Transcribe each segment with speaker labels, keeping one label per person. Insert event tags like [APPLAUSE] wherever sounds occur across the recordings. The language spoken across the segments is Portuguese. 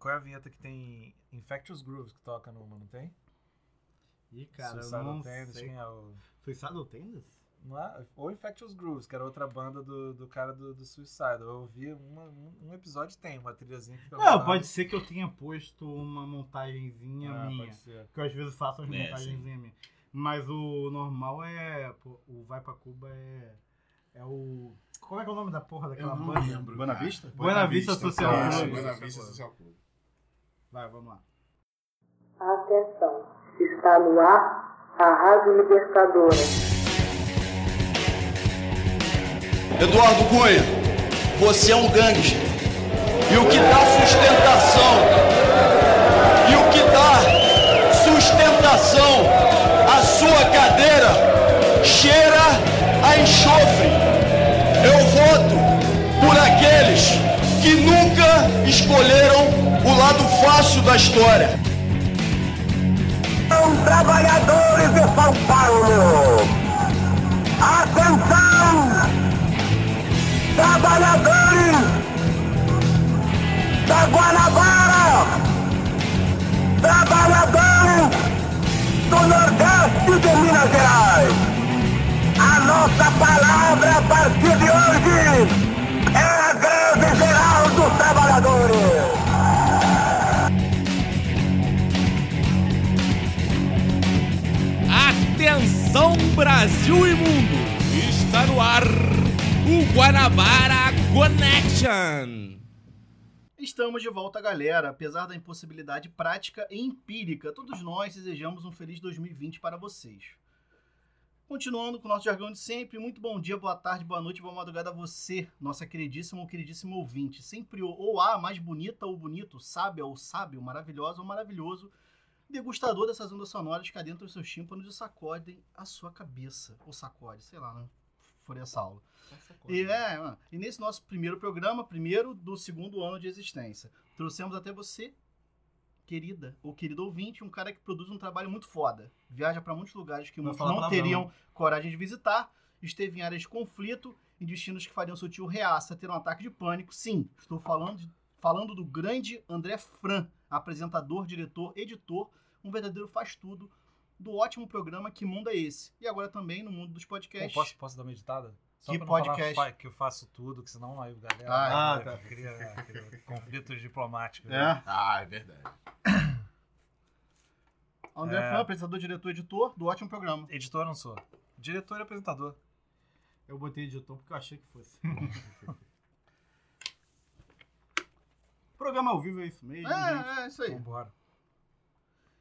Speaker 1: qual é a vinheta que tem Infectious Grooves que toca numa, não tem?
Speaker 2: Ih, cara, eu
Speaker 1: Suicidal
Speaker 2: não
Speaker 1: Tendencies,
Speaker 2: sei.
Speaker 1: quem é o...
Speaker 2: Suicidal Tendencies?
Speaker 1: Não é? Ou Infectious Grooves, que era outra banda do, do cara do, do Suicide. Eu ouvi uma, um, um episódio tem, uma trilhazinha que
Speaker 2: Não,
Speaker 1: rolando.
Speaker 2: pode ser que eu tenha posto uma montagenzinha
Speaker 1: Ah,
Speaker 2: minha.
Speaker 1: pode ser.
Speaker 2: Que eu às vezes faço umas
Speaker 3: É,
Speaker 2: montagenzinhas minhas. Mas o normal é. pô, o Vai pra Cuba é. É o. Como é que é o nome da porra daquela
Speaker 3: Eu não
Speaker 2: banda?
Speaker 3: lembro.
Speaker 4: Buena
Speaker 3: cara.
Speaker 4: Vista?
Speaker 2: Buena Vista Social
Speaker 3: Isso,
Speaker 2: Club.
Speaker 3: Buena Vista Social Club.
Speaker 2: Vai, vamos lá.
Speaker 5: Atenção, está no ar a Rádio Libertadora.
Speaker 6: Eduardo Cunha, você é um gangster. E o que dá sustentação, e o que dá sustentação à sua cadeira cheira a enxofre. Eu voto por aqueles que nunca escolheram fácil da história.
Speaker 7: São trabalhadores de São Paulo. Atenção! Trabalhadores da Guanabara! Trabalhadores do Nordeste de Minas Gerais! A nossa palavra a partir de hoje
Speaker 8: Atenção Brasil e mundo! Está no ar o Guanabara Connection!
Speaker 2: Estamos de volta, galera. Apesar da impossibilidade prática e empírica, todos nós desejamos um feliz 2020 para vocês. Continuando com o nosso jargão de sempre, muito bom dia, boa tarde, boa noite, boa madrugada a você, nossa queridíssima ou queridíssimo ouvinte. Sempre ou a mais bonita ou bonito, sábia ou sábio, maravilhosa ou maravilhoso, degustador dessas ondas sonoras que adentram os seus tímpanos e sacodem a sua cabeça. Ou sacode, sei lá, né? For essa aula. E, é, mano, e nesse nosso primeiro programa, primeiro do segundo ano de existência, trouxemos até você, querida ou querido ouvinte, um cara que produz um trabalho muito foda. Viaja para muitos lugares que muitos não
Speaker 4: palavrão,
Speaker 2: teriam coragem de visitar, esteve em áreas de conflito, em destinos que fariam seu tio reaça ter um ataque de pânico. Sim, estou falando, de- falando do grande André Fran, apresentador, diretor, editor, um verdadeiro faz-tudo do ótimo programa Que Mundo é Esse? E agora também no mundo dos
Speaker 1: Pô,
Speaker 2: podcasts.
Speaker 1: posso, posso dar uma editada? Só
Speaker 2: Que
Speaker 1: pra não falar
Speaker 2: podcast?
Speaker 1: fa- que eu faço tudo, que senão aí o galera
Speaker 2: Ah,
Speaker 1: vai-
Speaker 4: tá.
Speaker 1: cria, cria [LAUGHS] conflitos diplomáticos.
Speaker 2: É.
Speaker 3: Ah, é verdade. [COUGHS]
Speaker 2: André
Speaker 1: É.
Speaker 2: Fran, apresentador, diretor, editor do ótimo programa.
Speaker 1: Editor eu não sou. Diretor e apresentador.
Speaker 2: Eu botei editor porque eu achei que fosse. [LAUGHS] programa ao vivo é isso mesmo, gente.
Speaker 1: É, é isso aí. Vambora.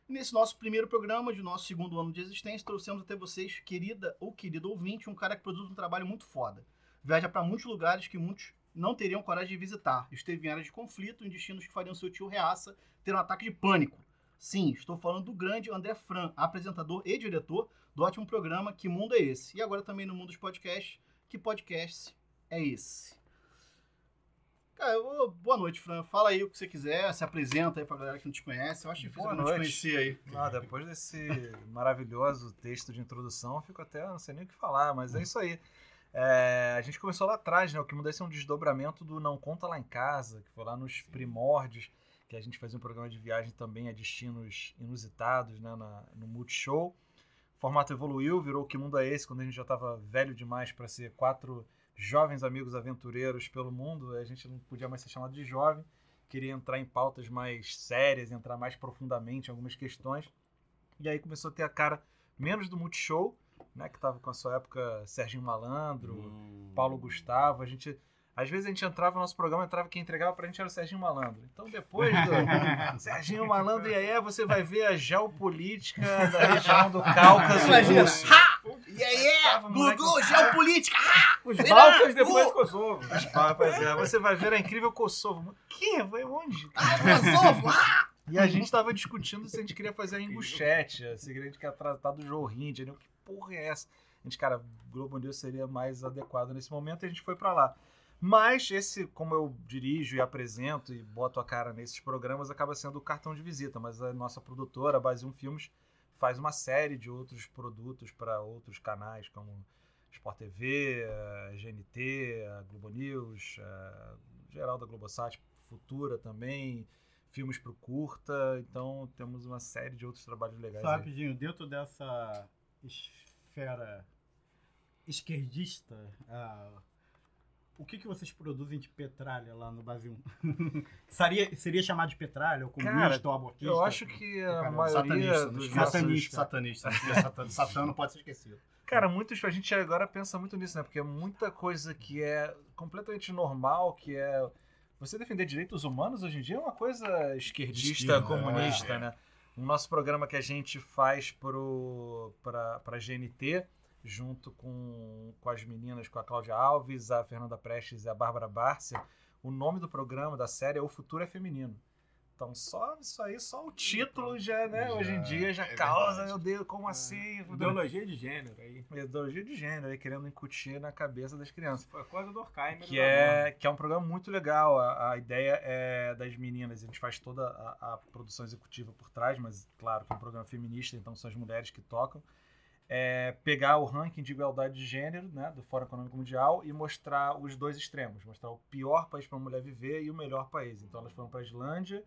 Speaker 2: Nesse nosso primeiro programa de nosso segundo ano de existência, trouxemos até vocês, querida ou querido ouvinte, um cara que produz um trabalho muito foda. Viaja para muitos lugares que muitos não teriam coragem de visitar. Esteve em áreas de conflito, em destinos que fariam seu tio reaça ter um ataque de pânico. Sim, estou falando do grande André Fran, apresentador e diretor do ótimo programa Que Mundo é Esse? E agora também no mundo dos podcasts, Que Podcast é Esse? Cara, boa noite, Fran. Fala aí o que você quiser, se apresenta aí pra galera que não te conhece. Eu acho difícil
Speaker 1: Boa
Speaker 2: não te
Speaker 1: noite.
Speaker 2: conhecer aí.
Speaker 1: Ah, depois desse [LAUGHS] maravilhoso texto de introdução, eu fico até, não sei nem o que falar, mas é isso aí. É, a gente começou lá atrás, né? O que muda é um desdobramento do Não Conta Lá em Casa, que foi lá nos primórdios, que a gente fazia um programa de viagem também a destinos inusitados, né? Na, no Multishow. O formato evoluiu, virou Que Mundo é Esse, quando a gente já estava velho demais para ser quatro jovens amigos aventureiros pelo mundo, a gente não podia mais ser chamado de jovem, queria entrar em pautas mais sérias, entrar mais profundamente em algumas questões. E aí começou a ter a cara menos do Multishow, né, que tava com a sua época Serginho Malandro,
Speaker 3: Hum.
Speaker 1: Paulo Gustavo, a gente às vezes a gente entrava no nosso programa, entrava quem entregava pra gente era o Serginho Malandro. Então depois do [LAUGHS] Serginho Malandro e aí você vai ver a geopolítica da região do Cáucaso
Speaker 2: Imagina,
Speaker 1: russo.
Speaker 2: E aí,
Speaker 1: moleque,
Speaker 2: Gugu, geopolítica!
Speaker 4: Os
Speaker 2: Vira-
Speaker 4: Balcãs depois
Speaker 2: Uh!
Speaker 4: Kosovo.
Speaker 1: Ah, pois é, você vai ver a incrível Kosovo. Que? Foi onde?
Speaker 2: Kosovo!
Speaker 1: E a gente tava discutindo se a gente queria fazer a Inguchete, se a gente queria tratar do Jorrindia, né? que porra é essa? A gente, cara, Globo News seria mais adequado nesse momento e a gente foi pra lá. Mas esse, como eu dirijo e apresento e boto a cara nesses programas, acaba sendo o cartão de visita. Mas a nossa produtora, a Basium Filmes, faz uma série de outros produtos para outros canais, como Sport TV, a GNT, a Globo News, a geral da Globosat, Futura também, filmes pro curta, então temos uma série de outros trabalhos legais.
Speaker 9: Só
Speaker 1: aí.
Speaker 9: rapidinho, dentro dessa esfera esquerdista, ah, o que, que vocês produzem de petralha lá no Brasil? [LAUGHS] seria, seria chamado de petralha, ou comunista,
Speaker 1: Cara,
Speaker 9: ou abortista?
Speaker 1: Eu acho que a
Speaker 9: Caramba,
Speaker 1: maioria
Speaker 9: satanista, não
Speaker 1: dos.
Speaker 9: Satanista. Satanista. Satã, [LAUGHS] Satã não pode ser esquecido.
Speaker 1: Cara, muitos, a gente agora pensa muito nisso, né? Porque muita coisa que é completamente normal, que é. Você defender direitos humanos hoje em dia é uma coisa esquerdista,
Speaker 9: Esquerda,
Speaker 1: comunista,
Speaker 9: é.
Speaker 1: né? O nosso programa que a gente faz pra, pra GNT, junto com, com as meninas, com a Cláudia Alves, a Fernanda Prestes e a Bárbara Bárcia, o nome do programa, da série, é O Futuro é Feminino. Então, só isso aí, só o título já, né?
Speaker 3: Já,
Speaker 1: hoje em dia já
Speaker 3: é
Speaker 1: causa,
Speaker 3: verdade.
Speaker 1: meu Deus, como assim?
Speaker 8: Ideologia de gênero aí.
Speaker 1: Ideologia de gênero, aí, querendo incutir na cabeça das crianças.
Speaker 8: Foi coisa do Horkheimer.
Speaker 1: Que é, que é um programa muito legal. A, a ideia é das meninas. A gente faz toda a, a produção executiva por trás, mas claro que é um programa feminista, então são as mulheres que tocam. É pegar o ranking de igualdade de gênero né, do Fórum Econômico Mundial e mostrar os dois extremos. Mostrar o pior país para uma mulher viver e o melhor país. Então elas foram para a Islândia,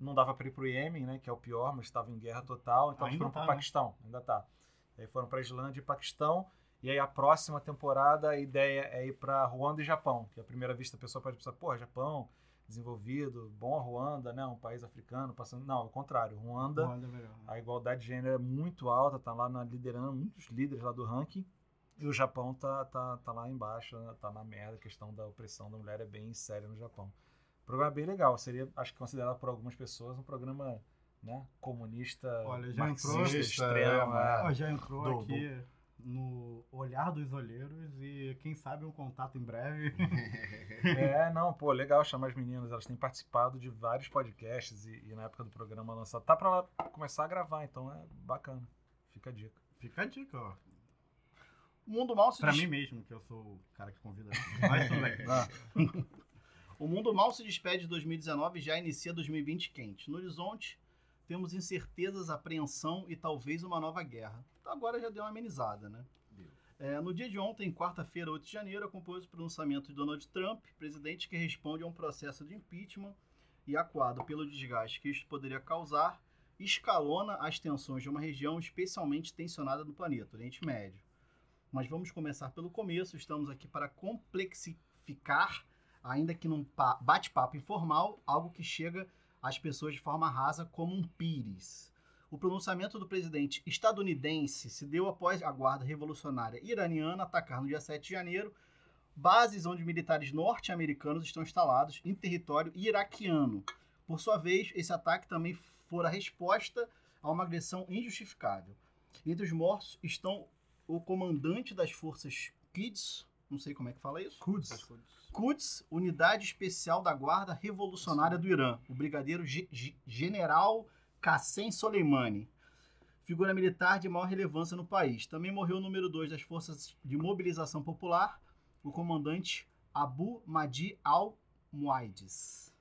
Speaker 1: não dava para ir para o Iêmen, né, que é o pior, mas estava em guerra total. Então elas
Speaker 9: Ainda
Speaker 1: foram para
Speaker 9: tá,
Speaker 1: o
Speaker 9: né?
Speaker 1: Paquistão. Ainda tá. Aí foram para a Islândia e Paquistão. E aí a próxima temporada a ideia é ir para Ruanda e Japão, que à primeira vista a pessoa pode pensar, pô, Japão, desenvolvido, bom a Ruanda, né, um país africano, passando, não, ao contrário, Ruanda,
Speaker 9: Ruanda é melhor.
Speaker 1: a igualdade de gênero é muito alta, tá lá na liderando, muitos líderes lá do ranking, e o Japão tá, tá, tá lá embaixo, né, tá na merda, a questão da opressão da mulher é bem séria no Japão. O programa é bem legal, seria, acho que considerado por algumas pessoas um programa, né, comunista,
Speaker 9: Olha, já entrou-
Speaker 1: marxista, extremo,
Speaker 3: é,
Speaker 1: é.
Speaker 9: Já entrou
Speaker 3: Do-
Speaker 9: aqui no Olhar dos Olheiros e quem sabe um contato em breve. [LAUGHS]
Speaker 1: É, não, pô, legal chamar as meninas. Elas têm participado de vários podcasts e, e na época do programa lançado. Tá pra lá começar a gravar, então é bacana. Fica a dica.
Speaker 9: Fica a dica, ó.
Speaker 2: O mundo mal se
Speaker 9: Pra
Speaker 2: des-
Speaker 9: mim mesmo, que eu sou o cara que convida. Mas tudo bem.
Speaker 1: Ah, [LAUGHS]
Speaker 2: O mundo mal se despede de 2019 e já inicia 2020 quente. No horizonte, temos incertezas, apreensão e talvez uma nova guerra. Então agora já deu uma amenizada, né? É, no dia de ontem, quarta-feira, 8 de janeiro, acompanhou o pronunciamento de Donald Trump, presidente que responde a um processo de impeachment e, acuado pelo desgaste que isto poderia causar, escalona as tensões de uma região especialmente tensionada no planeta, Oriente Médio. Mas vamos começar pelo começo. Estamos aqui para complexificar, ainda que num pa- bate-papo informal, algo que chega às pessoas de forma rasa como um pires. O pronunciamento do presidente estadunidense se deu após a guarda revolucionária iraniana atacar no dia 7 de janeiro bases onde militares norte-americanos estão instalados em território iraquiano. Por sua vez, esse ataque também fora resposta a uma agressão injustificável. Entre os mortos estão o comandante das forças Quds, não sei como é que fala isso.
Speaker 1: Quds.
Speaker 2: Quds, Unidade Especial da Guarda Revolucionária do Irã, o brigadeiro Ge- Ge- General Qassem Soleimani, figura militar de maior relevância no país. Também morreu o número 2 das Forças de Mobilização Popular, o comandante Abu Mahdi al-Muaides.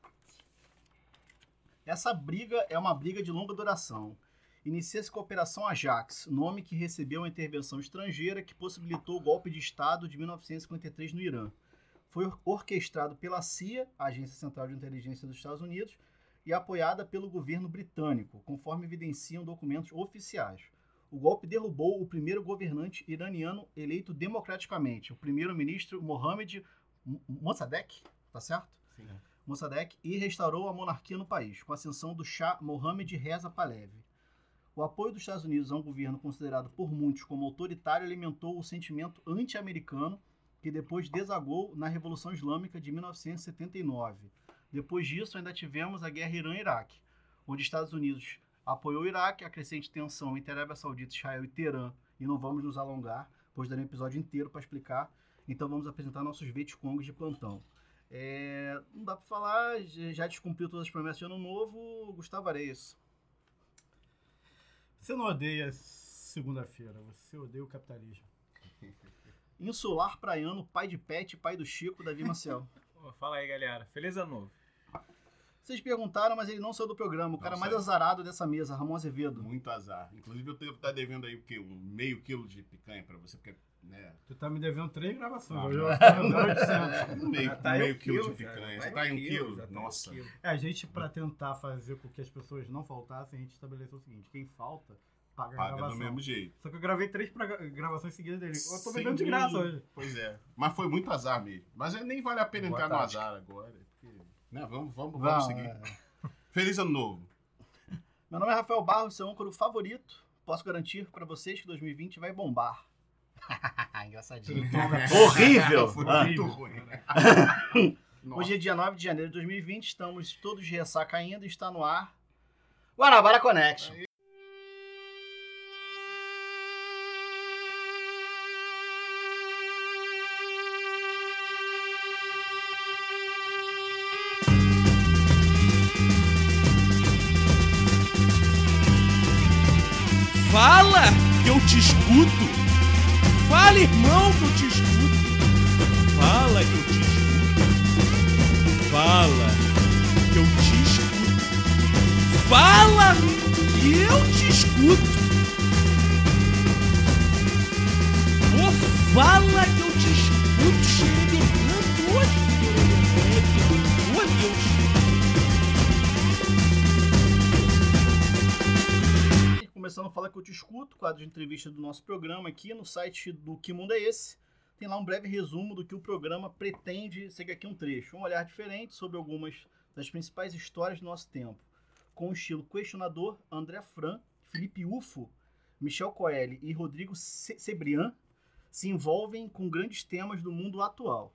Speaker 2: Essa briga é uma briga de longa duração. Inicia-se com a Operação Ajax, nome que recebeu a intervenção estrangeira que possibilitou o golpe de Estado de 1953 no Irã foi orquestrado pela CIA, Agência Central de Inteligência dos Estados Unidos, e apoiada pelo governo britânico, conforme evidenciam documentos oficiais. O golpe derrubou o primeiro governante iraniano eleito democraticamente, o primeiro-ministro Mohammad M- Mossadegh, tá certo?
Speaker 9: Sim.
Speaker 2: Mossadegh, e restaurou a monarquia no país, com a ascensão do Shah Mohammad Reza Pahlavi. O apoio dos Estados Unidos a um governo considerado por muitos como autoritário alimentou o sentimento anti-americano que depois desagou na Revolução Islâmica de 1979. Depois disso, ainda tivemos a Guerra Irã-Iraque, onde Estados Unidos apoiou o Iraque, a crescente tensão entre Arábia Saudita, Israel e Teherã, e não vamos nos alongar, pois darei um episódio inteiro para explicar. Então vamos apresentar nossos Vietcongs de plantão. É, não dá para falar, já descumpriu todas as promessas de ano novo, Gustavo Areias.
Speaker 9: Você não odeia segunda-feira, você odeia o capitalismo.
Speaker 2: Insular Praiano, pai de Pet, pai do Chico, Davi Maciel.
Speaker 10: Ô, [LAUGHS] Fala aí, galera. Feliz ano novo.
Speaker 2: Vocês perguntaram, mas ele não saiu do programa. O cara
Speaker 3: Não
Speaker 2: mais
Speaker 3: saiu.
Speaker 2: azarado dessa mesa, Ramon Azevedo.
Speaker 3: Muito azar. Inclusive, eu devo estar devendo aí o quê? Um meio quilo de picanha pra você, porque, né?
Speaker 9: Tu tá me devendo três gravações.
Speaker 3: Ah, não.
Speaker 9: devendo 800.
Speaker 3: Um meio,
Speaker 8: Já tá
Speaker 3: meio
Speaker 8: um
Speaker 3: quilo,
Speaker 8: quilo,
Speaker 3: de
Speaker 8: já,
Speaker 3: picanha.
Speaker 8: já
Speaker 3: Você
Speaker 8: tá
Speaker 3: tá em um quilo?
Speaker 8: já tá em um
Speaker 3: Nossa.
Speaker 8: quilo.
Speaker 9: É, a gente, pra tentar fazer com que as pessoas não faltassem, a gente estabeleceu o seguinte: quem falta, paga, a
Speaker 3: Paga do
Speaker 9: gravação.
Speaker 3: mesmo jeito.
Speaker 9: Só que eu gravei três pra- gravações seguidas dele. Eu tô bebendo de graça hoje.
Speaker 3: Pois é. Mas foi muito azar mesmo. Mas nem vale a pena
Speaker 1: Boa
Speaker 3: entrar no azar agora. Né, vamos, vamos, vamos
Speaker 2: Vamos,
Speaker 3: seguir.
Speaker 2: é. [LAUGHS]
Speaker 3: Feliz ano novo.
Speaker 2: Meu nome é Rafael Barros, seu âncora favorito. Posso garantir pra vocês que 2020 vai bombar. [LAUGHS] Engraçadinho. [LAUGHS] Horrível!
Speaker 3: Foi
Speaker 2: Ah.
Speaker 3: muito ruim, né? Nossa.
Speaker 2: Hoje é dia 9 de janeiro de 2020, estamos todos de ressaca ainda e está no ar Guanabara Connection.
Speaker 11: Te escuto. Fala, irmão, que eu te escuto. Fala que eu te escuto. Fala que eu te escuto. Fala que eu te escuto. Fala que eu te escuto. Xerebecando hoje. Ô, Deus.
Speaker 2: Começando a falar que eu te escuto, quadro de entrevista do nosso programa aqui no site do Que Mundo é Esse. Tem lá um breve resumo do que o programa pretende. Segue aqui um trecho, um olhar diferente sobre algumas das principais histórias do nosso tempo. Com o estilo questionador, André Fran, Felipe Ufo, Michel Coelho e Rodrigo Sebrian se envolvem com grandes temas do mundo atual.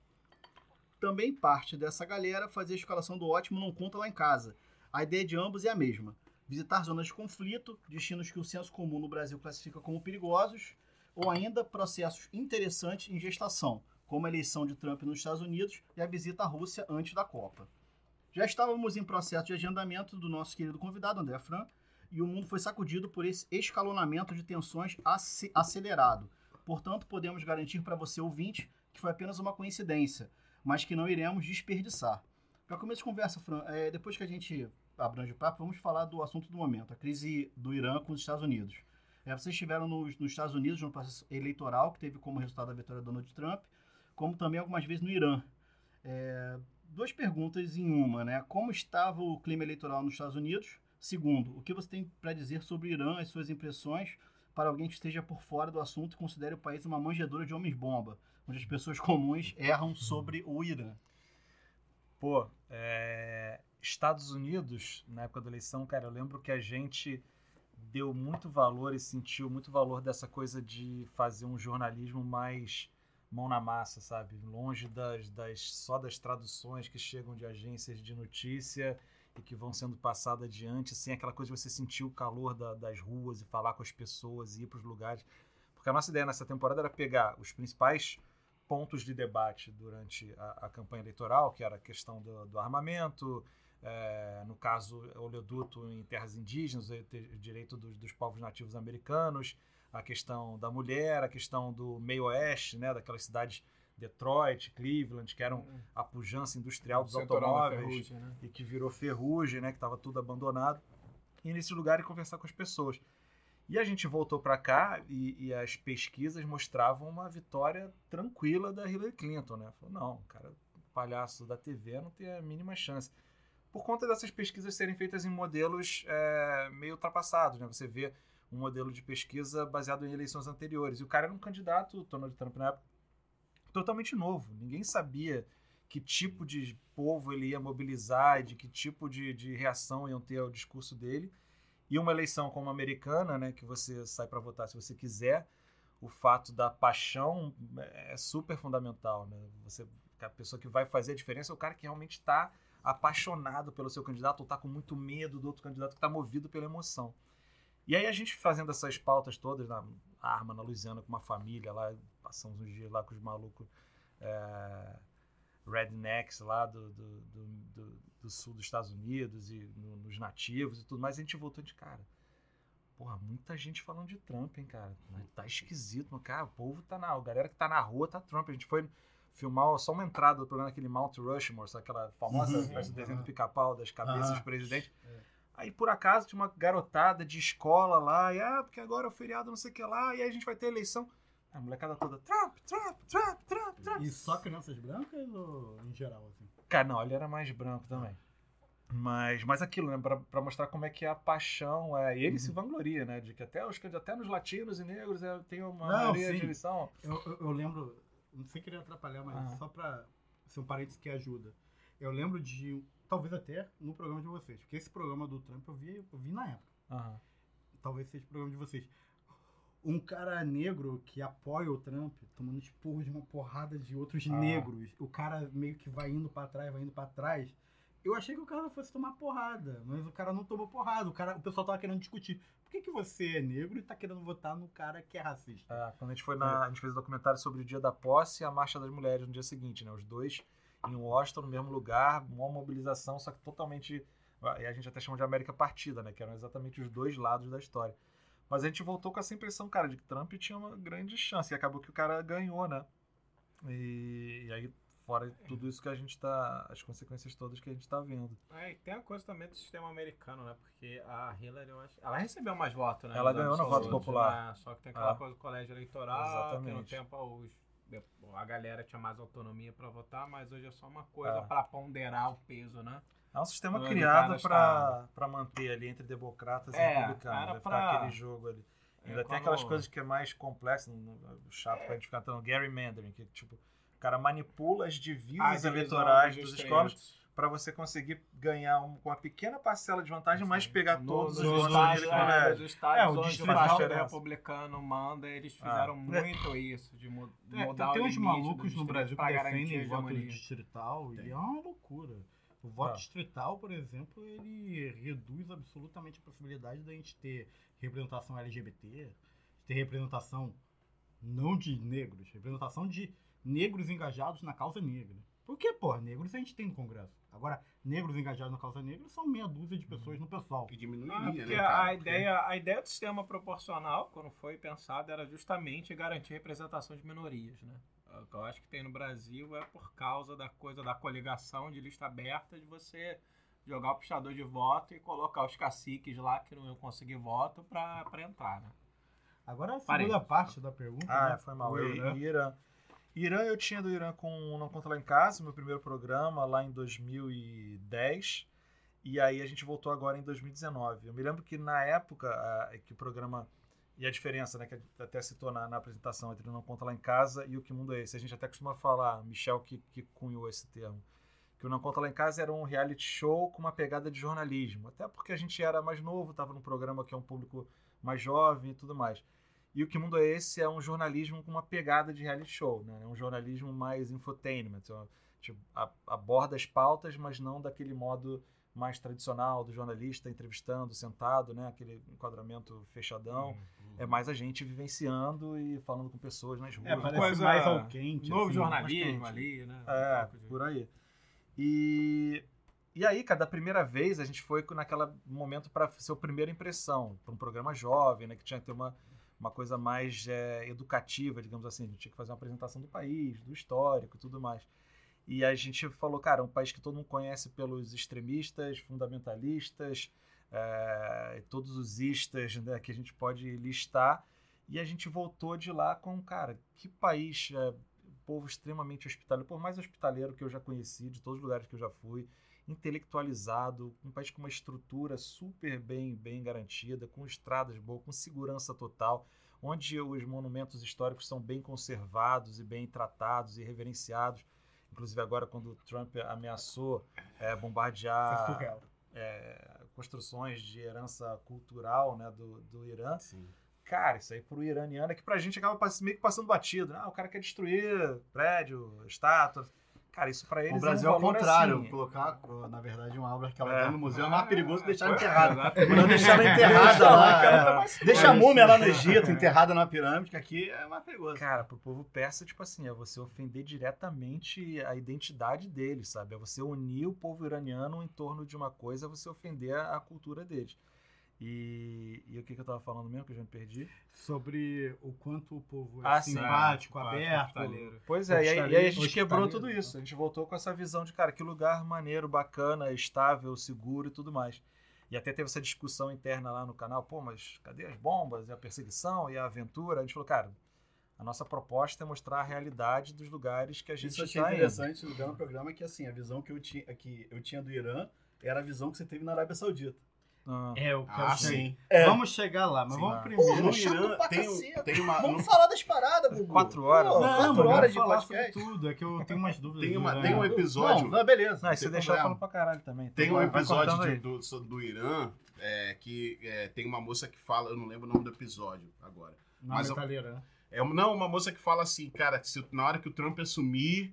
Speaker 2: Também parte dessa galera fazer a escalação do ótimo não conta lá em casa. A ideia de ambos é a mesma visitar zonas de conflito, destinos que o senso comum no Brasil classifica como perigosos, ou ainda processos interessantes em gestação, como a eleição de Trump nos Estados Unidos e a visita à Rússia antes da Copa. Já estávamos em processo de agendamento do nosso querido convidado, André Fran, e o mundo foi sacudido por esse escalonamento de tensões ace- acelerado. Portanto, podemos garantir para você, ouvinte, que foi apenas uma coincidência, mas que não iremos desperdiçar. Para começo de conversa, Fran, é, depois que a gente abrange o papo, vamos falar do assunto do momento, a crise do Irã com os Estados Unidos. É, vocês estiveram nos, nos Estados Unidos no processo eleitoral, que teve como resultado a vitória do Donald Trump, como também algumas vezes no Irã. É, duas perguntas em uma, né? Como estava o clima eleitoral nos Estados Unidos? Segundo, o que você tem para dizer sobre o Irã, as suas impressões, para alguém que esteja por fora do assunto e considere o país uma manjedoura de homens-bomba, onde as pessoas comuns erram sobre o Irã?
Speaker 1: Pô, é, Estados Unidos, na época da eleição, cara, eu lembro que a gente deu muito valor e sentiu muito valor dessa coisa de fazer um jornalismo mais mão na massa, sabe? Longe das, das só das traduções que chegam de agências de notícia e que vão sendo passadas adiante, assim, aquela coisa de você sentir o calor da- das ruas e falar com as pessoas e ir para os lugares. Porque a nossa ideia nessa temporada era pegar os principais pontos de debate durante a, a campanha eleitoral, que era a questão do, do armamento, é, no caso, oleoduto em terras indígenas, o direito dos, dos povos nativos americanos, a questão da mulher, a questão do meio oeste, né, daquelas cidades Detroit, Cleveland, que eram a pujança industrial dos automóveis
Speaker 8: né?
Speaker 1: e que virou ferrugem, né, que estava tudo abandonado, e nesse lugar e conversar com as pessoas. E a gente voltou para cá e, e as pesquisas mostravam uma vitória tranquila da Hillary Clinton, né? Falou, não, cara, palhaço da TV não tem a mínima chance. Por conta dessas pesquisas serem feitas em modelos é, meio ultrapassados, né? Você vê um modelo de pesquisa baseado em eleições anteriores. E o cara era um candidato, Donald Trump na época, totalmente novo. Ninguém sabia que tipo de povo ele ia mobilizar e de que tipo de, de reação iam ter ao discurso dele. E uma eleição como a americana, né, que você sai para votar se você quiser, o fato da paixão é super fundamental. Né? Você, a pessoa que vai fazer a diferença é o cara que realmente está apaixonado pelo seu candidato ou está com muito medo do outro candidato que está movido pela emoção. E aí a gente fazendo essas pautas todas na arma na Louisiana com uma família lá, passamos uns dias lá com os malucos é, rednecks lá do, do, do, do, sul dos Estados Unidos e no- nos nativos e tudo mais, a gente voltou de cara. Porra, muita gente falando de Trump, hein, cara. Tá esquisito, mas, cara, o povo tá na. A galera que tá na rua tá Trump. A gente foi filmar só uma entrada do programa, aquele Mount Rushmore, sabe aquela famosa,
Speaker 2: Uhum.
Speaker 1: o desenho do pica-pau, das cabeças
Speaker 2: Aham.
Speaker 1: dos presidentes.
Speaker 2: É.
Speaker 1: Aí, por acaso, tinha uma garotada de escola lá, e ah, porque agora é o feriado, não sei o que lá, e aí a gente vai ter eleição. A molecada toda, Trump, Trump, Trump, Trump, Trump.
Speaker 9: E só crianças brancas ou em geral, assim?
Speaker 1: Cara, não, ele era mais branco também. Mas, mas aquilo, né? Pra, pra mostrar como é que é a paixão. É, e ele
Speaker 2: Uhum.
Speaker 1: se vangloria, né? De que até, os, até nos latinos e negros é, tem uma
Speaker 9: Não,
Speaker 1: maioria
Speaker 9: sim.
Speaker 1: de eleição.
Speaker 9: Eu, eu, eu lembro, não sei querer atrapalhar, mas
Speaker 1: Ah.
Speaker 9: só pra ser um parênteses que ajuda. Eu lembro de, talvez até no programa de vocês, porque esse programa do Trump eu vi, eu vi na época.
Speaker 1: Aham.
Speaker 9: Talvez seja o programa de vocês. Um cara negro que apoia o Trump, tomando esporro de uma porrada de outros
Speaker 1: Ah.
Speaker 9: negros. O cara meio que vai indo pra trás, vai indo pra trás. Eu achei que o cara fosse tomar porrada, mas o cara não tomou porrada. O, cara, o pessoal tava querendo discutir. Por que, que você é negro e tá querendo votar no cara que é racista?
Speaker 1: É, quando a gente foi na. A gente fez um documentário sobre o dia da posse e a marcha das mulheres no dia seguinte, né? Os dois em Washington, no mesmo lugar, uma mobilização, só que totalmente. E a gente até chama de América Partida, né? Que eram exatamente os dois lados da história. Mas a gente voltou com essa impressão, cara, de que Trump tinha uma grande chance. E acabou que o cara ganhou, né? E, e aí, fora tudo isso que a gente tá. As consequências todas que a gente tá vendo.
Speaker 8: É, e tem a coisa também do sistema americano, né? Porque a Hillary, eu acho. Ela recebeu mais votos, né?
Speaker 1: Ela ganhou no voto popular.
Speaker 8: né? Só que tem aquela
Speaker 1: Ah.
Speaker 8: coisa do colégio eleitoral, que no
Speaker 1: Exatamente.
Speaker 8: tempo os, a galera tinha mais autonomia pra votar, mas hoje é só uma coisa
Speaker 1: Ah.
Speaker 8: pra ponderar o peso, né?
Speaker 1: É um sistema criado
Speaker 8: de
Speaker 1: pra manter ali entre democratas
Speaker 8: É,
Speaker 1: e republicanos. ficar
Speaker 8: pra-
Speaker 1: aquele jogo ali.
Speaker 8: É,
Speaker 1: Ainda tem aquelas coisas que é mais complexo, chato pra gente ficar tentando. Gerrymandering, que tipo, cara manipula as divisas eleitorais
Speaker 8: dos
Speaker 1: dos escolas pra você conseguir ganhar um- com uma pequena parcela de vantagem, mas pegar
Speaker 8: No-
Speaker 1: todos os votos
Speaker 8: estados,
Speaker 1: daquele
Speaker 8: é,
Speaker 1: colégio.
Speaker 9: É, o
Speaker 8: o partido
Speaker 1: diferença.
Speaker 8: republicano manda, eles
Speaker 1: Ah.
Speaker 8: fizeram muito isso, de mu-
Speaker 9: É,
Speaker 8: mudar
Speaker 9: tem
Speaker 8: o
Speaker 9: uns malucos no Brasil que defendem voto
Speaker 8: hegemonia.
Speaker 9: distrital
Speaker 2: Tem.
Speaker 9: e é uma loucura. O voto
Speaker 1: Ah.
Speaker 9: distrital, por exemplo, ele reduz absolutamente a possibilidade da gente ter representação LGBT, ter representação não de negros, representação de negros engajados na causa negra. Porque, pô, negros a gente tem no Congresso. Agora, negros engajados na causa negra são meia dúzia de pessoas no pessoal.
Speaker 3: Que diminuiria,
Speaker 8: Ah, porque
Speaker 3: né, cara?
Speaker 8: a, ideia, a ideia do sistema proporcional, quando foi pensado, era justamente garantir a representação de minorias, né? O que eu acho que tem no Brasil é por causa da coisa da coligação de lista aberta, de você jogar o puxador de voto e colocar os caciques lá que não iam conseguir voto pra, pra entrar, né?
Speaker 9: Agora, a
Speaker 8: Parei.
Speaker 9: segunda parte da pergunta.
Speaker 1: Ah,
Speaker 9: né?
Speaker 1: foi mal.
Speaker 9: O
Speaker 1: E-
Speaker 9: Irã.
Speaker 1: Irã. Eu tinha do Irã com Não Conta Lá em Casa, meu primeiro programa, lá em 2010. E aí a gente voltou agora em 2019. Eu me lembro que na época ah, que o programa. E a diferença, né, que a até citou na, na apresentação entre Não Conta Lá em Casa e o Que Mundo é Esse. A gente até costuma falar, Michel que, que cunhou esse termo. Que o Não Conta Lá em Casa era um reality show com uma pegada de jornalismo. Até porque a gente era mais novo, estava num programa que é um público mais jovem e tudo mais. E o Que Mundo é Esse é um jornalismo com uma pegada de reality show, né? É um jornalismo mais infotainment. ó. Tipo, a- aborda as pautas, mas não daquele modo mais tradicional do jornalista entrevistando, sentado, né? Aquele enquadramento fechadão. É mais a gente vivenciando e falando com pessoas nas ruas.
Speaker 9: É, parece
Speaker 8: Coisa-
Speaker 9: mais ao quente.
Speaker 8: Novo
Speaker 9: assim,
Speaker 8: jornalismo ali, né?
Speaker 1: É,
Speaker 8: Um de-
Speaker 1: por aí. E, e aí, cara, da primeira vez a gente foi naquele momento para ser a primeira impressão, para um programa jovem, né, que tinha que ter uma, uma coisa mais é, educativa, digamos assim. A gente tinha que fazer uma apresentação do país, do histórico e tudo mais. E a gente falou, cara, é um país que todo mundo conhece pelos extremistas, fundamentalistas, é, todos os istas né, que a gente pode listar. E a gente voltou de lá com, cara, que país é, povo extremamente hospitaleiro, por mais hospitaleiro que eu já conheci, de todos os lugares que eu já fui, intelectualizado, um país com uma estrutura super bem, bem garantida, com estradas boas, com segurança total, onde os monumentos históricos são bem conservados e bem tratados e reverenciados. Inclusive agora quando o Trump ameaçou é, bombardear é, construções de herança cultural né, do, do Irã,
Speaker 3: Sim.
Speaker 1: Cara, isso aí pro iraniano é que pra gente acaba meio que passando batido. né? Ah, o cara quer destruir prédio, estátua. Cara, isso pra eles
Speaker 2: O Brasil
Speaker 1: é
Speaker 2: é
Speaker 1: um
Speaker 2: o
Speaker 1: valor
Speaker 2: contrário.
Speaker 1: assim.
Speaker 2: Colocar, na verdade, uma obra que ela
Speaker 1: É.
Speaker 2: tá no museu é mais
Speaker 8: Ah,
Speaker 2: perigoso deixar
Speaker 8: foi-
Speaker 2: enterrada. deixar ela [LAUGHS] enterrada
Speaker 8: lá,
Speaker 2: é.
Speaker 8: tá
Speaker 2: Deixa a
Speaker 8: segura.
Speaker 2: múmia lá no Egito, enterrada numa pirâmide, que aqui é mais perigoso.
Speaker 1: Cara, pro povo persa, tipo assim, é você ofender diretamente a identidade deles, sabe? É você unir o povo iraniano em torno de uma coisa, é você ofender a, a cultura deles. E, e o que, que eu tava falando mesmo, que eu já me perdi?
Speaker 9: Sobre o quanto o povo é
Speaker 1: Ah, sim.
Speaker 9: simpático,
Speaker 8: Ah,
Speaker 9: aberto.
Speaker 8: hospitaleiro.
Speaker 1: Pois é, e aí, e aí a gente quebrou tudo isso. A gente voltou com essa visão de, cara, que lugar maneiro, bacana, estável, seguro e tudo mais. E até teve essa discussão interna lá no canal, pô, mas cadê as bombas e a perseguição e a aventura? A gente falou, cara, a nossa proposta é mostrar a realidade dos lugares que a gente
Speaker 2: Isso eu achei
Speaker 1: está indo.
Speaker 2: interessante no no programa que assim, a visão que eu tinha, que eu tinha do Irã era a visão que você teve na Arábia Saudita.
Speaker 1: Ah,
Speaker 9: É, quero
Speaker 3: Ah, sim.
Speaker 2: É.
Speaker 9: Vamos chegar lá, mas
Speaker 3: Sim.
Speaker 9: vamos primeiro.
Speaker 2: Porra,
Speaker 3: no
Speaker 2: chato
Speaker 3: Irã
Speaker 2: pra
Speaker 3: tem, um- tem uma.
Speaker 2: Vamos
Speaker 3: no-
Speaker 2: falar das paradas, Gugu.
Speaker 1: Quatro horas,
Speaker 2: Pô?
Speaker 9: Não,
Speaker 2: quatro horas de podcast.
Speaker 9: tudo. É que eu tenho umas dúvidas.
Speaker 3: Tem, uma, tem um episódio.
Speaker 2: Não, não, beleza.
Speaker 1: Não, você
Speaker 2: tem
Speaker 1: deixou eu falando pra caralho também.
Speaker 3: Tem
Speaker 1: Então
Speaker 3: um episódio de- do, do Irã é, que é, tem uma moça que fala, eu não lembro o nome do episódio agora.
Speaker 9: Na
Speaker 3: Mas
Speaker 9: metaleira, né?
Speaker 3: É, não, uma moça que fala assim, cara, se, na hora que o Trump assumir,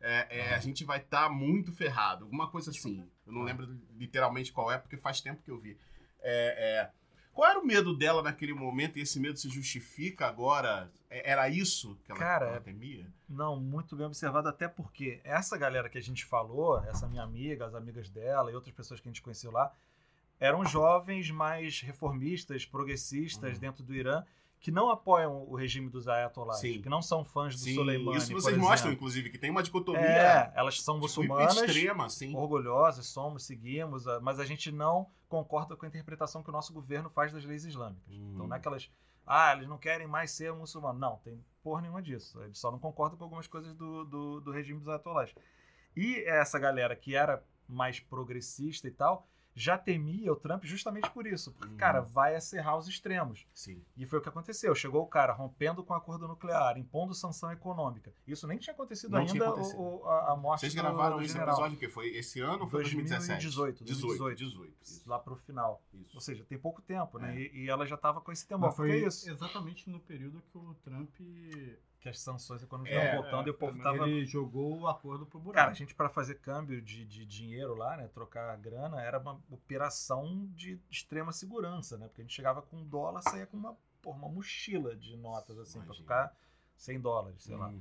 Speaker 3: é, é, a gente vai estar muito ferrado. Alguma coisa assim. Eu não lembro literalmente qual é, porque faz tempo que eu vi. É, é, qual era o medo dela naquele momento e esse medo se justifica agora? É, era isso que ela,
Speaker 1: Cara,
Speaker 3: ela temia?
Speaker 1: Não, muito bem observado, até porque essa galera que a gente falou, essa minha amiga, as amigas dela e outras pessoas que a gente conheceu lá, eram jovens mais reformistas, progressistas
Speaker 3: Uhum.
Speaker 1: dentro do Irã, que não apoiam o regime dos ayatollahs,
Speaker 3: Sim.
Speaker 1: que não são fãs do Soleimani,
Speaker 3: isso vocês mostram, inclusive, que tem uma dicotomia
Speaker 1: É, elas são
Speaker 3: tipo,
Speaker 1: muçulmanas,
Speaker 3: extrema, assim.
Speaker 1: orgulhosas, somos, seguimos, ah, mas a gente não concorda com a interpretação que o nosso governo faz das leis islâmicas.
Speaker 3: Hum.
Speaker 1: Então não é aquelas, ah, eles não querem mais ser muçulmanos. Não, tem porra nenhuma disso. Eles só não concordam com algumas coisas do, do, do regime dos ayatollahs. E essa galera que era mais progressista e tal, já temia o Trump justamente por isso. Porque,
Speaker 3: Uhum.
Speaker 1: cara, vai acerrar os extremos.
Speaker 3: Sim.
Speaker 1: E foi o que aconteceu. Chegou o cara rompendo com o acordo nuclear, impondo sanção econômica. Isso nem tinha acontecido
Speaker 3: Não
Speaker 1: ainda
Speaker 3: tinha acontecido.
Speaker 1: o- o- a, a morte
Speaker 3: Vocês
Speaker 1: do-
Speaker 3: gravaram
Speaker 1: do
Speaker 3: esse
Speaker 1: general.
Speaker 3: episódio que foi esse ano ou foi 2017?
Speaker 1: 2018,
Speaker 3: 18,
Speaker 1: 2018.
Speaker 3: 18. Isso.
Speaker 1: Lá pro final.
Speaker 3: Isso.
Speaker 1: Ou seja, tem pouco tempo, né?
Speaker 3: É.
Speaker 1: E, e ela já tava com esse temor.
Speaker 9: Foi
Speaker 1: Porque é isso.
Speaker 9: exatamente no período que o Trump
Speaker 1: Que as sanções econômicas
Speaker 9: É,
Speaker 1: estavam voltando
Speaker 8: é,
Speaker 1: e o povo
Speaker 8: mas
Speaker 1: tava.
Speaker 9: ele jogou o acordo pro buraco.
Speaker 1: Cara, a gente para fazer câmbio de, de dinheiro lá, né? Trocar grana, era uma operação de extrema segurança, né? Porque a gente chegava com um dólar, saía com uma, porra, uma mochila de notas, assim, pra
Speaker 3: Imagina.
Speaker 1: ficar 100 dólares, sei lá.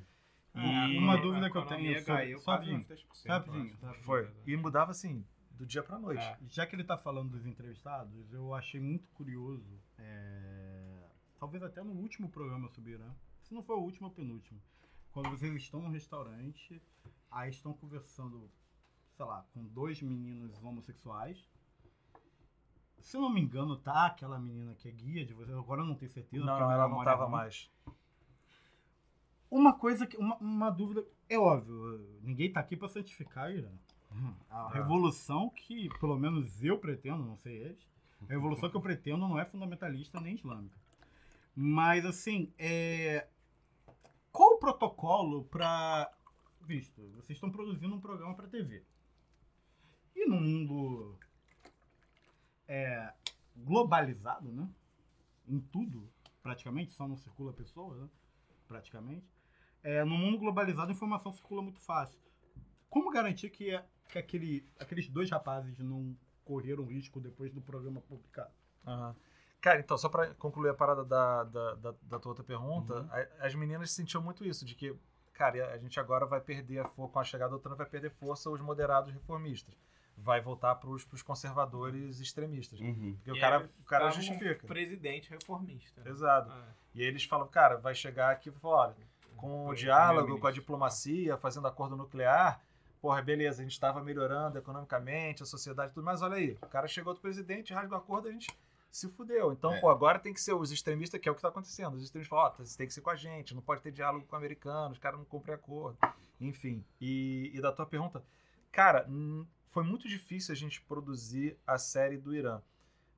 Speaker 1: E-
Speaker 9: uma
Speaker 8: a
Speaker 9: dúvida que eu tenho sobre-
Speaker 8: caiu
Speaker 9: só rapidinho,
Speaker 8: uns 10%,
Speaker 9: rapidinho.
Speaker 1: Foi. E mudava assim, do dia pra noite.
Speaker 8: É.
Speaker 9: Já que ele tá falando dos entrevistados, eu achei muito curioso, é, talvez até no último programa sobre Irã, se não for o último, é o penúltimo, quando vocês estão num restaurante, aí estão conversando, sei lá, com dois meninos homossexuais. Se eu não me engano, tá aquela menina que é guia de vocês, agora eu não tenho certeza.
Speaker 1: Não, ela não
Speaker 9: é
Speaker 1: tava
Speaker 9: ruim.
Speaker 1: mais.
Speaker 9: Uma coisa que. Uma, uma dúvida. É óbvio, ninguém tá aqui pra santificar Irã. A
Speaker 1: É.
Speaker 9: revolução que, pelo menos eu pretendo, não sei eles, a revolução que eu pretendo não é fundamentalista nem islâmica. Mas, assim, é... qual o protocolo pra. Visto, vocês estão produzindo um programa pra TV. E num mundo é, globalizado, né? Em tudo, praticamente, só não circula pessoa, né? Praticamente. É, no mundo globalizado, a informação circula muito fácil. Como garantir que, é- que aquele, aqueles dois rapazes não correram risco depois do programa publicado?
Speaker 1: Aham. Cara, então, só pra concluir a parada da, da, da, da tua outra pergunta,
Speaker 9: Uhum.
Speaker 1: a- as meninas sentiam muito isso, de que, cara, a gente agora vai perder, a for- com a chegada do Trump, vai perder força os moderados reformistas. Vai voltar pros, pros conservadores extremistas.
Speaker 3: Uhum.
Speaker 1: Porque o
Speaker 8: E
Speaker 1: cara,
Speaker 8: eles
Speaker 1: o cara
Speaker 8: estavam com
Speaker 1: justifica.
Speaker 8: um Presidente reformista. né?
Speaker 1: Exato.
Speaker 8: É.
Speaker 1: E aí eles falam, cara, vai chegar aqui e falar, olha, com o diálogo, com a
Speaker 8: primeiro-ministro.
Speaker 1: diplomacia, fazendo acordo nuclear, porra, beleza, a gente estava melhorando economicamente, a sociedade e tudo, mas olha aí, o cara chegou do presidente, rasga o acordo, a gente se fudeu. Então,
Speaker 3: É.
Speaker 1: pô, agora tem que ser os extremistas, que é o que está acontecendo. Os extremistas falam, ó, você tem que ser com a gente, não pode ter diálogo com americanos, os caras não cumprem acordo. Enfim, e, e da tua pergunta, cara, foi muito difícil a gente produzir a série do Irã.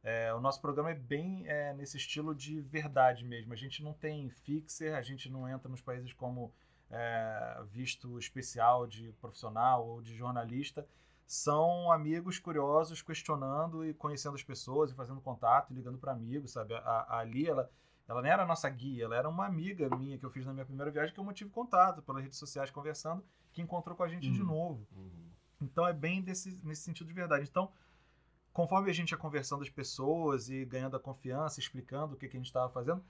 Speaker 1: É, o nosso programa é bem é, nesse estilo de verdade mesmo. A gente não tem fixer, a gente não entra nos países como é, visto especial de profissional ou de jornalista. São amigos curiosos questionando e conhecendo as pessoas e fazendo contato, e ligando para amigos, sabe? A, a Ali, ela, ela não era a nossa guia, ela era uma amiga minha que eu fiz na minha primeira viagem que eu mantive contato pelas redes sociais conversando, que encontrou com a gente de
Speaker 9: Uhum.
Speaker 1: novo.
Speaker 3: Uhum.
Speaker 1: Então é bem desse, nesse sentido de verdade. Então, conforme a gente ia conversando as pessoas e ganhando a confiança, explicando o que, que a gente estava fazendo,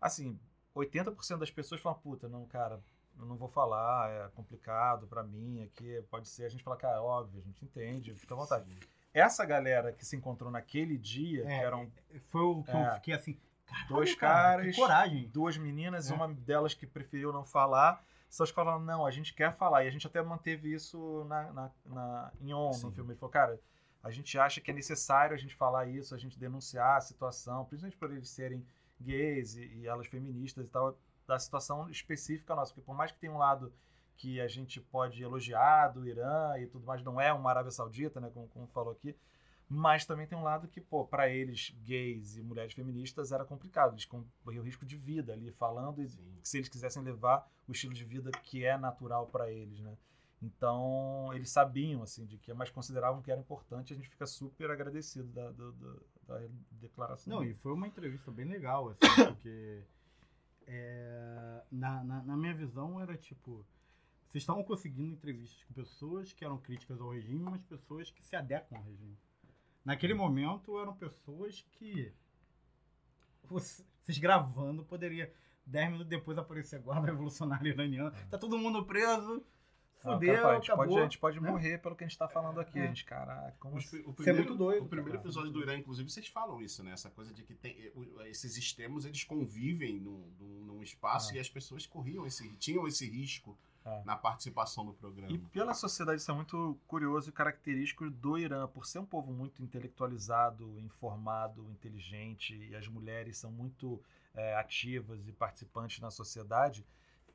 Speaker 1: assim, 80% das pessoas falam, puta, não, cara, eu não vou falar, é complicado pra mim aqui, pode ser. A gente fala, cara, é óbvio, a gente entende, fica à vontade. essa galera que se encontrou naquele dia,
Speaker 9: É,
Speaker 1: que eram
Speaker 9: Foi o que
Speaker 1: É.
Speaker 9: eu fiquei assim.
Speaker 1: Dois
Speaker 9: cara,
Speaker 1: caras,
Speaker 9: coragem.
Speaker 1: duas meninas,
Speaker 9: É.
Speaker 1: uma delas que preferiu não falar. Só que falaram, não, a gente quer falar. E a gente até manteve isso na, na, na- em on
Speaker 3: Sim.
Speaker 1: no filme. Ele falou, cara, a gente acha que é necessário a gente falar isso, a gente denunciar a situação, principalmente por eles serem gays e, e elas feministas e tal, da situação específica nossa. Porque por mais que tenha um lado que a gente pode elogiar do Irã e tudo mais, não é uma Arábia Saudita, né, como, como falou aqui, mas também tem um lado que, pô, para eles, gays e mulheres feministas, era complicado. Eles corriam risco de vida ali, falando, e se eles quisessem levar o estilo de vida que é natural para eles, né? Então, eles sabiam, assim, de que, mas consideravam que era importante. A gente fica super agradecido da, do- do- da declaração.
Speaker 9: Não, e foi uma entrevista bem legal, assim, porque é, na, na, na minha visão era tipo. Vocês estavam conseguindo entrevistas com pessoas que eram críticas ao regime, mas pessoas que se adequam ao regime. Naquele momento eram pessoas que. você- Vocês gravando poderia. Dez minutos depois aparecer a guarda [LAUGHS] revolucionária iraniana. Tá todo mundo preso. Fudeu,
Speaker 1: fala, a gente
Speaker 9: acabou.
Speaker 1: pode, a gente pode
Speaker 9: né?
Speaker 1: morrer pelo que a gente tá falando aqui.
Speaker 9: É.
Speaker 1: A gente, caraca, como
Speaker 3: Os- o
Speaker 9: é
Speaker 3: primeiro,
Speaker 9: muito doido,
Speaker 3: o primeiro
Speaker 9: cara.
Speaker 3: episódio do Irã, inclusive, vocês falam isso, né? Essa coisa de que tem, eh, esses extremos eles convivem num, num- num espaço
Speaker 1: Ah.
Speaker 3: e as pessoas corriam esse, tinham esse risco
Speaker 1: Ah.
Speaker 3: na participação no programa.
Speaker 1: E pela sociedade isso é muito curioso e característico do Irã, por ser um povo muito intelectualizado, informado, inteligente, e as mulheres são muito é, ativas e participantes na sociedade,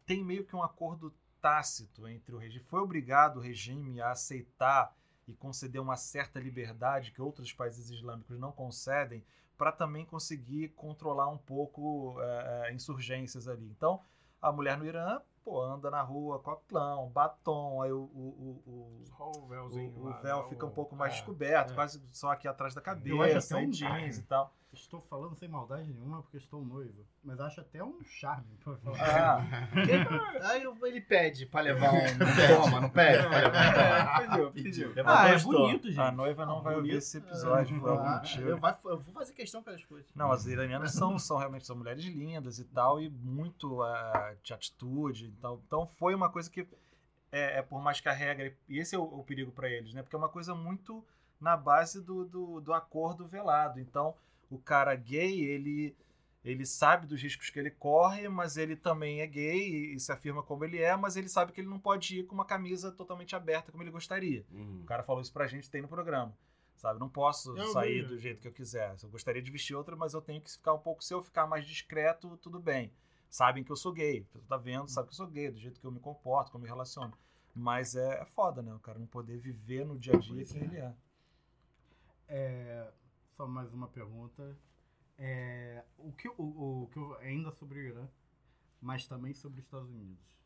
Speaker 1: tem meio que um acordo tácito entre o regime. Foi obrigado o regime a aceitar e conceder uma certa liberdade que outros países islâmicos não concedem para também conseguir controlar um pouco é, insurgências ali. Então, a mulher no Irã, pô, anda na rua, coquelão, batom, aí o, o, o, o,
Speaker 8: Só o véuzinho
Speaker 1: o- o
Speaker 8: lá,
Speaker 1: véu
Speaker 8: né,
Speaker 1: fica um pouco mais
Speaker 8: é.
Speaker 1: descoberto,
Speaker 9: é.
Speaker 1: quase só aqui atrás da
Speaker 9: Eu acho
Speaker 1: cabeça,
Speaker 9: até
Speaker 1: e
Speaker 9: um-
Speaker 1: jeans e tal.
Speaker 9: Estou falando sem maldade nenhuma porque estou noivo. Mas acho até um charme. pra falar.
Speaker 1: Ah, [LAUGHS]
Speaker 2: Aí ele pede pra levar um. Toma, não pede pra levar um toma. [LAUGHS]
Speaker 8: Pediu, pediu.
Speaker 9: Ah, é bonito, gente.
Speaker 1: A noiva não
Speaker 9: Ah,
Speaker 1: vai ouvir esse episódio por algum
Speaker 2: Ah,
Speaker 1: motivo.
Speaker 2: eu, vai- eu vou fazer questão pelas coisas.
Speaker 1: Não, as iranianas são, são realmente são mulheres lindas e tal, e muito ah, de atitude. Então, então foi uma coisa que, é, é por mais que a regra. E esse é o, o perigo para eles, né? Porque é uma coisa muito na base do, do, do acordo velado. Então, o cara gay, ele. Ele sabe dos riscos que ele corre, mas ele também é gay e, e se afirma como ele é, mas ele sabe que ele não pode ir com uma camisa totalmente aberta como ele gostaria.
Speaker 3: Hum.
Speaker 1: O cara falou isso pra gente, tem no programa. Sabe? Não posso
Speaker 9: Eu
Speaker 1: sair
Speaker 9: vi.
Speaker 1: do jeito que eu quiser. Eu gostaria de vestir outra, mas eu tenho que ficar um pouco. Se eu ficar mais discreto, tudo bem. Sabem que eu sou gay. Você tá vendo, sabe que eu sou gay, do jeito que eu me comporto, como eu me relaciono. Mas é, é foda, né? O cara não poder viver no dia a dia
Speaker 3: Pois
Speaker 1: quem
Speaker 3: é.
Speaker 1: ele é.
Speaker 9: É, só mais uma pergunta. É, o, que, o, o que eu- ainda sobre o Irã, mas também sobre os Estados Unidos.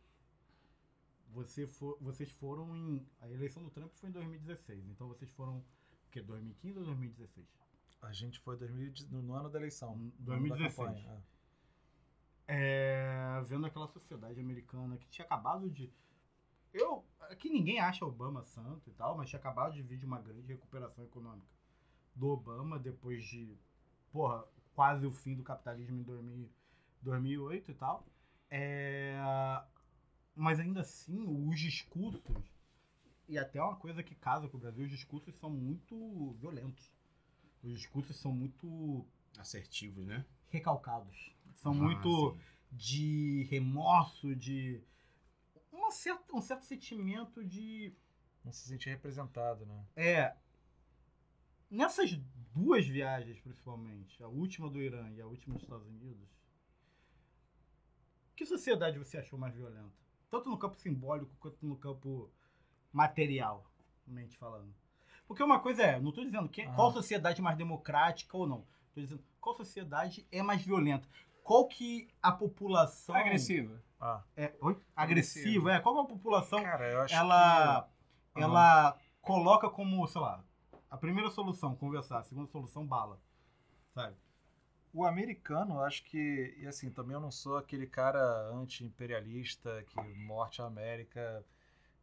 Speaker 9: Você for, vocês foram em. A eleição do Trump foi em 2016, então vocês foram. O quê? 2015 ou 2016?
Speaker 1: A gente foi 2000, no no ano da eleição. no ano da
Speaker 9: 2016.
Speaker 1: campanha,
Speaker 9: É, vendo aquela sociedade americana que tinha acabado de. Eu. Aqui ninguém acha Obama santo e tal, mas tinha acabado de vir de uma grande recuperação econômica do Obama depois de. Porra, quase o fim do capitalismo em 2000, 2008 e tal. É, mas ainda assim, os discursos. E até uma coisa que casa com o Brasil, os discursos são muito violentos. Os discursos são muito
Speaker 3: Assertivos, né?
Speaker 9: recalcados. São
Speaker 3: Ah,
Speaker 9: muito
Speaker 3: sim.
Speaker 9: de remorso, de uma certa, um certo sentimento de
Speaker 1: Não se sentir representado, né?
Speaker 9: é nessas duas viagens principalmente, a última do Irã e a última dos Estados Unidos. Que sociedade você achou mais violenta? Tanto no campo simbólico quanto no campo material, mente falando. Porque uma coisa é, não estou dizendo que,
Speaker 1: Ah.
Speaker 9: qual sociedade é mais democrática ou não. Estou dizendo qual sociedade é mais violenta. Qual que a população
Speaker 8: Agressiva.
Speaker 1: Ah,
Speaker 9: é oi?
Speaker 8: Agressiva.
Speaker 9: agressiva, é qual que a população
Speaker 1: cara, eu acho
Speaker 9: ela
Speaker 1: que...
Speaker 9: ela coloca como, sei lá, a primeira solução conversar, a segunda solução bala. Sabe?
Speaker 1: O americano, eu acho que, e assim, também eu não sou aquele cara anti-imperialista que morte à América,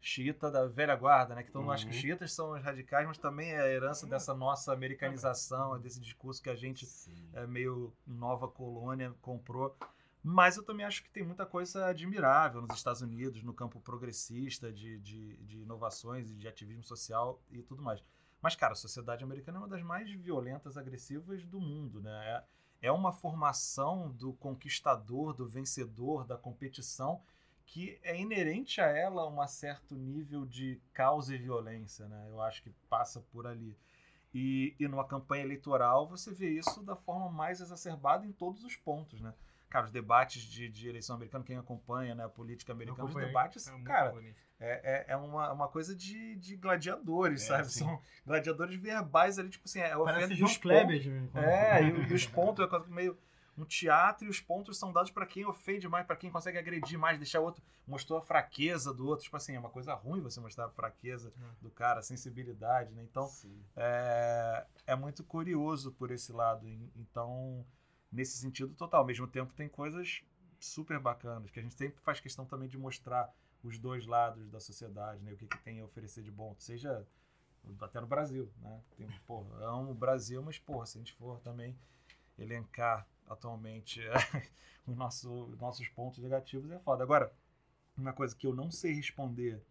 Speaker 1: xiita da velha guarda, né? Que todo mundo acha que
Speaker 3: Uhum.
Speaker 1: xiitas são os radicais, mas também é a herança dessa nossa americanização, desse discurso que a gente é meio nova colônia comprou. Mas eu também acho que tem muita coisa admirável nos Estados Unidos, no campo progressista de, de, de inovações e de ativismo social e tudo mais. Mas, cara, a sociedade americana é uma das mais violentas, agressivas do mundo, né? É, é uma formação do conquistador, do vencedor, da competição, que é inerente a ela um certo nível de causa e violência, né? Eu acho que passa por ali. E, e numa campanha eleitoral você vê isso da forma mais exacerbada em todos os pontos, né? Cara, os debates de, de eleição americana, quem acompanha né, a política americana, os debates,
Speaker 8: É
Speaker 1: cara, é, é, é uma, uma coisa de, de gladiadores,
Speaker 3: É,
Speaker 1: sabe?
Speaker 3: sim.
Speaker 1: São gladiadores verbais ali, tipo assim, é,
Speaker 9: Parece
Speaker 1: ofende
Speaker 9: João
Speaker 1: os
Speaker 9: Kleber.
Speaker 1: É, e, e [LAUGHS] os pontos é meio um teatro e os pontos são dados pra quem ofende mais, pra quem consegue agredir mais, deixar o outro. Mostrou a fraqueza do outro. Tipo assim, é uma coisa ruim você mostrar a fraqueza do cara, a sensibilidade, né? Então, é, é muito curioso por esse lado. Então, nesse sentido total. Ao mesmo tempo, tem coisas super bacanas, que a gente sempre faz questão também de mostrar os dois lados da sociedade, né? O que, que tem a oferecer de bom, seja até no Brasil, né? Tem, porra, amo o Brasil, mas, porra, se a gente for também elencar atualmente [LAUGHS] os nossos, nossos pontos negativos, é foda. Agora, uma coisa que eu não sei responder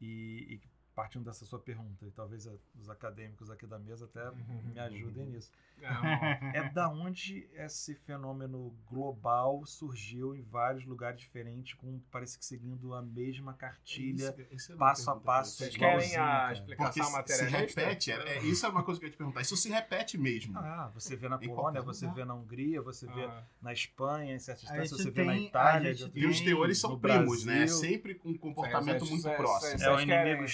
Speaker 1: e, e partindo dessa sua pergunta, e talvez a- os acadêmicos aqui da mesa até me ajudem [LAUGHS] nisso.
Speaker 8: É,
Speaker 1: É da onde esse fenômeno global surgiu em vários lugares diferentes, com parece que seguindo a mesma cartilha,
Speaker 3: Isso- é
Speaker 1: passo a passo.
Speaker 8: Vocês querem a explicação
Speaker 3: Porque se, se repete, é, é- isso é uma coisa que eu ia te perguntar. Isso se repete mesmo.
Speaker 1: Ah, você vê na Polônia, você
Speaker 3: lugar.
Speaker 1: vê na Hungria, você vê
Speaker 8: Ah.
Speaker 1: na Espanha, em certas
Speaker 9: A
Speaker 1: instâncias,
Speaker 9: gente
Speaker 1: você vê na
Speaker 9: tem-
Speaker 1: Itália.
Speaker 3: E os teores são primos, né? É
Speaker 1: Brasil.
Speaker 3: sempre com um comportamento muito próximo.
Speaker 1: É o inimigo
Speaker 8: querem-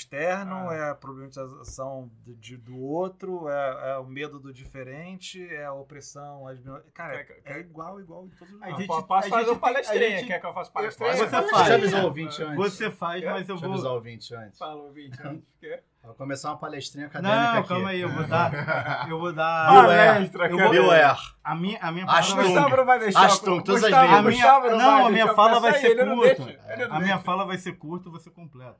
Speaker 1: externo,
Speaker 8: Ah.
Speaker 1: é a problematização de- de- do outro, é, é o medo do diferente, é a opressão. As, cara,
Speaker 8: Quer-
Speaker 1: é igual, igual em todos os
Speaker 9: A
Speaker 8: Ah,
Speaker 1: lugares.
Speaker 9: gente-
Speaker 8: po- posso
Speaker 9: a
Speaker 8: fazer um palestrinha?
Speaker 9: gente-
Speaker 8: Quer que eu faça palestrinha?
Speaker 9: Você
Speaker 2: Deixa
Speaker 9: faz.
Speaker 2: eu avisar o ouvinte antes.
Speaker 9: Você faz,
Speaker 8: É?
Speaker 9: mas eu
Speaker 2: Deixa eu
Speaker 9: vou.
Speaker 2: avisar o ouvinte antes.
Speaker 8: Fala, ouvinte, antes. Quer?
Speaker 2: Vai começar uma palestrinha acadêmica
Speaker 9: Não,
Speaker 2: aqui.
Speaker 9: calma aí, eu vou dar. [LAUGHS] Eu vou dar.
Speaker 8: Palestra,
Speaker 9: eu vou-
Speaker 2: Beware.
Speaker 9: A minha, a minha
Speaker 2: Acho
Speaker 9: palavra.
Speaker 8: não vai deixar.
Speaker 2: Astron, todas as vezes.
Speaker 9: A minha,
Speaker 8: não
Speaker 9: não, a minha fala
Speaker 8: eu
Speaker 9: vai ser curta. A minha fala vai ser curta, você completa.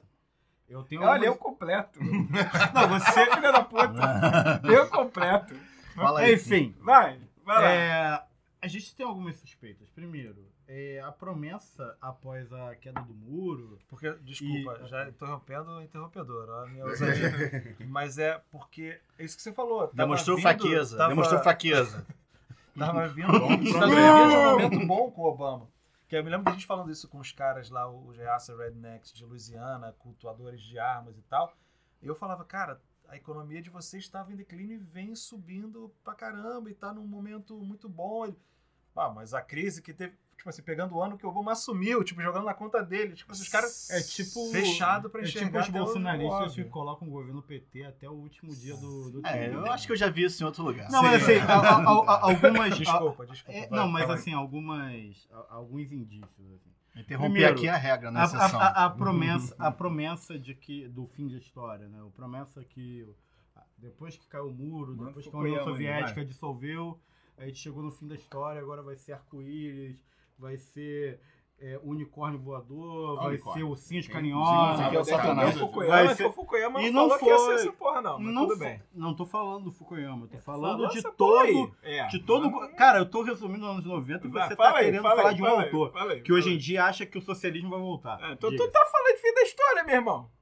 Speaker 9: Eu tenho.
Speaker 8: Olha, eu
Speaker 9: algumas-
Speaker 8: completo. [LAUGHS]
Speaker 9: Não, você.
Speaker 8: Filha da puta. [LAUGHS] Eu completo.
Speaker 2: Fala aí.
Speaker 9: Enfim.
Speaker 8: Vai, vai lá.
Speaker 9: É, a gente tem algumas suspeitas. Primeiro, é, a promessa após a queda do muro.
Speaker 1: Porque, desculpa,
Speaker 9: E-
Speaker 1: já interrompendo o interrompedor, ó, a minha ousadia. mas é porque é isso que você falou.
Speaker 2: Demonstrou
Speaker 1: vindo-
Speaker 2: fraqueza.
Speaker 1: tava-
Speaker 2: Demonstrou fraqueza. [LAUGHS]
Speaker 1: Tava vindo um momento bom com o Obama. Que eu me lembro da gente falando isso com os caras lá, os Reaça Rednecks de Louisiana, cultuadores de armas e tal. Eu falava, cara, a economia de vocês estava em declínio e vem subindo pra caramba e tá num momento muito bom. Ah, mas a crise que teve, tipo assim, pegando o ano que o Obama assumiu, tipo, jogando na conta dele. Tipo, os caras
Speaker 9: É tipo.
Speaker 1: fechado pra
Speaker 9: É
Speaker 1: enxergar.
Speaker 9: tipo os bolsonaristas que colocam o governo PT até o último dia do, do
Speaker 2: É, eu acho que eu já vi isso em outro lugar.
Speaker 9: Não, mas assim, a- a- a- a- algumas.
Speaker 1: Desculpa, desculpa.
Speaker 9: É,
Speaker 1: vai,
Speaker 9: não, mas assim, algumas. a- Alguns indícios. Assim.
Speaker 2: Interromper
Speaker 9: Primeiro,
Speaker 2: aqui a regra
Speaker 9: A,
Speaker 2: na sessão.
Speaker 9: a- a- a promessa, a promessa de que do fim da história, né? A promessa que depois que caiu o muro, depois que a União Soviética dissolveu, a gente chegou no fim da história, agora vai ser arco-íris, vai ser é, unicórnio voador, vai
Speaker 3: Unicórnio.
Speaker 9: ser ursinhos carinhosos.
Speaker 8: Ah,
Speaker 3: é sacanagem.
Speaker 8: o Fukuyama,
Speaker 9: Vai ser-
Speaker 8: o Fukuyama
Speaker 9: E
Speaker 8: não
Speaker 9: não
Speaker 8: falou que ia ser
Speaker 9: foi-
Speaker 8: essa porra, não. Mas tudo
Speaker 9: fo-
Speaker 8: bem.
Speaker 9: não tô falando do Fukuyama, eu tô falando
Speaker 8: Falou
Speaker 9: de todo.
Speaker 8: É.
Speaker 9: De todo. Cara, eu tô resumindo nos anos 90 e você tá
Speaker 8: aí,
Speaker 9: querendo
Speaker 8: fala
Speaker 9: falar
Speaker 8: aí,
Speaker 9: de um
Speaker 8: fala aí,
Speaker 9: autor
Speaker 8: fala aí,
Speaker 9: que hoje em dia acha que o socialismo vai voltar.
Speaker 8: É, tu, tu tá falando de fim da história, meu irmão.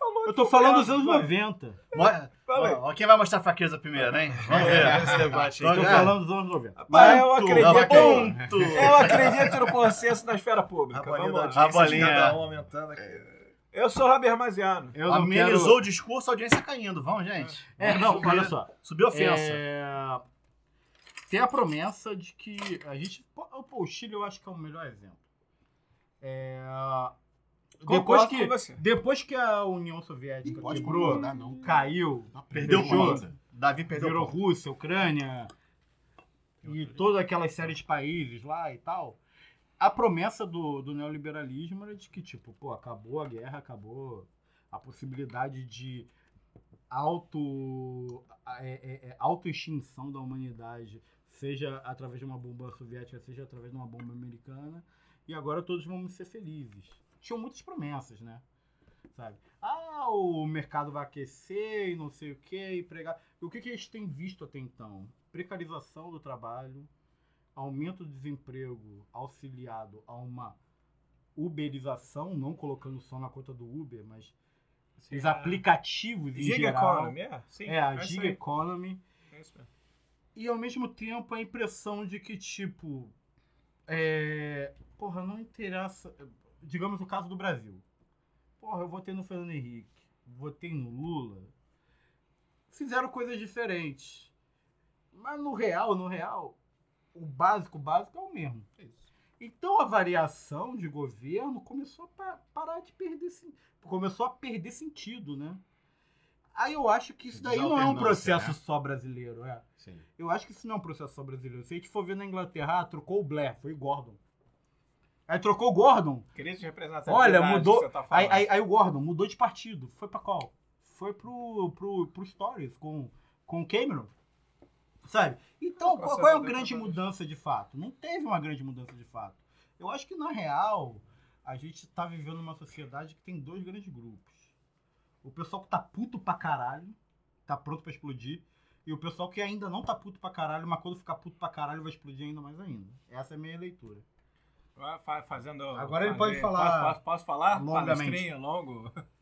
Speaker 8: Falou
Speaker 9: Eu tô falando dos anos
Speaker 8: vai.
Speaker 9: 90.
Speaker 2: Mo-
Speaker 8: aí.
Speaker 2: Ó, ó, quem vai mostrar fraqueza primeiro, hein? Vamos ver.
Speaker 1: esse debate
Speaker 9: Eu
Speaker 1: aí.
Speaker 9: tô
Speaker 2: É.
Speaker 9: falando dos anos 90.
Speaker 8: Rapaz, eu acredito.
Speaker 2: Não, ponto.
Speaker 8: Eu acredito no consenso na esfera
Speaker 1: A
Speaker 8: pública.
Speaker 1: bolinha
Speaker 8: Vamos
Speaker 1: da
Speaker 8: lá.
Speaker 1: audiência
Speaker 2: A bolinha.
Speaker 1: um aumentando aqui.
Speaker 8: Eu sou Robert Maziano.
Speaker 9: Eu
Speaker 2: Amenizou
Speaker 9: quero...
Speaker 2: o discurso, a audiência caindo. Vamos, gente.
Speaker 9: É,
Speaker 2: Vamos
Speaker 9: não,
Speaker 2: subir-
Speaker 9: olha só.
Speaker 2: Subir ofensa.
Speaker 9: É... Tem a promessa de que a gente... Pô, o Chile eu acho que é o melhor exemplo. É... Depois que, depois que a União Soviética quebrou,
Speaker 3: concordar, não.
Speaker 9: caiu,
Speaker 2: Perdeu o
Speaker 9: Fechou.
Speaker 2: Davi perdeu
Speaker 9: virou
Speaker 2: ponto.
Speaker 9: Rússia, Ucrânia e toda aquela série de países lá e tal. A promessa do, do neoliberalismo era de que, tipo, pô, acabou a guerra, acabou a possibilidade de auto, é, é, é, autoextinção da humanidade, seja através de uma bomba soviética, seja através de uma bomba americana, e agora todos vamos ser felizes. Tinham muitas promessas, né? Sabe? Ah, o mercado vai aquecer e não sei o que, e pregar. E o que, que a gente tem visto até então? Precarização do trabalho, aumento do desemprego auxiliado a uma uberização, não colocando só na conta do Uber, mas
Speaker 8: Sim,
Speaker 9: os
Speaker 8: a-
Speaker 9: aplicativos em geral.
Speaker 8: Economy, é? Sim.
Speaker 9: É, a
Speaker 8: é
Speaker 9: Gig. Economy.
Speaker 8: É isso mesmo.
Speaker 9: E ao mesmo tempo a impressão de que, tipo. É. Porra, não interessa. Digamos o caso do Brasil. Porra, eu votei no Fernando Henrique, votei no Lula. Fizeram coisas diferentes. Mas no real, no real, o básico, o básico é o mesmo. Então a variação de governo começou a pa- parar de perder começou a perder sentido, né? Aí eu acho que isso daí não é um processo
Speaker 3: né?
Speaker 9: só brasileiro, é.
Speaker 3: Sim.
Speaker 9: Eu acho que isso não é um processo só brasileiro. Se a gente for ver na Inglaterra, ah, trocou o Blair, foi o Gordon. Aí trocou o Gordon.
Speaker 8: Crise de representatividade.
Speaker 9: Olha, mudou.
Speaker 8: tá
Speaker 9: aí, aí, aí o Gordon mudou de partido. Foi pra qual? Foi pro, pro, pro Stories com, com o Cameron. Sabe? Então, qual, qual é a grande mudança de fato? Não teve uma grande mudança de fato. Eu acho que, na real, a gente tá vivendo uma sociedade que tem dois grandes grupos. O pessoal que tá puto pra caralho, tá pronto pra explodir, e o pessoal que ainda não tá puto pra caralho, mas quando ficar puto pra caralho vai explodir ainda mais ainda. Essa é a minha leitura.
Speaker 8: Fa- Fazendo.
Speaker 9: Agora ele
Speaker 8: fazer-
Speaker 9: pode falar
Speaker 8: Posso, posso, posso falar?
Speaker 9: longamente.
Speaker 8: Longo. [LAUGHS]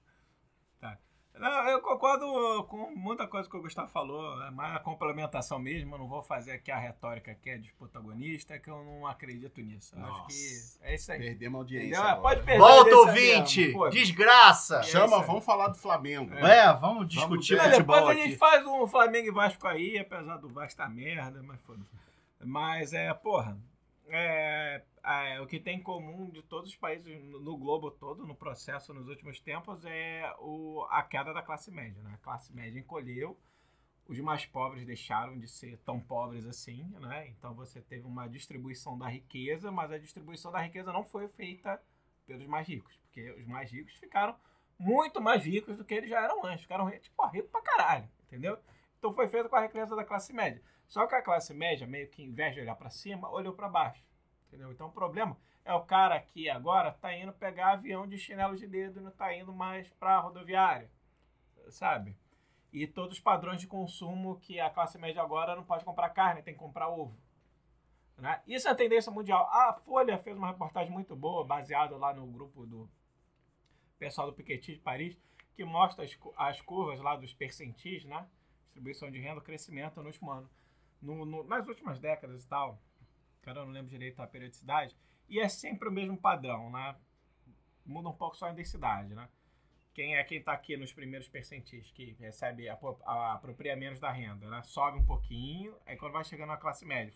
Speaker 8: Tá. Não, eu concordo com muita coisa que o Gustavo falou. É mais a complementação mesmo. Eu não vou fazer aqui a retórica que é de protagonista, que eu não acredito nisso. Eu acho que é isso aí.
Speaker 3: Perdemos a audiência.
Speaker 8: Pode perder.
Speaker 2: Volta, ouvinte! Desgraça!
Speaker 8: É
Speaker 3: Chama, vamos falar do Flamengo.
Speaker 2: É, vamos discutir
Speaker 3: Vamos-
Speaker 2: futebol
Speaker 8: depois a gente
Speaker 2: aqui.
Speaker 8: faz um Flamengo e Vasco aí, apesar do Vasco tá merda, mas foda-se. Mas é, porra, é, é, o que tem em comum de todos os países no, globo todo, no processo nos últimos tempos, é o, a queda da classe média. Né? A classe média encolheu, os mais pobres deixaram de ser tão pobres assim, né? Então você teve uma distribuição da riqueza, mas a distribuição da riqueza não foi feita pelos mais ricos, porque os mais ricos ficaram muito mais ricos do que eles já eram antes. Ficaram tipo, ricos pra caralho, entendeu? Então foi feito com a riqueza da classe média. Só que a classe média, meio que em vez de olhar pra cima, olhou pra baixo. Entendeu? Então o problema é o cara que agora tá indo pegar avião de chinelo de dedo e não tá indo mais pra rodoviária. Sabe? E todos os padrões de consumo que a classe média agora não pode comprar carne, tem que comprar ovo. Né? Isso é a tendência mundial. A Folha fez uma reportagem muito boa, baseada lá no grupo do pessoal do Piketty de Paris, que mostra as, as curvas lá dos percentis, né? Distribuição de renda, crescimento no último ano. No- no- nas últimas décadas e tal, cara, eu não lembro direito a periodicidade, e é sempre o mesmo padrão, né? Muda um pouco só a densidade, né? Quem é quem tá aqui nos primeiros percentis, que recebe, apro- a- apropria menos da renda, né? Sobe um pouquinho, aí quando vai chegando na classe média,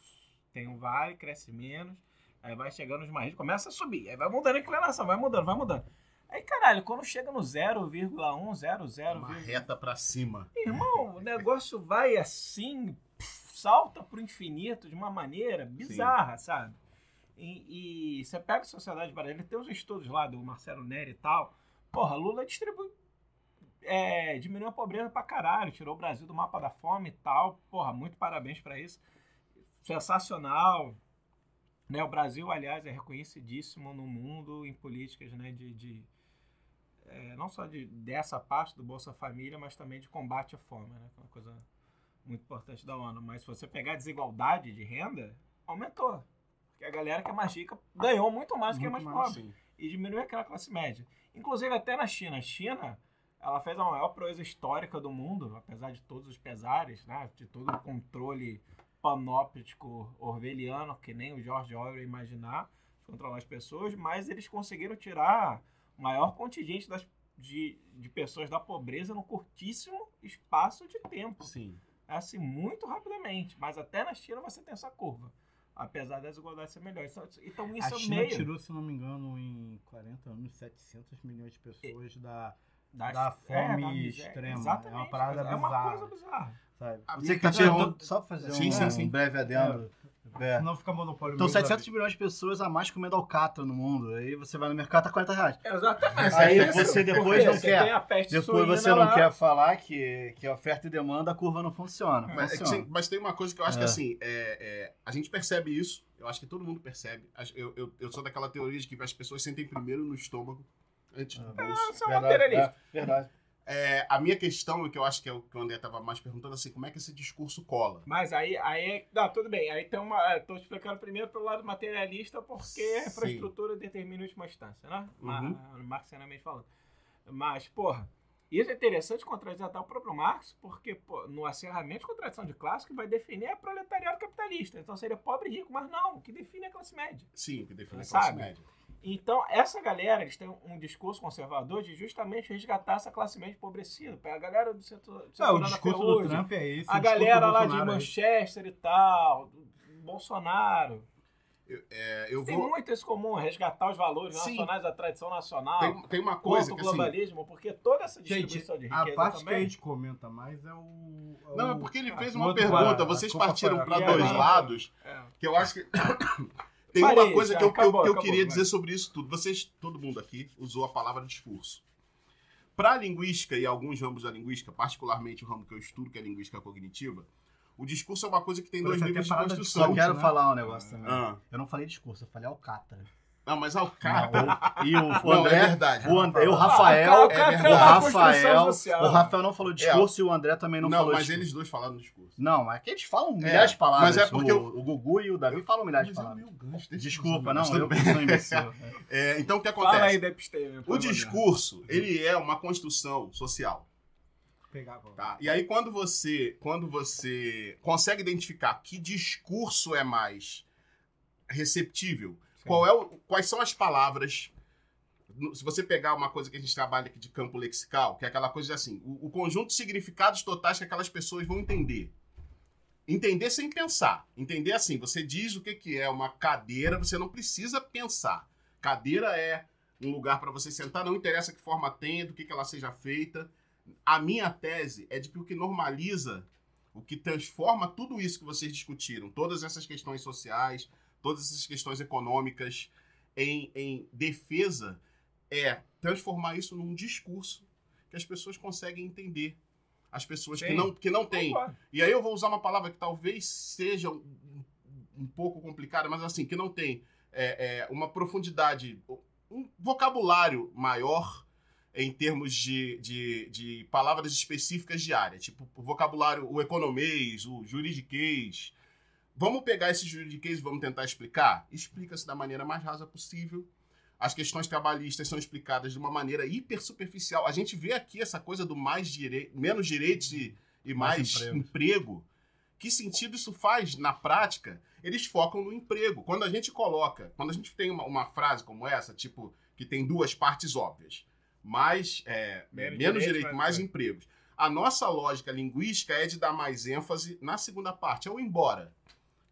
Speaker 8: tem um vale, cresce menos, aí vai chegando os mais ricos, começa a subir, aí vai mudando a inclinação, vai mudando, vai mudando. Aí, caralho, quando chega no 0,1, 0,0,
Speaker 3: Uma reta pra cima.
Speaker 8: Irmão, o negócio vai assim, pff, salta pro infinito de uma maneira bizarra, sabe? E, e você pega a sociedade brasileira, tem uns estudos lá do Marcelo Neri e tal. Porra, Lula distribui. É, diminuiu a pobreza pra caralho, tirou o Brasil do mapa da fome e tal. Porra, muito parabéns pra isso. Sensacional. Né, o Brasil, aliás, é reconhecidíssimo no mundo em políticas né, de, de, é, não só de, dessa parte do Bolsa Família, mas também de combate à fome, né? É uma coisa muito importante da ONU. Mas se você pegar a desigualdade de renda, aumentou. Porque a galera que é mais rica ganhou muito mais do que é mais
Speaker 3: mais,
Speaker 8: pobre.
Speaker 3: sim.
Speaker 8: E diminuiu aquela classe média. Inclusive até na China. A China, ela fez a maior proeza histórica do mundo, apesar de todos os pesares, né? De todo o controle panóptico orwelliano, que nem o George Orwell imaginar, de controlar as pessoas, mas eles conseguiram tirar o maior contingente das, de, de pessoas da pobreza num curtíssimo espaço de tempo.
Speaker 3: Sim.
Speaker 8: Assim, muito rapidamente. Mas até na China você tem essa curva. Apesar das desigualdades ser melhores. Então, Então isso
Speaker 9: a
Speaker 8: é
Speaker 9: China
Speaker 8: meio
Speaker 9: tirou, se não me engano, em 40 anos, 700 milhões de pessoas da,
Speaker 8: das-
Speaker 9: da
Speaker 8: é,
Speaker 9: fome
Speaker 8: da
Speaker 9: extrema. É
Speaker 8: Exatamente.
Speaker 9: uma parada
Speaker 8: é uma
Speaker 9: bizarra.
Speaker 8: coisa bizarra.
Speaker 9: Sabe?
Speaker 3: A
Speaker 2: Você que tá perguntando, só fazer
Speaker 3: Sim,
Speaker 2: um,
Speaker 3: sim, sim.
Speaker 2: um breve adendo. É.
Speaker 9: Senão fica monopólio.
Speaker 2: Então,
Speaker 9: meu da
Speaker 2: 700
Speaker 9: vida.
Speaker 2: milhões de pessoas a mais comendo alcatra no mundo. Aí você vai no mercado, tá 40 reais.
Speaker 8: Exatamente.
Speaker 2: Aí
Speaker 8: É isso.
Speaker 2: você depois não
Speaker 8: você
Speaker 2: quer. Depois você não
Speaker 8: lá.
Speaker 2: quer falar que, que oferta e demanda, a curva não funciona.
Speaker 3: Mas, é que
Speaker 2: funciona.
Speaker 3: mas tem uma coisa que eu acho que
Speaker 2: É.
Speaker 3: assim, é, é, a gente percebe isso, eu acho que todo mundo percebe. Eu, eu, eu sou daquela teoria de que as pessoas sentem primeiro no estômago antes do bolso.
Speaker 8: É um materialista.
Speaker 2: é, verdade.
Speaker 3: É, a minha questão, que eu acho que é o que o André estava mais perguntando, assim, como é que esse discurso cola?
Speaker 8: Mas aí, aí é- não, tudo bem. Aí tem uma. Estou explicando primeiro pelo lado materialista, porque a infraestrutura determina a última instância, né?
Speaker 3: Uhum.
Speaker 8: Ma- Marxianamente falando. Mas, porra, Isso é interessante contradizer até o próprio Marx, porque pô, no acerramento de contradição de classe que vai definir é proletariado capitalista. Então seria pobre e rico, mas não, o que define é a classe média.
Speaker 3: Sim, que define a
Speaker 8: Sabe?
Speaker 3: classe média.
Speaker 8: Então, essa galera, eles têm um discurso conservador de justamente resgatar essa classe média empobrecida. A galera do setor, do
Speaker 9: Ah,
Speaker 8: setor
Speaker 9: o
Speaker 8: da
Speaker 9: discurso do Trump é esse.
Speaker 8: a
Speaker 9: o
Speaker 8: galera lá de
Speaker 9: é.
Speaker 8: Manchester e tal, do Bolsonaro.
Speaker 3: É, eu
Speaker 8: Tem
Speaker 3: vou.
Speaker 8: muito isso comum, resgatar os valores
Speaker 3: Sim.
Speaker 8: nacionais da tradição nacional,
Speaker 3: Tem, tem uma coisa
Speaker 8: contra o
Speaker 3: que assim.
Speaker 8: globalismo, porque toda essa
Speaker 9: Gente,
Speaker 8: distribuição de
Speaker 9: a
Speaker 8: riqueza
Speaker 9: parte que a
Speaker 8: também...
Speaker 9: gente comenta mais é o. é
Speaker 3: Não, é
Speaker 9: o-
Speaker 3: porque ele fez
Speaker 9: o
Speaker 3: uma pergunta.
Speaker 9: para-
Speaker 3: Vocês
Speaker 9: a
Speaker 3: partiram
Speaker 9: para-
Speaker 3: dois lados
Speaker 8: É.
Speaker 3: que eu acho que. [COUGHS] Tem
Speaker 8: Parei,
Speaker 3: uma coisa
Speaker 8: já
Speaker 3: que eu,
Speaker 8: acabou,
Speaker 3: que eu
Speaker 8: acabou,
Speaker 3: queria dizer sobre isso tudo. Vocês, todo mundo aqui, usou a palavra discurso. Para a linguística e alguns ramos da linguística, particularmente o ramo que eu estudo, que é a linguística cognitiva, o discurso é uma coisa que tem dois
Speaker 9: Parece até
Speaker 3: níveis de construção.
Speaker 2: Só quero
Speaker 9: né?
Speaker 2: falar um negócio também.
Speaker 3: Ah,
Speaker 2: Eu não falei discurso, eu falei alcatra.
Speaker 3: Não, mas Alcatra.
Speaker 2: Não, e o, o
Speaker 3: Não,
Speaker 2: André,
Speaker 3: é verdade.
Speaker 2: o André, o
Speaker 8: Ah,
Speaker 2: Rafael,
Speaker 8: cara
Speaker 3: é
Speaker 2: o Rafael,
Speaker 8: social.
Speaker 2: o Rafael não falou discurso e o André também não,
Speaker 3: Não,
Speaker 2: falou
Speaker 3: mas
Speaker 2: discurso.
Speaker 3: eles dois falaram no discurso.
Speaker 2: Não, mas que eles falam
Speaker 3: É,
Speaker 2: milhares de palavras.
Speaker 3: mas é porque
Speaker 2: o,
Speaker 3: eu-
Speaker 2: o Gugu e o Davi falam milhares de
Speaker 3: é
Speaker 2: palavras.
Speaker 3: gancho, eu
Speaker 2: Desculpa, não, eu sou imbecil. [LAUGHS]
Speaker 3: É, então o que
Speaker 8: Fala
Speaker 3: acontece?
Speaker 8: aí da episteme.
Speaker 3: O discurso, ele é uma construção social. Tá? E aí quando você, quando você consegue identificar que discurso é mais receptível, qual é o- quais são as palavras se você pegar uma coisa que a gente trabalha aqui de campo lexical, que é aquela coisa assim, o, o conjunto de significados totais que aquelas pessoas vão entender. Entender sem pensar. Entender assim, você diz o que, que é uma cadeira, você não precisa pensar. Cadeira é um lugar para você sentar, não interessa que forma tenha, do que, que ela seja feita. A minha tese é de que o que normaliza, o que transforma tudo isso que vocês discutiram, todas essas questões sociais, todas essas questões econômicas, em, em defesa, é transformar isso num discurso que as pessoas conseguem entender. As pessoas que
Speaker 8: Sim.
Speaker 3: não, que não têm. E aí eu vou usar uma palavra que talvez seja um, um pouco complicada, mas assim, que não tem é, é, uma profundidade, um vocabulário maior em termos de, de, de palavras específicas de área. Tipo, o vocabulário, o economês, o juridiquês. Vamos pegar esse juridiquês e vamos tentar explicar? Explica-se da maneira mais rasa possível. As questões trabalhistas são explicadas de uma maneira hiper superficial. A gente vê aqui essa coisa do mais direi menos direitos e, e mais,
Speaker 2: Mais emprego.
Speaker 3: emprego. Que sentido isso faz na prática? Eles focam no emprego. Quando a gente coloca, quando a gente tem uma, uma frase como essa, tipo, que tem duas partes óbvias, mais, é,
Speaker 8: Menos
Speaker 3: menos,
Speaker 8: direito, mais
Speaker 3: mais
Speaker 8: emprego.
Speaker 3: empregos. A nossa lógica linguística é de dar mais ênfase na segunda parte, é o embora.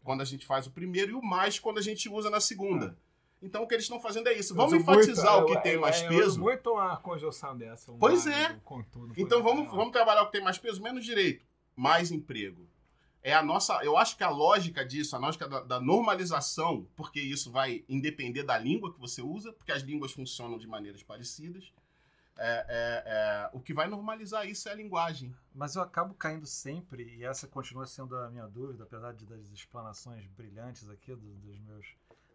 Speaker 3: Quando a gente faz o primeiro e o mais quando a gente usa na segunda. Então o que eles estão fazendo é isso. Vamos enfatizar
Speaker 8: muito-
Speaker 3: o que
Speaker 8: eu-
Speaker 3: tem
Speaker 8: eu-
Speaker 3: mais
Speaker 8: eu
Speaker 3: peso.
Speaker 8: muito uma conjunção dessa. um
Speaker 3: Pois é.
Speaker 8: contudo,
Speaker 3: Então vamos, vamos trabalhar o que tem mais peso, menos direito, mais emprego. É a nossa. Eu acho que a lógica disso, a lógica da, da normalização, porque isso vai independer da língua que você usa, porque as línguas funcionam de maneiras parecidas. É, é, é, o que vai normalizar isso é a linguagem.
Speaker 1: Mas eu acabo caindo sempre, e essa continua sendo a minha dúvida, apesar de, das explanações brilhantes aqui do- dos meus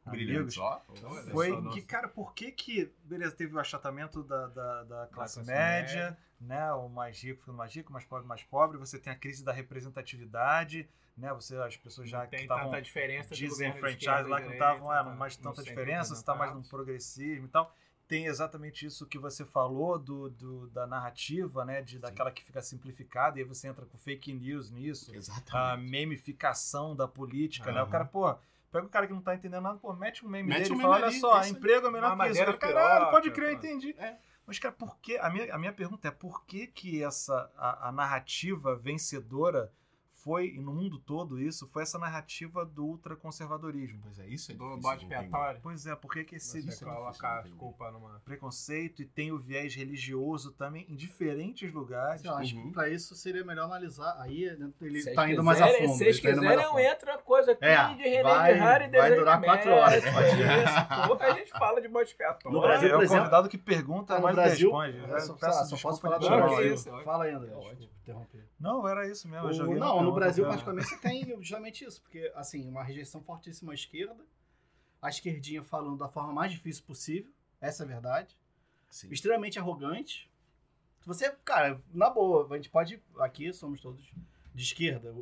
Speaker 1: amigos.
Speaker 3: ó.
Speaker 1: Foi
Speaker 8: Olha só,
Speaker 1: que, cara, por que que, beleza, teve o achatamento da, da, da classe
Speaker 8: classe
Speaker 1: média, né, o mais rico ficando mais rico, o mais pobre mais pobre, você tem a crise da representatividade, né, você, as pessoas já
Speaker 8: Não
Speaker 1: que
Speaker 8: tem
Speaker 1: estavam desenfranchise
Speaker 8: esquerda
Speaker 1: lá que não estavam é,
Speaker 8: tá?
Speaker 1: mais
Speaker 8: Não
Speaker 1: tanta diferença, você está mais no progressismo e tal. Tem exatamente isso que você falou do, do- da narrativa, né? De, daquela que fica simplificada, e aí você entra com fake news nisso, a
Speaker 3: Exatamente.
Speaker 1: memificação da política, né? O cara, pô, pega o cara que não tá entendendo nada, pô, mete um meme
Speaker 3: Mete
Speaker 1: dele
Speaker 3: um
Speaker 1: e fala,
Speaker 3: meme
Speaker 1: olha
Speaker 3: ali,
Speaker 1: só, emprego é melhor que isso. Cara, Caralho, pode crer,
Speaker 8: pô.
Speaker 1: entendi.
Speaker 3: É.
Speaker 1: Mas, cara, por que? A minha, a minha pergunta é por que que essa, a, a narrativa vencedora foi, e no mundo todo isso, foi essa narrativa do ultraconservadorismo?
Speaker 3: Pois é, isso é
Speaker 8: Do bode expiatório.
Speaker 1: Pois é, por que que esse
Speaker 8: Você
Speaker 3: isso é
Speaker 8: coloca
Speaker 3: difícil de
Speaker 8: a
Speaker 3: entender.
Speaker 8: culpa numa...
Speaker 1: preconceito e tem o viés religioso também em diferentes lugares?
Speaker 2: Eu acho
Speaker 3: Uhum.
Speaker 2: que pra isso seria melhor analisar. Aí né, ele
Speaker 8: Se
Speaker 2: tá indo mais a fundo.
Speaker 8: Se vocês
Speaker 2: tá
Speaker 8: quiserem, entra coisa aqui
Speaker 2: É,
Speaker 8: de René
Speaker 2: vai-
Speaker 8: Harry
Speaker 2: vai durar quatro horas, pode ir.
Speaker 8: Porra, a gente fala de bode expiatório.
Speaker 2: No Brasil,
Speaker 1: é o
Speaker 2: exemplo,
Speaker 1: convidado que pergunta,
Speaker 2: no
Speaker 1: mais
Speaker 2: Brasil,
Speaker 1: responde.
Speaker 2: Eu só, posso falar
Speaker 1: de
Speaker 2: do Brasil.
Speaker 8: isso, ótimo.
Speaker 2: Fala aí, André.
Speaker 8: É ótimo.
Speaker 2: Interromper.
Speaker 1: Não, era isso mesmo.
Speaker 2: O- não, no Brasil,
Speaker 1: pra-
Speaker 2: particularmente, você tem justamente isso, porque, assim, uma rejeição fortíssima à esquerda, a esquerdinha falando da forma mais difícil possível, essa é a verdade,
Speaker 3: Sim.
Speaker 2: extremamente arrogante. Se Você, cara, na boa, a gente pode, aqui somos todos de esquerda, o,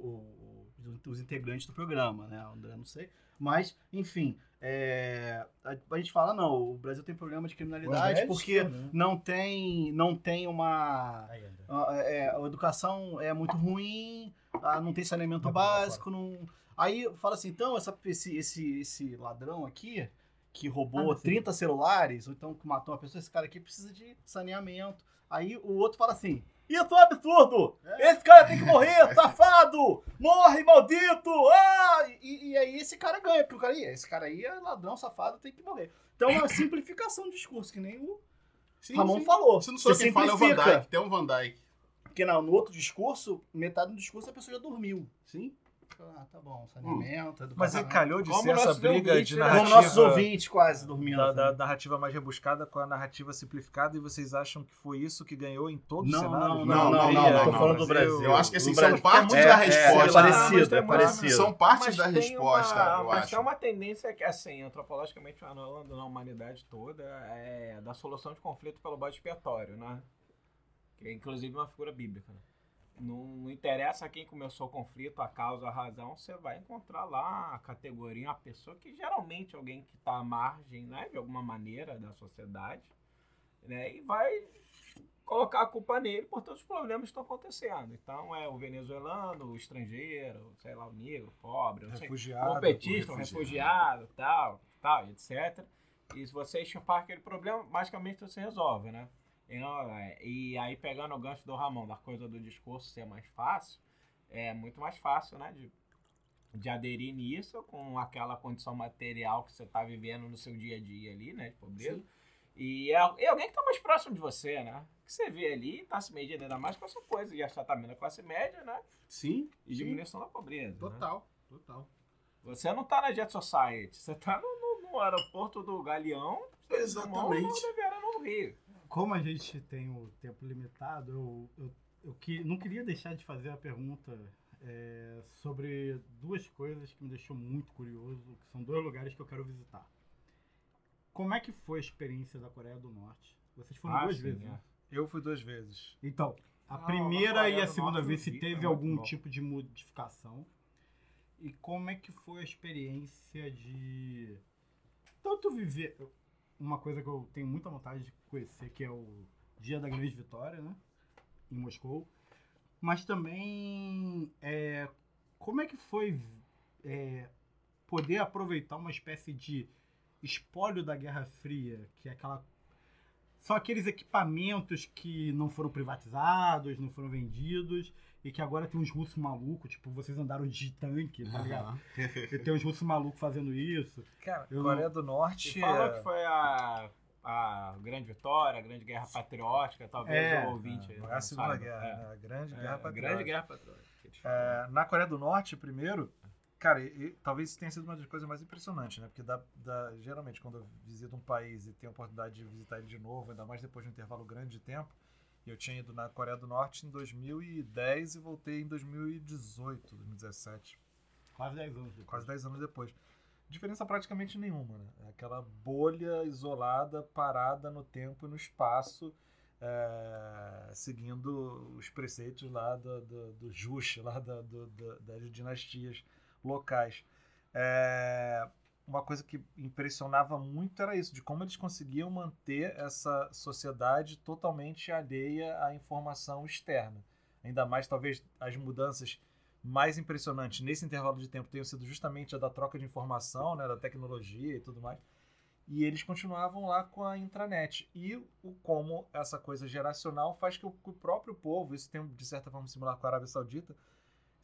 Speaker 2: o os- integrantes do programa, né? André não sei. Mas, enfim, é, a, a gente fala, não, o Brasil tem problema de criminalidade
Speaker 9: André
Speaker 2: porque
Speaker 9: né?
Speaker 2: não tem, não tem uma... A, é, a educação é muito ruim, ah, não tem saneamento básico, não... Aí fala assim, então, essa, esse, esse, esse ladrão aqui, que roubou
Speaker 9: Ah, sim.
Speaker 2: 30 celulares, ou então que matou uma pessoa, esse cara aqui precisa de saneamento. Aí o outro fala assim, isso é um absurdo! Esse cara tem que morrer, [LAUGHS] safado! Morre, maldito! Ah! E, e aí esse cara ganha, porque o cara, "Ih, esse cara aí é ladrão, safado, tem que morrer. Então é uma [LAUGHS] simplificação do discurso, que nem o
Speaker 3: Sim,
Speaker 2: Ramon
Speaker 3: sim.
Speaker 2: falou.
Speaker 3: Você não sabe quem fala é o Van. Dyke. Tem um Van Dyke.
Speaker 2: Porque não, no outro discurso, metade do discurso a pessoa já dormiu.
Speaker 3: Sim.
Speaker 2: Ah, tá bom, saneamento, educação.
Speaker 1: Mas aí calhou de
Speaker 8: Como
Speaker 1: ser essa briga
Speaker 8: ouvintes,
Speaker 1: de
Speaker 8: né?
Speaker 1: narrativa...
Speaker 2: Como nossos ouvintes quase dormindo.
Speaker 1: da, da narrativa mais rebuscada com a narrativa simplificada e vocês acham que foi isso que ganhou em todos
Speaker 2: Não,
Speaker 1: os cenários?
Speaker 2: não,
Speaker 3: não, não, não,
Speaker 2: tô
Speaker 3: não,
Speaker 2: falando do Brasil.
Speaker 3: Eu acho que assim, são partes
Speaker 2: É,
Speaker 3: da
Speaker 2: é,
Speaker 3: resposta.
Speaker 2: É, parecido, é parecido.
Speaker 3: São partes
Speaker 8: Mas
Speaker 3: da resposta,
Speaker 8: uma-
Speaker 3: eu
Speaker 8: mas
Speaker 3: acho.
Speaker 8: tem uma tendência que, assim, antropologicamente falando, na humanidade toda, é da solução de conflito pelo bode expiatório, né? Que é inclusive uma figura bíblica. né? Não, não interessa quem começou o conflito, a causa, a razão, você vai encontrar lá a categoria, uma pessoa que geralmente é alguém que está à margem, né, de alguma maneira da sociedade, né, e vai colocar a culpa nele por todos os problemas que estão acontecendo. Então é o venezuelano, o estrangeiro, sei lá, o negro, o pobre,
Speaker 1: Refugiado.
Speaker 8: o petista,
Speaker 3: o refugiado.
Speaker 8: tal, tal, etc. E se você enxupar aquele problema, basicamente você resolve, né? E, não, é, e aí pegando o gancho do Ramon, da coisa do discurso ser mais fácil, é muito mais fácil, né? De, de aderir nisso com aquela condição material que você está vivendo no seu dia a dia ali, né? De pobreza. E é, é alguém que está mais próximo de você, né? Que você vê ali, está se medindo ainda mais com essa coisa. E está também na classe média, né?
Speaker 3: Sim,
Speaker 8: E
Speaker 3: sim.
Speaker 8: diminuição da pobreza. né?
Speaker 3: Total, total.
Speaker 8: Você não tá na Jet Society, você tá no, no- no aeroporto do Galeão,
Speaker 3: Exatamente.
Speaker 8: no Oliveira no Rio.
Speaker 9: Como a gente tem o tempo limitado, eu, eu, eu que, não queria deixar de fazer a pergunta é, sobre duas coisas que me deixou muito curioso, que são dois lugares que eu quero visitar. Como é que foi a experiência da Coreia do Norte? Vocês foram
Speaker 8: Ah,
Speaker 9: duas
Speaker 8: sim,
Speaker 9: vezes,
Speaker 8: é.
Speaker 9: né?
Speaker 1: Eu fui duas vezes.
Speaker 9: Então, a
Speaker 8: na
Speaker 9: primeira
Speaker 8: Coreia
Speaker 9: e a segunda vez, se teve
Speaker 8: muito
Speaker 9: algum
Speaker 8: bom.
Speaker 9: tipo de modificação. E como é que foi a experiência de tanto viver uma coisa que eu tenho muita vontade de conhecer, que é o Dia da Grande Vitória, né? Em Moscou. Mas também é, como é que foi é, poder aproveitar uma espécie de espólio da Guerra Fria, que é aquela são aqueles equipamentos que não foram privatizados, não foram vendidos, e que agora tem uns russos malucos, tipo, vocês andaram de tanque, tá ligado? E tem uns russos malucos fazendo isso.
Speaker 1: Cara,
Speaker 9: Eu
Speaker 1: Coreia do Norte.
Speaker 8: E falou
Speaker 1: é-
Speaker 8: que foi a, a grande vitória, a grande guerra patriótica, talvez
Speaker 9: É,
Speaker 8: o ouvinte aí
Speaker 1: é a Segunda
Speaker 8: saiba.
Speaker 1: Guerra,
Speaker 8: É.
Speaker 1: né? A Grande
Speaker 8: É,
Speaker 1: Guerra Patriótica.
Speaker 8: grande guerra patriótica.
Speaker 1: É, na Coreia do Norte, primeiro, cara, e- e talvez isso tenha sido uma das coisas mais impressionantes, né? Porque dá, dá- geralmente quando eu visito um país e tenho a oportunidade de visitar ele de novo, ainda mais depois de um intervalo grande de tempo, eu tinha ido na Coreia do Norte em 2010 e voltei em 2018, 2017,
Speaker 9: Quase 10 anos depois.
Speaker 1: quase 10 anos depois. Diferença praticamente nenhuma, né? É aquela bolha isolada, parada no tempo e no espaço, é, seguindo os preceitos lá do, do, do Juche, lá do- do- das dinastias locais. É, uma coisa que impressionava muito era isso, de como eles conseguiam manter essa sociedade totalmente alheia à informação externa. Ainda mais, talvez, as mudanças mais impressionantes nesse intervalo de tempo tenham sido justamente a da troca de informação, né, da tecnologia e tudo mais. E eles continuavam lá com a intranet. E o como essa coisa geracional faz que o, o próprio povo, isso tem de certa forma similar com a Arábia Saudita,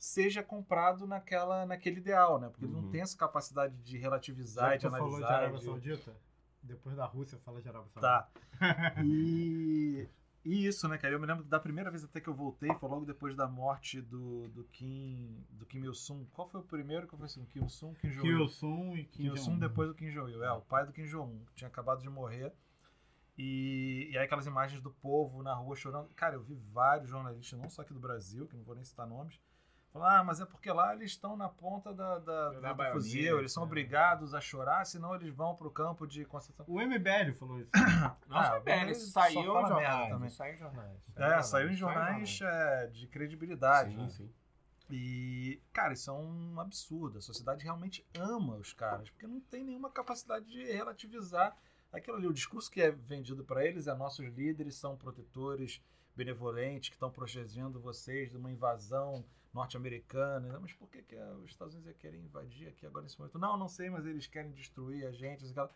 Speaker 1: seja comprado naquela, naquele ideal, né? Porque ele não
Speaker 3: Uhum.
Speaker 1: tem essa capacidade de relativizar e de
Speaker 9: tu falou de
Speaker 1: analisar.
Speaker 9: Arábia
Speaker 1: de-
Speaker 9: Saudita, depois da Rússia fala de Arábia Saudita.
Speaker 1: Tá. E, e isso, né, cara? Eu me lembro da primeira vez até que eu voltei, foi logo depois da morte do, do Kim do Kim Il-sung. Qual foi o primeiro que foi assim? Kim Il-sung, Kim
Speaker 9: Kim
Speaker 1: Jong-il?
Speaker 9: Il-sung e Kim
Speaker 1: Kim Il-sung
Speaker 9: Jong-un.
Speaker 1: depois do Kim Jong-il. É, o pai do Kim Jong-un, que tinha acabado de morrer. E, e aí aquelas imagens do povo na rua chorando. Cara, eu vi vários jornalistas, não só aqui do Brasil, que não vou nem citar nomes, falando, ah, mas é porque lá eles estão na ponta da, da,
Speaker 8: Da
Speaker 1: da- do
Speaker 8: baioneta,
Speaker 1: fuzil, eles são
Speaker 8: né?
Speaker 1: obrigados a chorar, senão eles vão pro campo de concentração.
Speaker 9: O MBL falou isso. [COUGHS]
Speaker 8: Não
Speaker 1: Ah,
Speaker 8: isso
Speaker 1: só
Speaker 8: saiu em jornais.
Speaker 1: também.
Speaker 8: Saiu em jornais.
Speaker 1: É, saiu em jornais é, de credibilidade.
Speaker 3: Sim,
Speaker 1: né?
Speaker 3: sim.
Speaker 1: E, cara, isso é um absurdo. A sociedade realmente ama os caras, porque não tem nenhuma capacidade de relativizar aquilo ali. O discurso que é vendido para eles é nossos líderes são protetores benevolentes que estão protegendo vocês de uma invasão norte-americana. Mas por que, que os Estados Unidos querem invadir aqui agora nesse momento? Não, não sei, mas eles querem destruir a gente. Aquela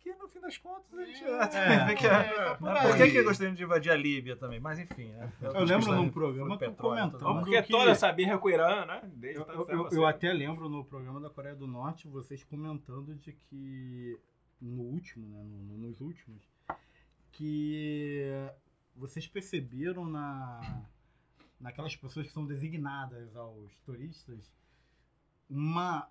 Speaker 1: que no fim das contas a gente
Speaker 9: É,
Speaker 1: vê que é,
Speaker 9: é, tá por
Speaker 1: né? Por que, que gostariam de invadir a Líbia também? Mas enfim, né?
Speaker 9: Eu lembro num programa que eu comentando
Speaker 8: Porque
Speaker 9: que-
Speaker 8: toda essa birra com o Irã, né? Desde
Speaker 9: Eu, eu- eu- eu até lembro no programa da Coreia do Norte vocês comentando de que no último, né, no- no- nos últimos, que vocês perceberam na naquelas pessoas que são designadas aos turistas uma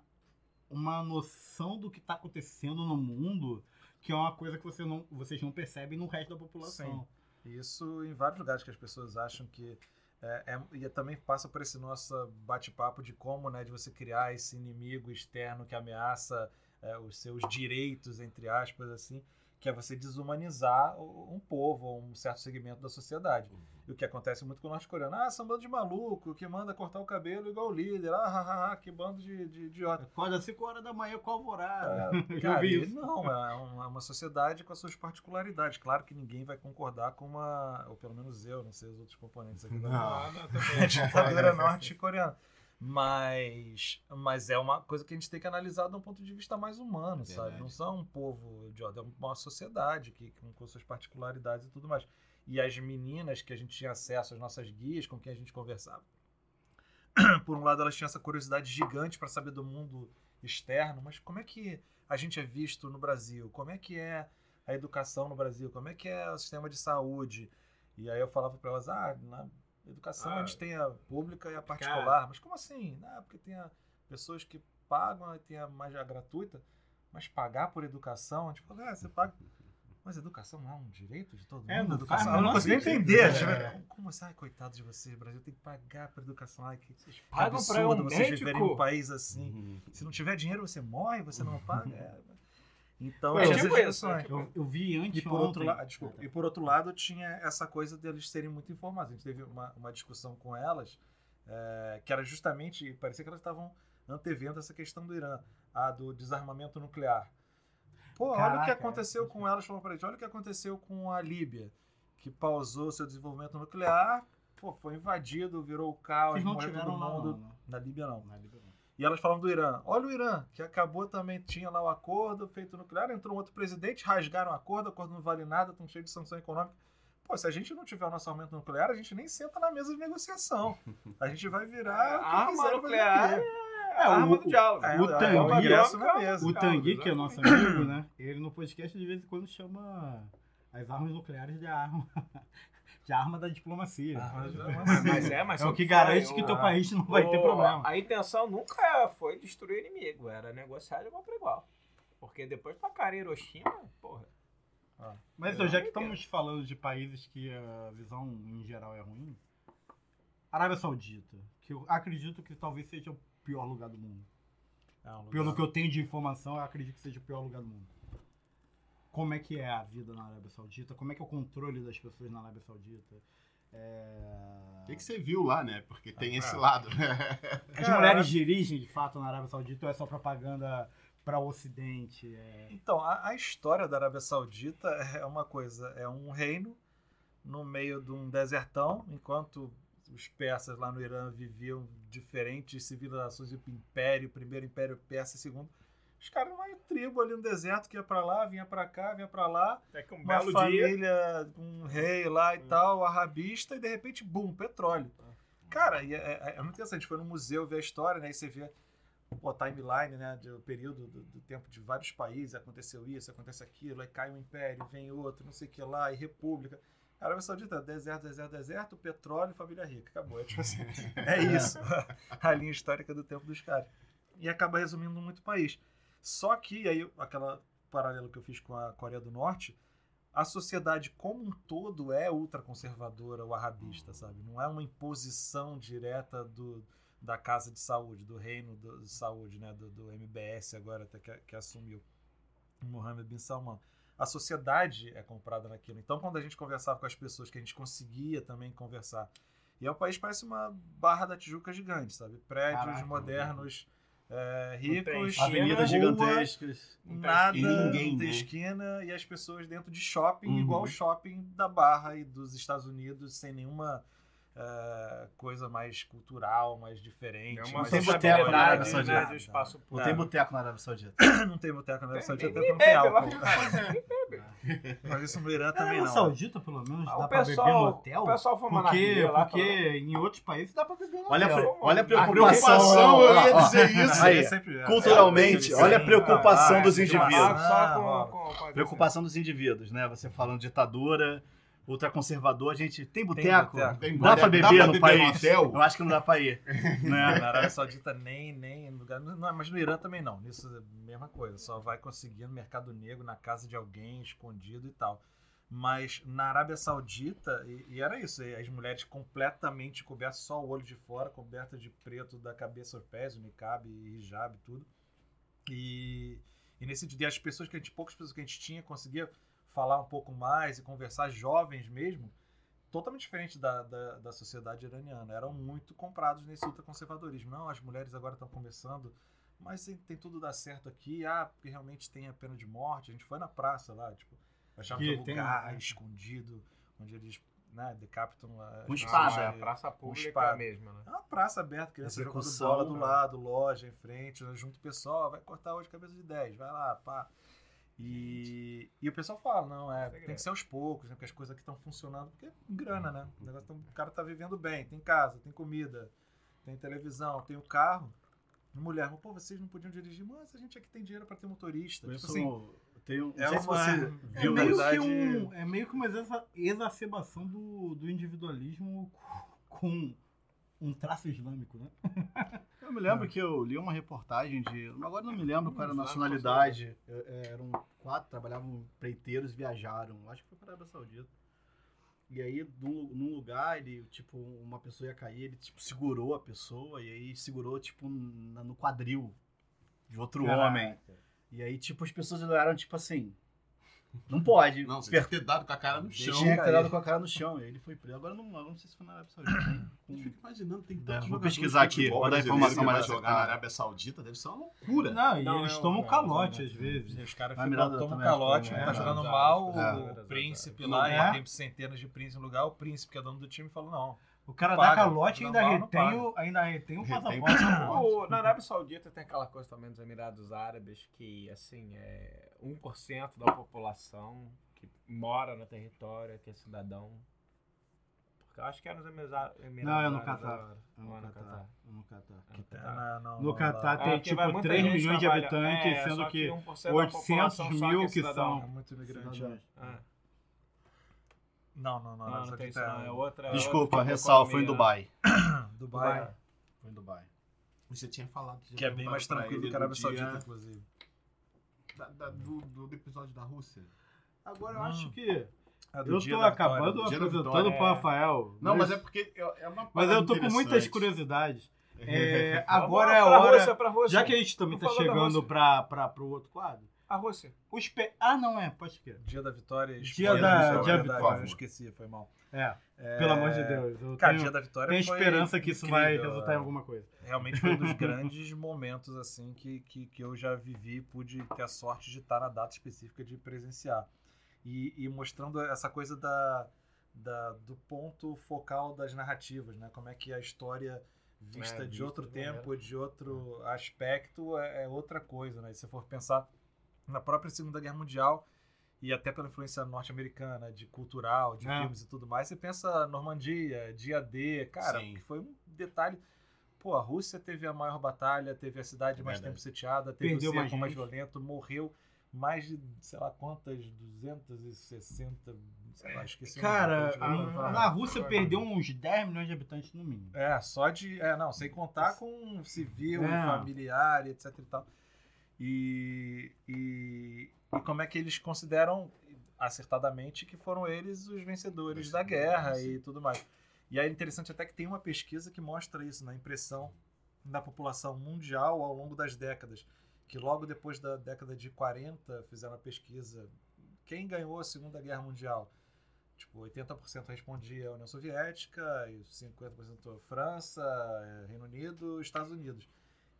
Speaker 9: uma noção do que está acontecendo no mundo que é uma coisa que você não, vocês não percebem no resto da população.
Speaker 1: Isso em vários lugares que as pessoas acham que. É, é- e também passa por esse nosso bate-papo de como, né, de você criar esse inimigo externo que ameaça é, os seus direitos, entre aspas, assim, que é você desumanizar um povo, ou um certo segmento da sociedade. E o que acontece muito com o norte-coreano, ah, são bando de maluco que manda cortar o cabelo igual o líder, ah, ah, ah, ah, que bando de, de idiota.
Speaker 9: Acorda às 5 horas da manhã com alvorada.
Speaker 1: É, [LAUGHS] cara, não, é uma, é uma sociedade com as suas particularidades. Claro que ninguém vai concordar com uma, ou pelo menos eu, não sei os outros componentes aqui da
Speaker 3: Não.
Speaker 1: da ditadura [LAUGHS] norte-coreana. Mas, mas é uma coisa que a gente tem que analisar de um ponto de vista mais humano, sabe?
Speaker 3: Verdade.
Speaker 1: Não são um povo idiota, é uma sociedade que, com, com suas particularidades e tudo mais. E as meninas que a gente tinha acesso, as nossas guias com quem a gente conversava, [COUGHS] por um lado elas tinham essa curiosidade gigante para saber do mundo externo, mas como é que a gente é visto no Brasil? Como é que é a educação no Brasil? Como é que é o sistema de saúde? E aí eu falava para elas, ah, na educação
Speaker 8: Ah,
Speaker 1: a gente tem a pública e a particular. Mas como assim? Ah, porque tem a, pessoas que pagam e tem a mais a gratuita, mas pagar por educação, a gente fala, ah, você paga. Mas educação não é um direito de todo mundo?
Speaker 9: É, não
Speaker 1: educação,
Speaker 9: faz
Speaker 1: eu não consigo entender.
Speaker 9: É.
Speaker 1: tipo, como, como assim? Ai, coitado de vocês, Brasil tem que pagar por educação. Ai, que, que
Speaker 8: pagam pra
Speaker 1: absurdo
Speaker 8: um
Speaker 1: vocês viverem num
Speaker 8: médico?
Speaker 1: país assim.
Speaker 3: Uhum.
Speaker 1: Se não tiver dinheiro, você morre, você não paga. [LAUGHS] É. Então,
Speaker 8: É tipo isso, é
Speaker 1: discussões.
Speaker 9: Eu, eu vi antes
Speaker 1: E por, outro
Speaker 9: ontem-
Speaker 1: lado, desculpa,
Speaker 9: Ah, tá.
Speaker 1: e por outro lado, tinha essa coisa deles serem muito informados. A gente teve uma, uma discussão com elas, é, que era justamente, parecia que elas estavam antevendo essa questão do Irã, a do desarmamento nuclear. Pô, olha o que
Speaker 9: Caraca,
Speaker 1: aconteceu
Speaker 9: é.
Speaker 1: com elas, falando pra gente, olha o que aconteceu com a Líbia, que pausou seu desenvolvimento nuclear, pô, foi invadido, virou o caos,
Speaker 9: não
Speaker 1: morreu todo
Speaker 9: lá,
Speaker 1: mundo.
Speaker 9: não, né?
Speaker 1: Na Líbia não.
Speaker 9: Na Líbia não.
Speaker 1: E elas falam do Irã. Olha o Irã, que acabou também, tinha lá o acordo feito nuclear, entrou um outro presidente, rasgaram o acordo, o acordo não vale nada, estão cheios de sanção econômica. Pô, se a gente não tiver o nosso armamento nuclear, a gente nem senta na mesa de negociação. A gente vai virar. o que
Speaker 8: arma
Speaker 1: quiser
Speaker 8: nuclear é a arma
Speaker 9: o-
Speaker 8: do diálogo.
Speaker 1: É,
Speaker 9: o
Speaker 1: é, é
Speaker 9: Tanguy-
Speaker 1: o
Speaker 8: Calma,
Speaker 1: mesa.
Speaker 9: O Tanguy, que é nosso amigo, né? Ele no podcast de vez em quando chama as armas nucleares de arma. [LAUGHS] De arma da diplomacia.
Speaker 1: Ah, [LAUGHS] mas-
Speaker 8: é, mas
Speaker 9: é o que
Speaker 8: que
Speaker 9: garante
Speaker 8: foi
Speaker 9: que
Speaker 8: o-
Speaker 9: teu país não vai ter problema.
Speaker 8: A intenção nunca foi destruir o inimigo, era negociar de igual para igual. Porque depois tacaram Hiroshima, porra.
Speaker 9: Mas então, já que estamos falando de países que a visão em geral é ruim, Arábia Saudita, que eu acredito que talvez seja o pior lugar do mundo.
Speaker 1: É um lugar-
Speaker 9: Pelo que eu tenho de informação, eu acredito que seja o pior lugar do mundo. Como é que é a vida na Arábia Saudita? Como é que é o controle das pessoas na Arábia Saudita? É...
Speaker 3: O que, que você viu lá, né? Porque tem
Speaker 1: Ah,
Speaker 3: esse
Speaker 1: ah.
Speaker 3: lado.
Speaker 9: As
Speaker 1: Cara,
Speaker 9: mulheres dirigem de fato na Arábia Saudita ou é só propaganda para o Ocidente? É...
Speaker 1: Então, a, a história da Arábia Saudita [LAUGHS] é uma coisa, é um reino no meio de um desertão, enquanto os persas lá no Irã viviam diferentes civilizações, o império, primeiro império persa e segundo. Os caras uma tribo ali no deserto que ia pra lá, vinha pra cá, vinha pra lá,
Speaker 8: Até que um
Speaker 1: uma
Speaker 8: belo dia.
Speaker 1: família, um rei lá e tal, arabista, e de repente, bum, petróleo. Cara, e é, é- é muito interessante. A gente foi no museu ver a história, né? E você vê a timeline, né? Do período do, do tempo de vários países. Aconteceu isso, acontece aquilo, aí cai um império, vem outro, não sei o que lá, e república. A Arábia Saudita, deserto, deserto, deserto, petróleo e família rica. Acabou. É, tipo assim, [LAUGHS] é isso. [LAUGHS] a linha histórica do tempo dos caras. E acaba resumindo muito o país. Só que, aí, aquela paralelo que eu fiz com a Coreia do Norte, a sociedade como um todo é ultraconservadora ou arabista, sabe? Não é uma imposição direta do, da Casa de Saúde, do Reino do- de Saúde, né? Do, do MBS agora, até que, que assumiu o Mohammed bin Salman. A sociedade é comprada naquilo. Então, quando a gente conversava com as pessoas, que a gente conseguia também conversar, E é um país parece uma barra da Tijuca gigante, sabe? Prédios
Speaker 9: Caraca,
Speaker 1: modernos, é, ricos,
Speaker 2: Avenidas
Speaker 1: rua,
Speaker 2: gigantescas.
Speaker 1: nada,
Speaker 3: E ninguém,
Speaker 1: tem
Speaker 3: né?
Speaker 1: esquina, e as pessoas dentro de shopping,
Speaker 3: Uhum.
Speaker 1: igual o shopping da Barra e dos Estados Unidos, sem nenhuma é, coisa mais cultural, mais diferente.
Speaker 8: É uma
Speaker 2: boteco na Arábia
Speaker 8: né,
Speaker 2: Saudita.
Speaker 8: espaço
Speaker 2: Não
Speaker 8: público.
Speaker 2: tem boteco na Arábia Saudita. [COUGHS]
Speaker 1: não tem boteco na Arábia Saudita, até não tem álcool. [LAUGHS] Mas isso no Irã
Speaker 9: Na
Speaker 1: também
Speaker 9: Arábia
Speaker 1: não.
Speaker 9: Saudita, pelo menos,
Speaker 8: Ah,
Speaker 9: dá pra beber no hotel.
Speaker 8: o pessoal foi
Speaker 9: Porque,
Speaker 8: falou-
Speaker 9: em outros países dá pra beber no
Speaker 2: Olha,
Speaker 9: hotel.
Speaker 2: pre- olha a preocupação.
Speaker 3: eu ia dizer isso.
Speaker 1: É é,
Speaker 2: culturalmente,
Speaker 1: é,
Speaker 2: olha a preocupação
Speaker 1: ah,
Speaker 2: dos
Speaker 1: é,
Speaker 2: indivíduos. Preocupação dos indivíduos, né? Você falando ditadura, ultraconservador, a gente tem boteco?
Speaker 1: boteco.
Speaker 3: Tem
Speaker 2: Dá pra beber
Speaker 3: dá pra
Speaker 2: no
Speaker 3: beber
Speaker 2: país?
Speaker 3: hotel?
Speaker 2: Eu acho que não dá pra ir.
Speaker 1: Na [LAUGHS]
Speaker 2: né?
Speaker 1: Arábia Saudita nem, nem em lugar. Não, mas no Irã também não. Isso é a mesma coisa. Só vai conseguir no mercado negro, na casa de alguém, escondido e tal. Mas na Arábia Saudita, e, e era isso, e as mulheres completamente cobertas, só o olho de fora, cobertas de preto da cabeça aos pés, o niqab e hijab, tudo. E, e nesse dia, as pessoas que a gente, poucas pessoas que a gente tinha, conseguia falar um pouco mais e conversar, jovens mesmo, totalmente diferente da, da, da sociedade iraniana. Eram muito comprados nesse ultraconservadorismo. Não, as mulheres agora estão começando, mas tem, tem tudo dar certo aqui. Ah, porque realmente tem a pena de morte. A gente foi na praça lá, tipo, achava que um
Speaker 9: tem,
Speaker 1: lugar escondido, onde eles né, decapitam as
Speaker 2: Com espada.
Speaker 8: É, a praça pública
Speaker 1: espada.
Speaker 8: mesmo, né?
Speaker 1: é uma praça aberta, criança jogando
Speaker 2: Execução,
Speaker 1: bola do
Speaker 2: né?
Speaker 1: lado, loja em frente, né, junto o pessoal, vai cortar hoje cabeça de 10, vai lá, pá. E, e o pessoal fala, não, é,
Speaker 8: Segredo.
Speaker 1: tem que ser aos poucos, né, porque as coisas aqui estão funcionando, porque é grana, né? O, negócio o cara tá vivendo bem, tem casa, tem comida, tem televisão, tem o carro. Mulher, mas, pô, vocês não podiam dirigir, mas a gente aqui tem dinheiro pra ter motorista. Tipo assim,
Speaker 2: não
Speaker 1: é
Speaker 2: sei se você
Speaker 9: É
Speaker 2: viu,
Speaker 9: meio,
Speaker 1: verdade-
Speaker 9: que um, é meio que uma exa- exacerbação do, do individualismo com um traço islâmico, né? [LAUGHS]
Speaker 2: Eu me lembro que eu li uma reportagem de. Agora não me lembro qual era a nacionalidade. É, é, Eram quatro, trabalhavam preiteiros e viajaram. Acho que foi para a Arábia Saudita. E aí, num, num lugar, ele, tipo, uma pessoa ia cair, ele, tipo, segurou a pessoa e aí segurou, tipo, na- no quadril de outro
Speaker 9: Caraca.
Speaker 2: homem. E aí, tipo, as pessoas olharam, tipo assim. Não pode.
Speaker 3: Não, você
Speaker 2: per-
Speaker 3: tinha que ter dado com a cara no chão.
Speaker 2: tinha que ter dado com a cara no chão. E ele foi preso. Agora não, não sei se foi na Arábia Saudita. [COUGHS]
Speaker 3: Eu fico imaginando, tem
Speaker 2: É,
Speaker 3: tantos
Speaker 2: vou
Speaker 3: jogadores
Speaker 2: pesquisar aqui, vou dar informação mais
Speaker 3: jogar na Arábia Saudita, deve ser uma loucura.
Speaker 9: Não, e
Speaker 8: Não,
Speaker 9: eles tomam
Speaker 8: não,
Speaker 9: calote
Speaker 8: não,
Speaker 9: às vezes.
Speaker 1: os caras tomam calote, tá
Speaker 2: É,
Speaker 1: jogando mal, o
Speaker 8: exato.
Speaker 1: príncipe lá,
Speaker 2: é?
Speaker 1: e tem centenas de príncipes no lugar, o príncipe que é dono do time falou, não,
Speaker 9: O cara
Speaker 1: Paga.
Speaker 9: dá calote e ainda retém, o, ainda retém o passaporte. [COUGHS]
Speaker 8: na Arábia Saudita tem aquela coisa também dos Emirados Árabes que, assim, é 1% da população que mora no território, que é cidadão. Porque eu acho que é nos Emira- Emirados
Speaker 9: Não, é no
Speaker 8: Árabes
Speaker 9: Catar.
Speaker 8: agora.
Speaker 9: É
Speaker 8: Não é
Speaker 9: no
Speaker 8: no
Speaker 9: Catar.
Speaker 8: Catar.
Speaker 9: É no Catar.
Speaker 8: É no
Speaker 1: É,
Speaker 8: Catar.
Speaker 1: não, não,
Speaker 9: No
Speaker 1: não,
Speaker 9: Catar tem
Speaker 8: É,
Speaker 9: tipo
Speaker 8: muita
Speaker 9: 3
Speaker 8: gente
Speaker 9: milhões de habitantes,
Speaker 8: é,
Speaker 9: sendo que
Speaker 8: 1% da
Speaker 9: 800
Speaker 8: população só
Speaker 9: mil
Speaker 8: é
Speaker 9: que
Speaker 8: cidadão.
Speaker 1: É muito imigrante.
Speaker 8: É.
Speaker 1: Não, não, não.
Speaker 8: Não, não tem isso
Speaker 1: Saudita
Speaker 8: não,
Speaker 1: é
Speaker 8: é outra.
Speaker 2: Desculpa,
Speaker 8: de
Speaker 2: ressalva, foi em [COUGHS] Dubai.
Speaker 1: Dubai.
Speaker 2: Foi em Dubai.
Speaker 3: Você tinha falado.
Speaker 1: que é bem mais tranquilo que a Arábia Saudita, inclusive.
Speaker 3: Da- da- do, do, episódio da Rússia.
Speaker 9: Agora eu
Speaker 1: Hum.
Speaker 9: acho que
Speaker 1: É
Speaker 9: eu tô acabando
Speaker 1: vitória.
Speaker 3: dia da
Speaker 9: apresentando
Speaker 3: vitória,
Speaker 9: pro
Speaker 8: é.
Speaker 9: Rafael.
Speaker 3: Não, mas é porque é é uma
Speaker 9: Mas
Speaker 3: parada
Speaker 9: eu tô com muitas
Speaker 3: interessante.
Speaker 9: curiosidades. [LAUGHS] É, agora é a
Speaker 8: pra
Speaker 9: hora.
Speaker 8: Rússia, pra Rússia.
Speaker 9: Já que a gente também tá
Speaker 8: da
Speaker 9: chegando
Speaker 8: Rússia.
Speaker 9: pra, pra, pro outro quadro.
Speaker 8: A Rússia.
Speaker 9: Os pe... Ah, não é, pode crer.
Speaker 1: Dia da vitória.
Speaker 9: Dia
Speaker 1: spoiler,
Speaker 9: da- dia da
Speaker 1: verdade,
Speaker 9: vitória.
Speaker 1: Eu esqueci, foi mal.
Speaker 9: É,
Speaker 1: É,
Speaker 9: pelo amor de Deus. Eu
Speaker 1: Cara,
Speaker 9: tenho,
Speaker 1: dia da vitória
Speaker 9: tenho
Speaker 1: foi
Speaker 9: esperança que isso vai
Speaker 1: incrível,
Speaker 9: resultar em
Speaker 1: é.
Speaker 9: alguma coisa.
Speaker 1: Realmente foi um dos [LAUGHS] grandes momentos assim que, que, que eu já vivi, pude ter a sorte de estar na data específica de presenciar. E, e mostrando essa coisa da, da, do ponto focal das narrativas, né? Como é que a história vista
Speaker 8: É,
Speaker 1: de outro
Speaker 8: maneira.
Speaker 1: tempo, de outro aspecto, é, é outra coisa, né? E se for pensar na própria Segunda Guerra Mundial e até pela influência norte-americana, de cultural, de
Speaker 9: É.
Speaker 1: filmes e tudo mais, você pensa Normandia, Dia D, cara,
Speaker 3: Sim.
Speaker 1: que foi um detalhe. Pô, a Rússia teve a maior batalha, teve a cidade mais
Speaker 3: Verdade.
Speaker 1: tempo sitiada, teve
Speaker 9: Perdeu
Speaker 1: o cerco
Speaker 9: mais
Speaker 1: violento, morreu mais de, sei lá quantas, 260, sei lá, esqueci.
Speaker 9: Cara, a- na Rússia perdeu uns 10 milhões de habitantes no mínimo.
Speaker 1: é, só de. É, não, sem contar com civil,
Speaker 9: É.
Speaker 1: familiar, etc e tal. E, e, e como é que eles consideram acertadamente que foram eles os vencedores da guerra e tudo mais. E é interessante até que tem uma pesquisa que mostra isso na impressão da população mundial ao longo das décadas. Que logo depois da década de 40 fizeram a pesquisa. Quem ganhou a Segunda Guerra Mundial? Tipo, 80% respondia a União Soviética, e 50% França, eh, Reino Unido, Estados Unidos.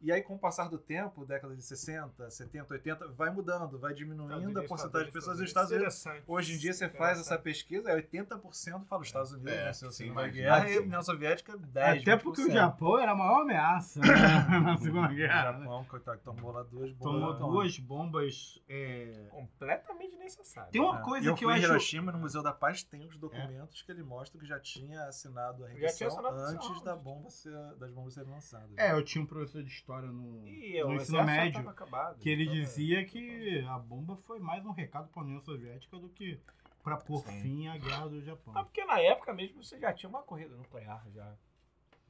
Speaker 1: E aí, com o passar do tempo, década de 60, 70, 80, vai mudando, vai diminuindo a porcentagem de pessoas dos Estados Unidos. Hoje em dia, você faz essa pesquisa, é 80% fala os Estados Unidos,
Speaker 3: É,
Speaker 1: né? Se uma
Speaker 3: imagina.
Speaker 1: guerra, e a União Soviética, 10%.
Speaker 9: Até porque o Japão era a maior ameaça né, [LAUGHS] na Segunda
Speaker 1: O
Speaker 9: Guerra. né?
Speaker 1: Japão, coitado, tomou lá duas bombas.
Speaker 9: Tomou duas bombas. é,
Speaker 8: Completamente necessário.
Speaker 9: Tem uma
Speaker 1: É.
Speaker 9: coisa
Speaker 1: E eu
Speaker 9: que
Speaker 1: fui
Speaker 9: eu
Speaker 1: em
Speaker 9: acho.
Speaker 1: Hiroshima, no Museu da Paz, tem os documentos que ele mostra que já tinha assinado a rendição antes da bomba ser, das bombas serem lançadas.
Speaker 9: É, eu tinha um professor de história no,
Speaker 8: E
Speaker 9: no ensino médio
Speaker 8: acabado,
Speaker 9: que ele
Speaker 8: então, é.
Speaker 9: dizia que a bomba foi mais um recado para a União Soviética do que para pôr
Speaker 1: Sim.
Speaker 9: fim à guerra do Japão.
Speaker 8: Ah, porque na época mesmo você já tinha uma corrida nuclear já.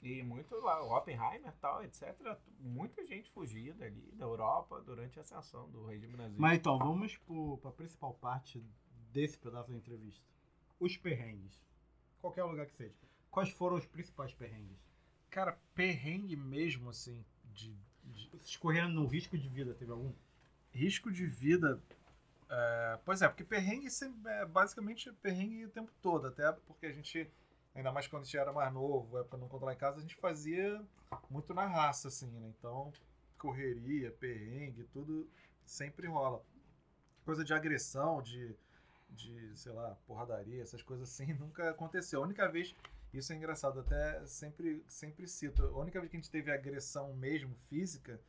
Speaker 8: E muito lá, o Oppenheimer e tal, etc. Muita gente fugia dali da Europa durante a ascensão do regime nazista.
Speaker 9: Mas então, vamos para a principal parte desse pedaço da entrevista. Os perrengues. Qualquer lugar que seja. Quais foram os principais perrengues?
Speaker 1: Cara, perrengue mesmo, assim, de, de
Speaker 9: no risco de vida, teve algum?
Speaker 1: risco de vida. é, pois é, porque perrengue é basicamente perrengue o tempo todo, até porque a gente, ainda mais quando a gente era mais novo, época não controlar em casa, a gente fazia muito na raça, assim, né? Então, correria, perrengue, tudo sempre rola. Coisa de agressão, de, de sei lá, porradaria, essas coisas assim, [LAUGHS] nunca aconteceu. A única vez, isso é engraçado, até sempre, sempre cito, a única vez que a gente teve agressão mesmo, física,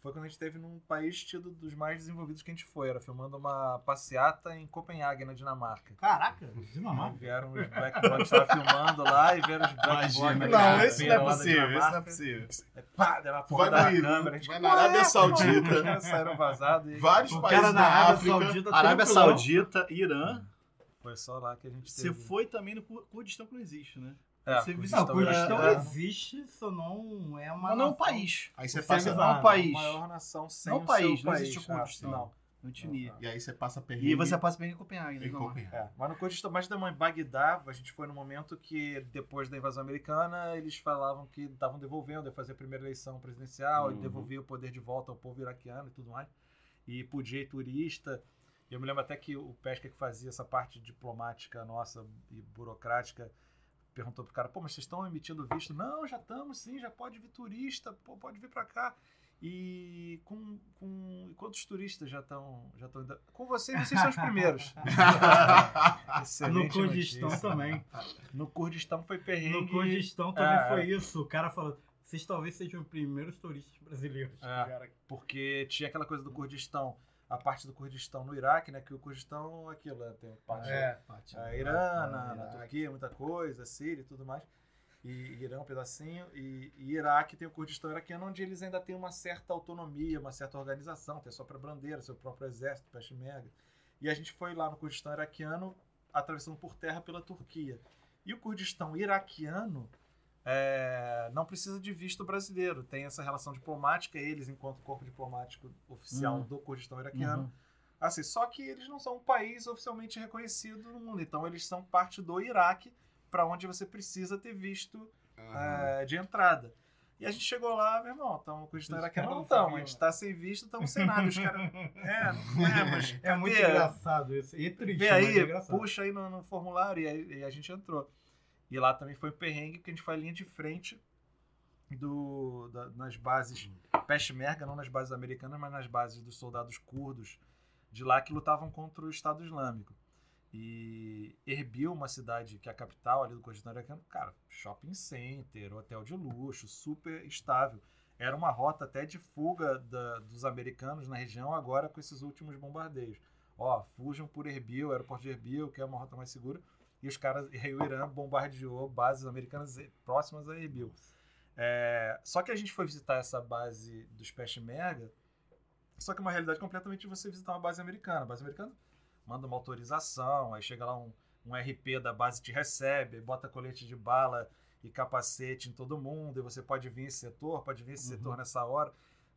Speaker 1: foi quando a gente esteve num país tido dos mais desenvolvidos que a gente foi. Era filmando uma passeata em Copenhague, na Dinamarca.
Speaker 9: Caraca,
Speaker 1: E
Speaker 9: Dinamarca.
Speaker 1: vieram os black blocs, tava filmando lá e vieram os black.
Speaker 3: Imagina,
Speaker 1: na
Speaker 3: cara. Isso não é possível, isso não é possível.
Speaker 1: Aí, pá, deu uma
Speaker 3: Vai
Speaker 1: porra da
Speaker 3: Irã,
Speaker 1: câmera. gente,
Speaker 3: vai na Arábia
Speaker 1: "Ué,
Speaker 3: Saudita."
Speaker 1: Caras saíram vazados e
Speaker 3: Vários
Speaker 9: O
Speaker 3: países
Speaker 9: na Arábia
Speaker 3: África.
Speaker 9: Saudita
Speaker 2: Arábia. Saudita, Irã.
Speaker 1: foi só lá que a gente
Speaker 2: Você
Speaker 1: teve.
Speaker 2: foi também no Kur- Kurdistão que não existe, né?
Speaker 1: É,
Speaker 9: Não, Kurdistão
Speaker 1: é, é,
Speaker 9: existe, só não é uma.
Speaker 2: Mas não é um país.
Speaker 3: Aí você passa.
Speaker 9: é
Speaker 2: Não é um
Speaker 1: a
Speaker 2: país.
Speaker 1: maior nação sem
Speaker 2: Não é um
Speaker 1: o
Speaker 2: país,
Speaker 1: seu
Speaker 2: não existe o
Speaker 1: país.
Speaker 2: Kurdistão.
Speaker 1: não.
Speaker 2: Não tinha.
Speaker 3: E aí você passa perrengue.
Speaker 2: E você passa bem em Copenhague, né?
Speaker 3: em. Copenhague.
Speaker 1: É, mas no Kurdistão, mais da mãe Bagdá, a gente foi no momento que, depois da invasão americana, eles falavam que estavam devolvendo, ia fazer a primeira eleição presidencial, e
Speaker 3: Uhum.
Speaker 1: devolvia o poder de volta ao povo iraquiano e tudo mais. E podia ir turista. E eu me lembro até que o Pesca que fazia essa parte diplomática nossa e burocrática perguntou pro cara, pô, mas vocês estão emitindo visto? Não, já estamos sim, já pode vir turista, pô, pode vir pra cá. E com, com quantos turistas já estão já estão indo? Com vocês, vocês são os primeiros. [LAUGHS]
Speaker 9: No Kurdistão
Speaker 1: notícia.
Speaker 9: também.
Speaker 1: No Kurdistão foi perrengue.
Speaker 9: No Kurdistão também
Speaker 1: É,
Speaker 9: foi isso. O cara falou: vocês talvez sejam os primeiros turistas brasileiros.
Speaker 1: É.
Speaker 9: vieram aqui."
Speaker 1: Porque tinha aquela coisa do Kurdistão, a parte do Kurdistão no Iraque, né? Que o Kurdistão, aquilo, né, tem parte
Speaker 9: É.
Speaker 1: a Irã, na, na
Speaker 9: Iraque.
Speaker 1: Turquia, muita coisa, Síria e tudo mais. E Irã um pedacinho. E, e Iraque tem o Kurdistão iraquiano, onde eles ainda têm uma certa autonomia, uma certa organização, tem a sua própria bandeira, seu próprio exército, Peshmerga. E a gente foi lá no Kurdistão iraquiano, atravessando por terra pela Turquia. E o Kurdistão iraquiano é, não precisa de visto brasileiro. Tem essa relação diplomática, eles, enquanto corpo diplomático oficial
Speaker 2: Uhum.
Speaker 1: do Kurdistão iraquiano,
Speaker 2: Uhum.
Speaker 1: Assim, só que eles não são um país oficialmente reconhecido no mundo. Então, eles são parte do Iraque, para onde você precisa ter visto
Speaker 3: Aham.
Speaker 1: é, de entrada. E a gente chegou lá, meu irmão, estamos com o Kurdistão
Speaker 9: Os
Speaker 1: iraquiano. Não estamos, a gente está sem visto, estamos sem nada. Os caras. [LAUGHS] É, não é, mas.
Speaker 9: É muito engraçado isso. E triste,
Speaker 1: Vê
Speaker 9: mas
Speaker 1: aí,
Speaker 9: é engraçado.
Speaker 1: puxa aí no, no formulário e, aí- e a gente entrou. E lá também foi um perrengue, porque a gente foi a linha de frente do, da- nas bases Peshmerga, não nas bases americanas, mas nas bases dos soldados curdos de lá que lutavam contra o Estado Islâmico. E Erbil, uma cidade que é a capital ali do Kurdistão iraquiano, cara, shopping center, hotel de luxo, super estável. Era uma rota até de fuga da- dos americanos na região, agora com esses últimos bombardeios. Ó, fujam por Erbil, aeroporto de Erbil, que é uma rota mais segura. E os caras, e o Irã bombardeou bases americanas próximas a Erbil. É, só que a gente foi visitar essa base dos Peshmerga, só que é uma realidade completamente de você visitar uma base americana. A base americana manda uma autorização, aí chega lá um, um RP da base te recebe, bota colete de bala e capacete em todo mundo, e você pode vir esse setor, pode vir esse setor nessa hora.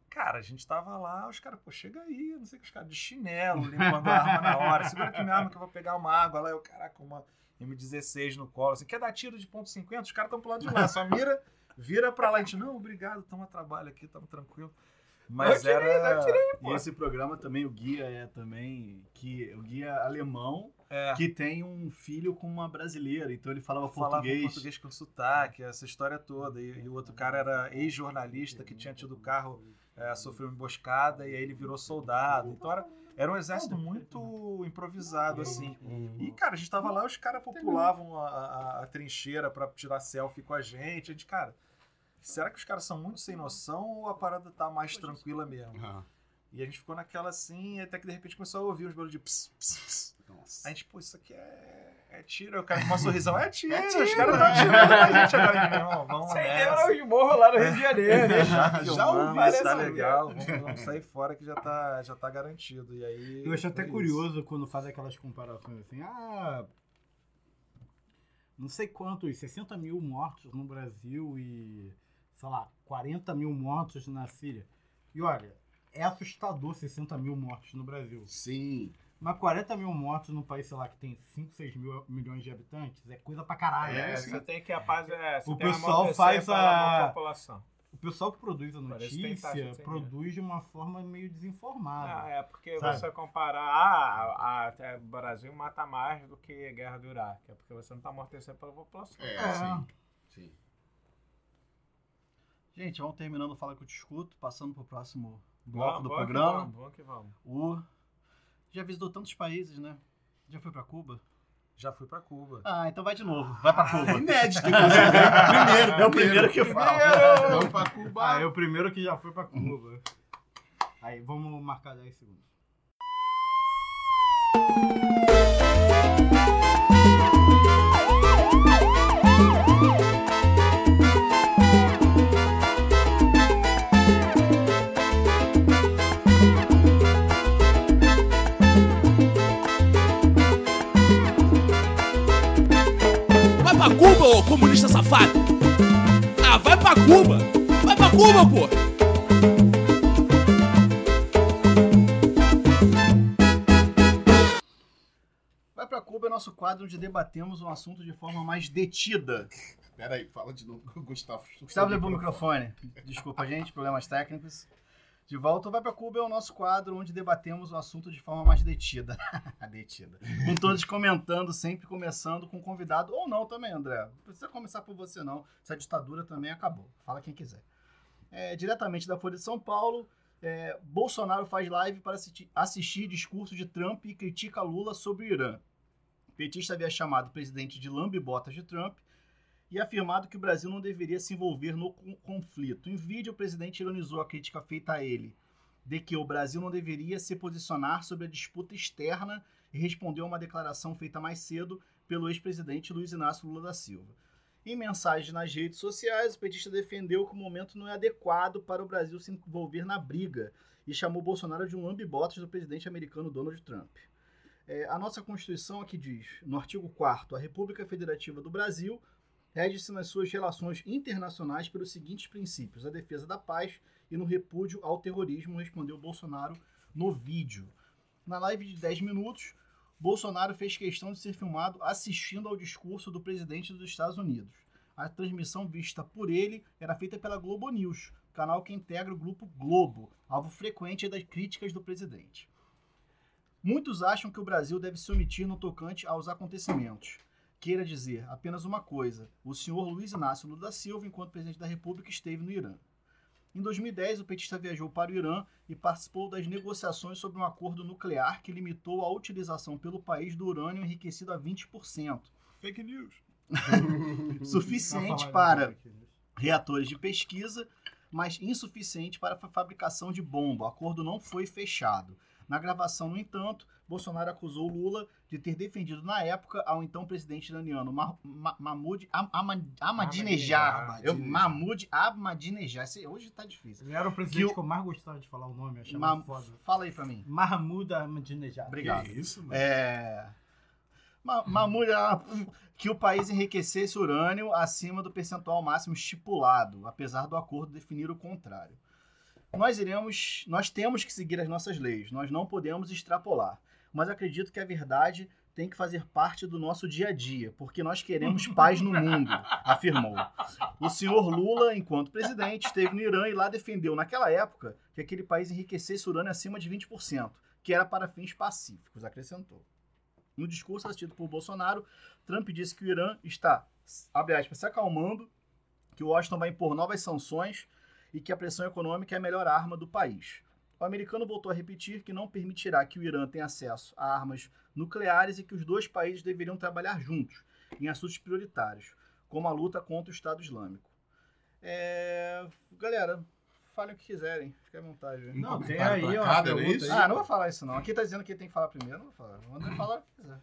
Speaker 1: Cara, a gente tava lá, os caras, pô, chega aí, não sei o que, os caras de chinelo, limpando a arma na hora, segura aqui minha arma que eu vou pegar uma água lá, eu, caraca, uma M16 no colo, assim, quer dar tiro de ponto .50? Os caras estão pro lado de lá, só mira, vira pra lá, a gente, não, obrigado, tamo a trabalho aqui, tamo tranquilo. Mas
Speaker 8: tirei,
Speaker 1: era.
Speaker 8: tirei,
Speaker 2: E esse programa também, o guia é também. que O guia alemão
Speaker 1: É,
Speaker 2: que tem um filho com uma brasileira, então ele falava
Speaker 1: falava
Speaker 2: português.
Speaker 1: português com sotaque, essa história toda. E, e o outro cara era ex-jornalista que tinha tido carro, é, sofreu uma emboscada e aí ele virou soldado. Então era, era um exército muito improvisado, assim. E, cara, a gente tava lá, os caras populavam a, a- a trincheira pra tirar selfie com a gente. A gente, cara, será que os caras são muito sem noção ou a parada tá mais tranquila mesmo? E a gente ficou naquela assim, até que de repente começou a ouvir uns barulhos de ps, ps, ps. A gente, pô, isso aqui é, é tiro. Aí O cara com uma sorrisão, é [LAUGHS] tiro.
Speaker 3: É tiro.
Speaker 1: Os caras estão [LAUGHS] atirando na gente agora. Irmão, vamos
Speaker 8: Você
Speaker 1: nessa.
Speaker 8: lembra os morros lá no Rio de Janeiro, né? [LAUGHS]
Speaker 1: Já
Speaker 3: Já
Speaker 8: ouvi
Speaker 1: tá
Speaker 8: essa
Speaker 1: legal. Vamos, vamos sair fora que já tá, já tá garantido. E aí,
Speaker 9: Eu acho até
Speaker 1: foi
Speaker 9: curioso quando faz aquelas comparações assim, ah, não sei quantos, 60 mil mortos no Brasil e, sei lá, 40 mil mortos na Síria. E olha, é assustador 60 mil mortos no Brasil.
Speaker 3: Sim.
Speaker 9: Mas 40 mil mortos num país, sei lá, que tem 5, 6 mil milhões de habitantes é coisa pra caralho.
Speaker 8: É,
Speaker 9: né?
Speaker 8: você tem que a paz é. você
Speaker 9: O pessoal faz a-
Speaker 8: população.
Speaker 9: O pessoal que produz a notícia
Speaker 8: de
Speaker 9: produz de uma forma meio desinformada.
Speaker 8: Ah, é porque
Speaker 9: Sabe?
Speaker 8: você comparar, ah, a, a- o Brasil mata mais do que a guerra do Iraque. É porque você não está amortecendo pela população.
Speaker 3: É,
Speaker 9: É.
Speaker 3: sim. Sim.
Speaker 2: Gente, vamos terminando o Fala que eu te escuto, passando pro próximo bloco
Speaker 8: Vamos,
Speaker 2: do
Speaker 8: vamos que
Speaker 2: programa.
Speaker 8: vamos, vamos que vamos.
Speaker 2: O... Já visitou tantos países, né? Já foi pra Cuba?
Speaker 1: Já fui pra Cuba.
Speaker 2: Ah, então vai de novo. Vai pra Cuba.
Speaker 3: Inédito, [LAUGHS] inclusive. primeiro.
Speaker 2: É o primeiro que eu falo.
Speaker 3: Vamos pra Cuba.
Speaker 9: Ah, é o primeiro que já foi pra Cuba. Aí, vamos marcar 10 segundos.
Speaker 11: Pra Cuba, ô comunista safado! Ah, vai pra Cuba! Vai pra Cuba, pô!
Speaker 2: Vai pra Cuba é nosso quadro onde debatemos um assunto de forma mais detida.
Speaker 3: Pera aí, fala de novo Gustavo.
Speaker 2: Gustavo levou o microfone. Desculpa, gente, problemas técnicos. De volta, Vai pra Cuba é o nosso quadro onde debatemos o assunto de forma mais detida. [LAUGHS] detida. Com todos comentando, sempre começando com convidado, ou não também, André. Não precisa começar por você, não. Essa ditadura também acabou. Fala quem quiser. É, diretamente da Folha de São Paulo, é, Bolsonaro faz live para assisti- assistir discurso de Trump e critica Lula sobre o Irã. O petista havia chamado o presidente de lambe-botas de Trump e afirmado que o Brasil não deveria se envolver no con- conflito. Em vídeo, o presidente ironizou a crítica feita a ele de que o Brasil não deveria se posicionar sobre a disputa externa e respondeu a uma declaração feita mais cedo pelo ex-presidente Luiz Inácio Lula da Silva. Em mensagem nas redes sociais, o petista defendeu que o momento não é adequado para o Brasil se envolver na briga e chamou Bolsonaro de um lambe-botas do presidente americano Donald Trump. É, a nossa Constituição aqui diz, no artigo 4 a República Federativa do Brasil rege-se nas suas relações internacionais pelos seguintes princípios: a defesa da paz e no repúdio ao terrorismo, respondeu Bolsonaro no vídeo. Na live de 10 minutos, Bolsonaro fez questão de ser filmado assistindo ao discurso do presidente dos Estados Unidos. A transmissão vista por ele era feita pela Globo News, canal que integra o grupo Globo, alvo frequente das críticas do presidente. Muitos acham que o Brasil deve se omitir no tocante aos acontecimentos. Queira dizer apenas uma coisa: o senhor Luiz Inácio Lula da Silva, enquanto presidente da República, esteve no Irã. Em 2010, o petista viajou para o Irã e participou das negociações sobre um acordo nuclear que limitou a utilização pelo país do urânio enriquecido a 20%.
Speaker 1: Fake news. [LAUGHS]
Speaker 2: Suficiente para reatores de pesquisa, mas insuficiente para a fabricação de bomba. O acordo não foi fechado. Na gravação, no entanto, Bolsonaro acusou Lula de ter defendido na época ao então presidente iraniano Ma- Ma- Mahmoud Ahmadinejad. Eu- Mahmoud Ahmadinejad. Esse- Hoje tá difícil.
Speaker 9: Ele era o presidente
Speaker 2: Que o-
Speaker 9: que eu mais gostava de falar o nome, achava
Speaker 2: Ma-
Speaker 9: foda.
Speaker 2: Fala aí pra mim.
Speaker 9: Mahmoud Ahmadinejad.
Speaker 2: Obrigado.
Speaker 3: Que isso, mano?
Speaker 2: É... Ma- Mahmoud ah, que o país enriquecesse urânio acima do percentual máximo estipulado, apesar do acordo definir o contrário. Nós iremos, nós temos que seguir as nossas leis, nós não podemos extrapolar. Mas acredito que a verdade tem que fazer parte do nosso dia a dia, porque nós queremos [LAUGHS] paz no mundo, afirmou. O senhor Lula, enquanto presidente, esteve no Irã e lá defendeu, naquela época, que aquele país enriquecesse urânio acima de 20%, que era para fins pacíficos, acrescentou. No discurso assistido por Bolsonaro, Trump disse que o Irã está, abre aspas, se acalmando, que o Washington vai impor novas sanções e que a pressão econômica é a melhor arma do país. O americano voltou a repetir que não permitirá que o Irã tenha acesso a armas nucleares e que os dois países deveriam trabalhar juntos em assuntos prioritários, como a luta contra o Estado Islâmico. É... Galera, falem o que quiserem, fiquem à vontade.
Speaker 3: Um
Speaker 9: Não, tem aí
Speaker 3: não é
Speaker 9: pergunta
Speaker 3: isso?
Speaker 9: aí.
Speaker 2: Ah, não vou falar isso não. Aqui tá dizendo que ele tem que falar primeiro, não vou falar. Manda ele falar o que quiser.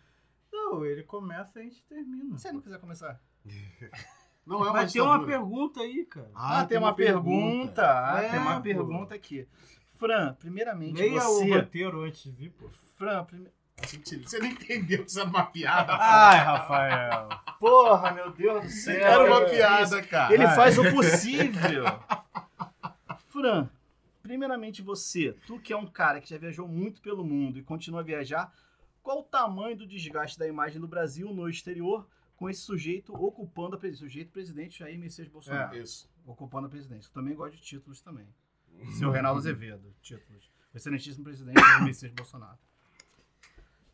Speaker 9: Não, ele começa e a gente termina.
Speaker 2: Se você não quiser começar. [LAUGHS]
Speaker 3: Não é uma
Speaker 9: Mas tem uma pergunta aí, cara.
Speaker 2: Ah, tem, uma pergunta. Ah,
Speaker 9: É,
Speaker 2: tem uma
Speaker 9: pô.
Speaker 2: pergunta aqui. Fran, primeiramente
Speaker 9: Leia o
Speaker 2: você...
Speaker 9: roteiro antes de vir, pô.
Speaker 2: Fran, prime...
Speaker 3: Você não entendeu que isso era uma piada?
Speaker 9: Ai, Rafael.
Speaker 2: Porra, meu Deus do céu.
Speaker 3: Era uma piada, cara.
Speaker 2: Ele faz o possível. Fran, primeiramente você, tu que é um cara que já viajou muito pelo mundo e continua a viajar, qual o tamanho do desgaste da imagem do Brasil no exterior com esse sujeito ocupando a presidência? Sujeito presidente Jair Messias Bolsonaro.
Speaker 3: Isso.
Speaker 2: Ocupando a presidência. Eu também gosto de títulos também. Seu Reinaldo Azevedo, títulos. Excelentíssimo presidente Jair Messias Bolsonaro.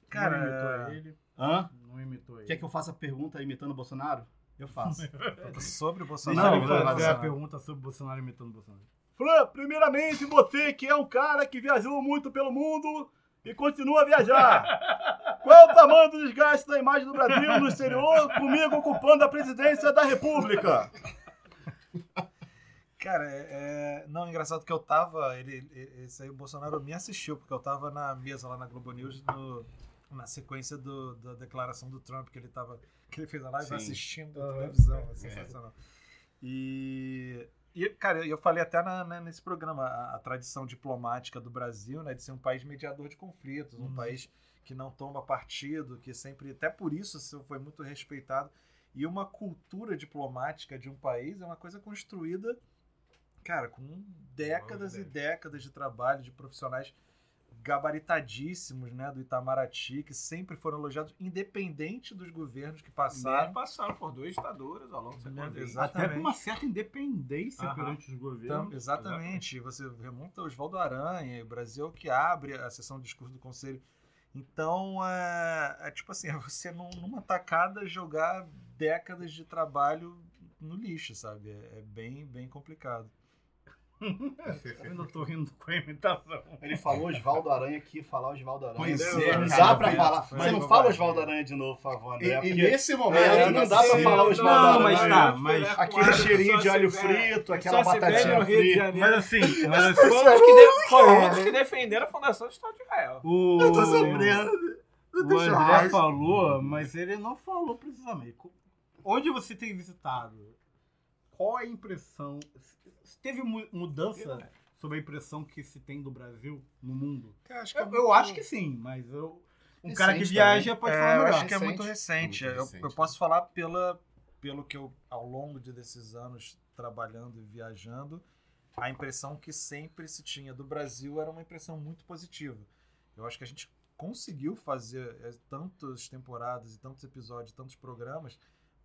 Speaker 1: Cara,
Speaker 9: não imitou ele.
Speaker 2: Hã?
Speaker 9: Não imitou ele.
Speaker 2: Quer que eu faça a pergunta imitando o Bolsonaro? Eu faço. [LAUGHS]
Speaker 1: Sobre o Bolsonaro.
Speaker 9: ele
Speaker 2: Não,
Speaker 9: fazer
Speaker 2: não,
Speaker 9: a
Speaker 2: não.
Speaker 9: pergunta sobre o Bolsonaro imitando o Bolsonaro.
Speaker 2: Fran, primeiramente você que é um cara que viajou muito pelo mundo e continua a viajar. [LAUGHS] Qual é o tamanho do desgaste da imagem do Brasil no exterior, comigo ocupando a presidência da República?
Speaker 1: Cara, é, é- não, engraçado que eu tava. Ele, ele- esse aí o Bolsonaro me assistiu, porque eu tava na mesa lá na Globo News no- na sequência do- da declaração do Trump, que ele tava. Que ele fez a live
Speaker 3: Sim.
Speaker 1: assistindo a televisão. é sensacional. E. E, cara, eu falei até na- né, nesse programa, a, a tradição diplomática do Brasil, né, de ser um país mediador de conflitos, um
Speaker 9: Uhum.
Speaker 1: país que não toma partido, que sempre, até por isso, foi muito respeitado. E uma cultura diplomática de um país é uma coisa construída, cara, com décadas e décadas de trabalho de profissionais gabaritadíssimos, né, do Itamaraty, que sempre foram elogiados, independente dos governos que
Speaker 8: Passaram,
Speaker 1: passaram.
Speaker 8: passaram por dois ditaduras ao longo do século.
Speaker 9: Até com uma certa independência
Speaker 8: Aham.
Speaker 9: perante os
Speaker 1: Então,
Speaker 9: governos.
Speaker 1: exatamente. Você remonta Oswaldo Aranha, o Brasil que abre a sessão de discurso do Conselho. Então, é, é tipo assim, [LAUGHS] é você num- numa tacada jogar décadas de trabalho no lixo, sabe? É, é bem, bem complicado.
Speaker 9: Eu ainda tô rindo com a imitação.
Speaker 2: Ele falou Oswaldo Aranha aqui, falar Oswaldo Aranha.
Speaker 3: Pois
Speaker 2: Não
Speaker 3: é,
Speaker 2: dá
Speaker 3: cara,
Speaker 2: pra falar.
Speaker 1: foi
Speaker 2: Você não fala. Oswaldo Aranha de novo, por favor,
Speaker 3: E,
Speaker 2: André.
Speaker 3: e nesse momento.
Speaker 2: É, não dá pra falar os
Speaker 9: Não,
Speaker 2: Oswaldo
Speaker 9: mas
Speaker 2: Aranha.
Speaker 9: tá, mas
Speaker 2: Aquele cheirinho de alho frito, aquela batatinha frita.
Speaker 9: Mas assim, [LAUGHS] mas
Speaker 8: Foram os que, de, foram os que defenderam a fundação do Estado de Israel.
Speaker 9: o,
Speaker 3: Eu tô sofrendo.
Speaker 9: o André falou, mas ele não falou precisamente. Onde você tem visitado? Qual a impressão? Teve mu- mudança sobre a impressão que se tem do Brasil no mundo?
Speaker 1: Eu acho
Speaker 9: Eu, eu acho que sim, mas eu, um cara que
Speaker 2: Recente
Speaker 9: viaja pode
Speaker 1: É,
Speaker 9: falar
Speaker 1: eu
Speaker 9: melhor.
Speaker 1: acho que é muito recente.
Speaker 3: Recente. Muito
Speaker 1: Eu-
Speaker 3: recente.
Speaker 1: Eu, posso falar pela, pelo que eu, ao longo de desses anos trabalhando e viajando, a impressão que sempre se tinha do Brasil era uma impressão muito positiva. Eu acho que a gente conseguiu fazer é, tantas temporadas e tantos episódios, tantos programas,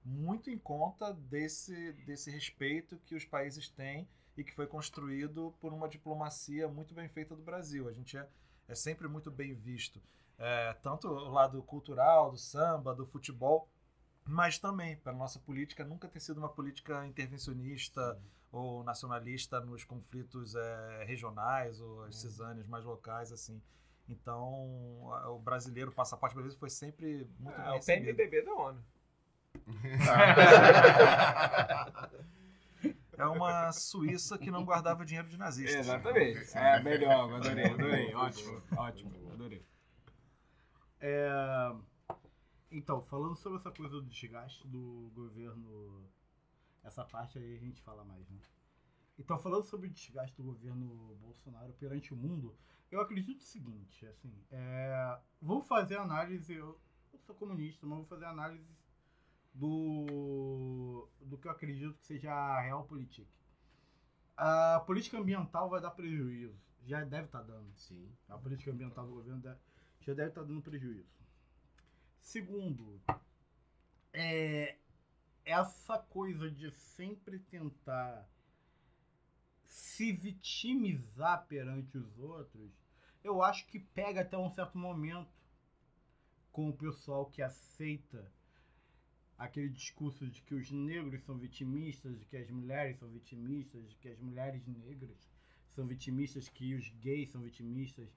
Speaker 1: muito em conta desse, desse respeito que os países têm e que foi construído por uma diplomacia muito bem feita do Brasil. A gente é, é sempre muito bem visto. É, tanto o lado cultural, do samba, do futebol, mas também pela nossa política nunca ter sido uma política intervencionista ou nacionalista nos conflitos é, regionais ou as cisâneas mais locais, assim. Então, o brasileiro, o passaporte brasileiro foi sempre muito
Speaker 8: É,
Speaker 1: bem
Speaker 8: o
Speaker 1: recebido.
Speaker 8: PMDB da ONU. [LAUGHS] [LAUGHS]
Speaker 1: É uma Suíça que não guardava dinheiro de nazistas.
Speaker 8: Exatamente. É melhor, adorei, adorei. Ótimo, ótimo, adorei.
Speaker 9: É, Então, falando sobre essa coisa do desgaste do governo, essa parte aí a gente fala mais, né? Então, falando sobre o desgaste do governo Bolsonaro perante o mundo, eu acredito o seguinte, assim, é, vou fazer análise, eu, eu sou comunista, mas vou fazer análise do, do que eu acredito que seja a realpolitik. A política ambiental vai dar prejuízo, já deve estar dando.
Speaker 3: Sim.
Speaker 9: A política ambiental do governo deve- já deve estar dando prejuízo. Segundo, é essa coisa de sempre tentar se vitimizar perante os outros, eu acho que pega até um certo momento com o pessoal que aceita aquele discurso de que os negros são vitimistas, de que as mulheres são vitimistas, de que as mulheres negras são vitimistas, que os gays são vitimistas,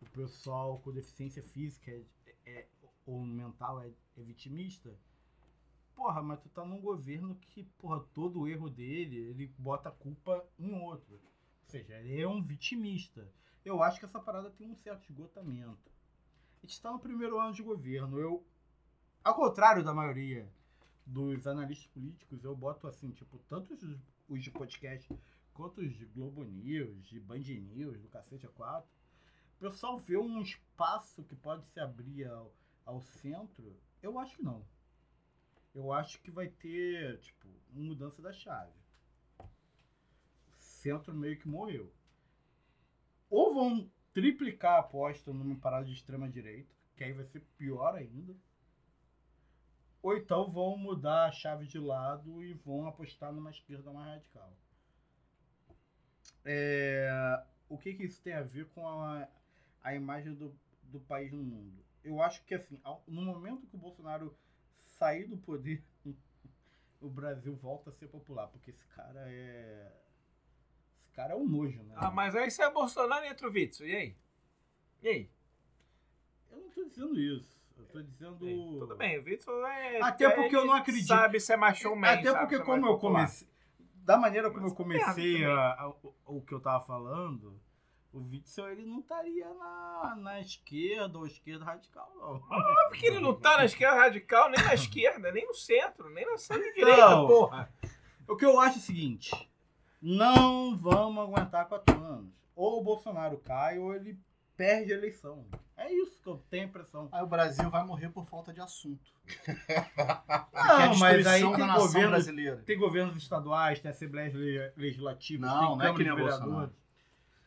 Speaker 9: o pessoal com deficiência física é, é- ou mental é, é vitimista. Porra, mas tu tá num governo que, porra, todo o erro dele, ele bota a culpa em outro. Ou seja, ele é um vitimista. Eu acho que essa parada tem um certo esgotamento. A gente tá no primeiro ano de governo. Eu, ao contrário da maioria dos analistas políticos, eu boto assim, tipo, tanto os, os de podcast quanto os de Globo News, de Band News, do Cacete A4, o pessoal vê um espaço que pode se abrir ao, ao centro, eu acho que não. Eu acho que vai ter, tipo, uma mudança da chave. O centro meio que morreu. Ou vão triplicar a aposta numa parada de extrema direita, que aí vai ser pior ainda. Ou então vão mudar a chave de lado e vão apostar numa esquerda mais radical. É, o que, que isso tem a ver com a, a imagem do, do país no mundo? Eu acho que assim, ao- no momento que o Bolsonaro sair do poder, [LAUGHS] o Brasil volta a ser popular, porque esse cara é. Esse cara é um nojo, né?
Speaker 8: Ah, mas aí você é Bolsonaro e o Witzel, e aí? E aí?
Speaker 9: Eu não tô dizendo isso. Eu tô dizendo.
Speaker 8: Tudo bem, o Witzel é.
Speaker 9: Até porque eu não acredito.
Speaker 8: Sabe ser mais showman.
Speaker 9: Até
Speaker 8: sabe
Speaker 9: porque como eu
Speaker 8: popular.
Speaker 9: comecei. Da maneira como
Speaker 8: Mas
Speaker 9: eu comecei a- a- o, que eu tava falando, o Witzel ele não estaria na, na esquerda ou esquerda radical, não.
Speaker 8: Porque ele não tá na esquerda radical, nem na esquerda, nem no centro, nem na centro-direita,
Speaker 9: Não.
Speaker 8: porra.
Speaker 9: O que eu acho é o seguinte: não vamos aguentar quatro anos. Ou o Bolsonaro cai ou ele perde a eleição. É isso que eu tenho a impressão.
Speaker 2: Aí o Brasil vai morrer por falta de assunto. [LAUGHS]
Speaker 9: Não, mas aí tem governo,
Speaker 2: brasileira.
Speaker 9: tem governos estaduais, tem assembleias le- legislativas,
Speaker 2: Não,
Speaker 9: tem
Speaker 2: não é que nem
Speaker 9: de
Speaker 2: o
Speaker 9: Vereadores.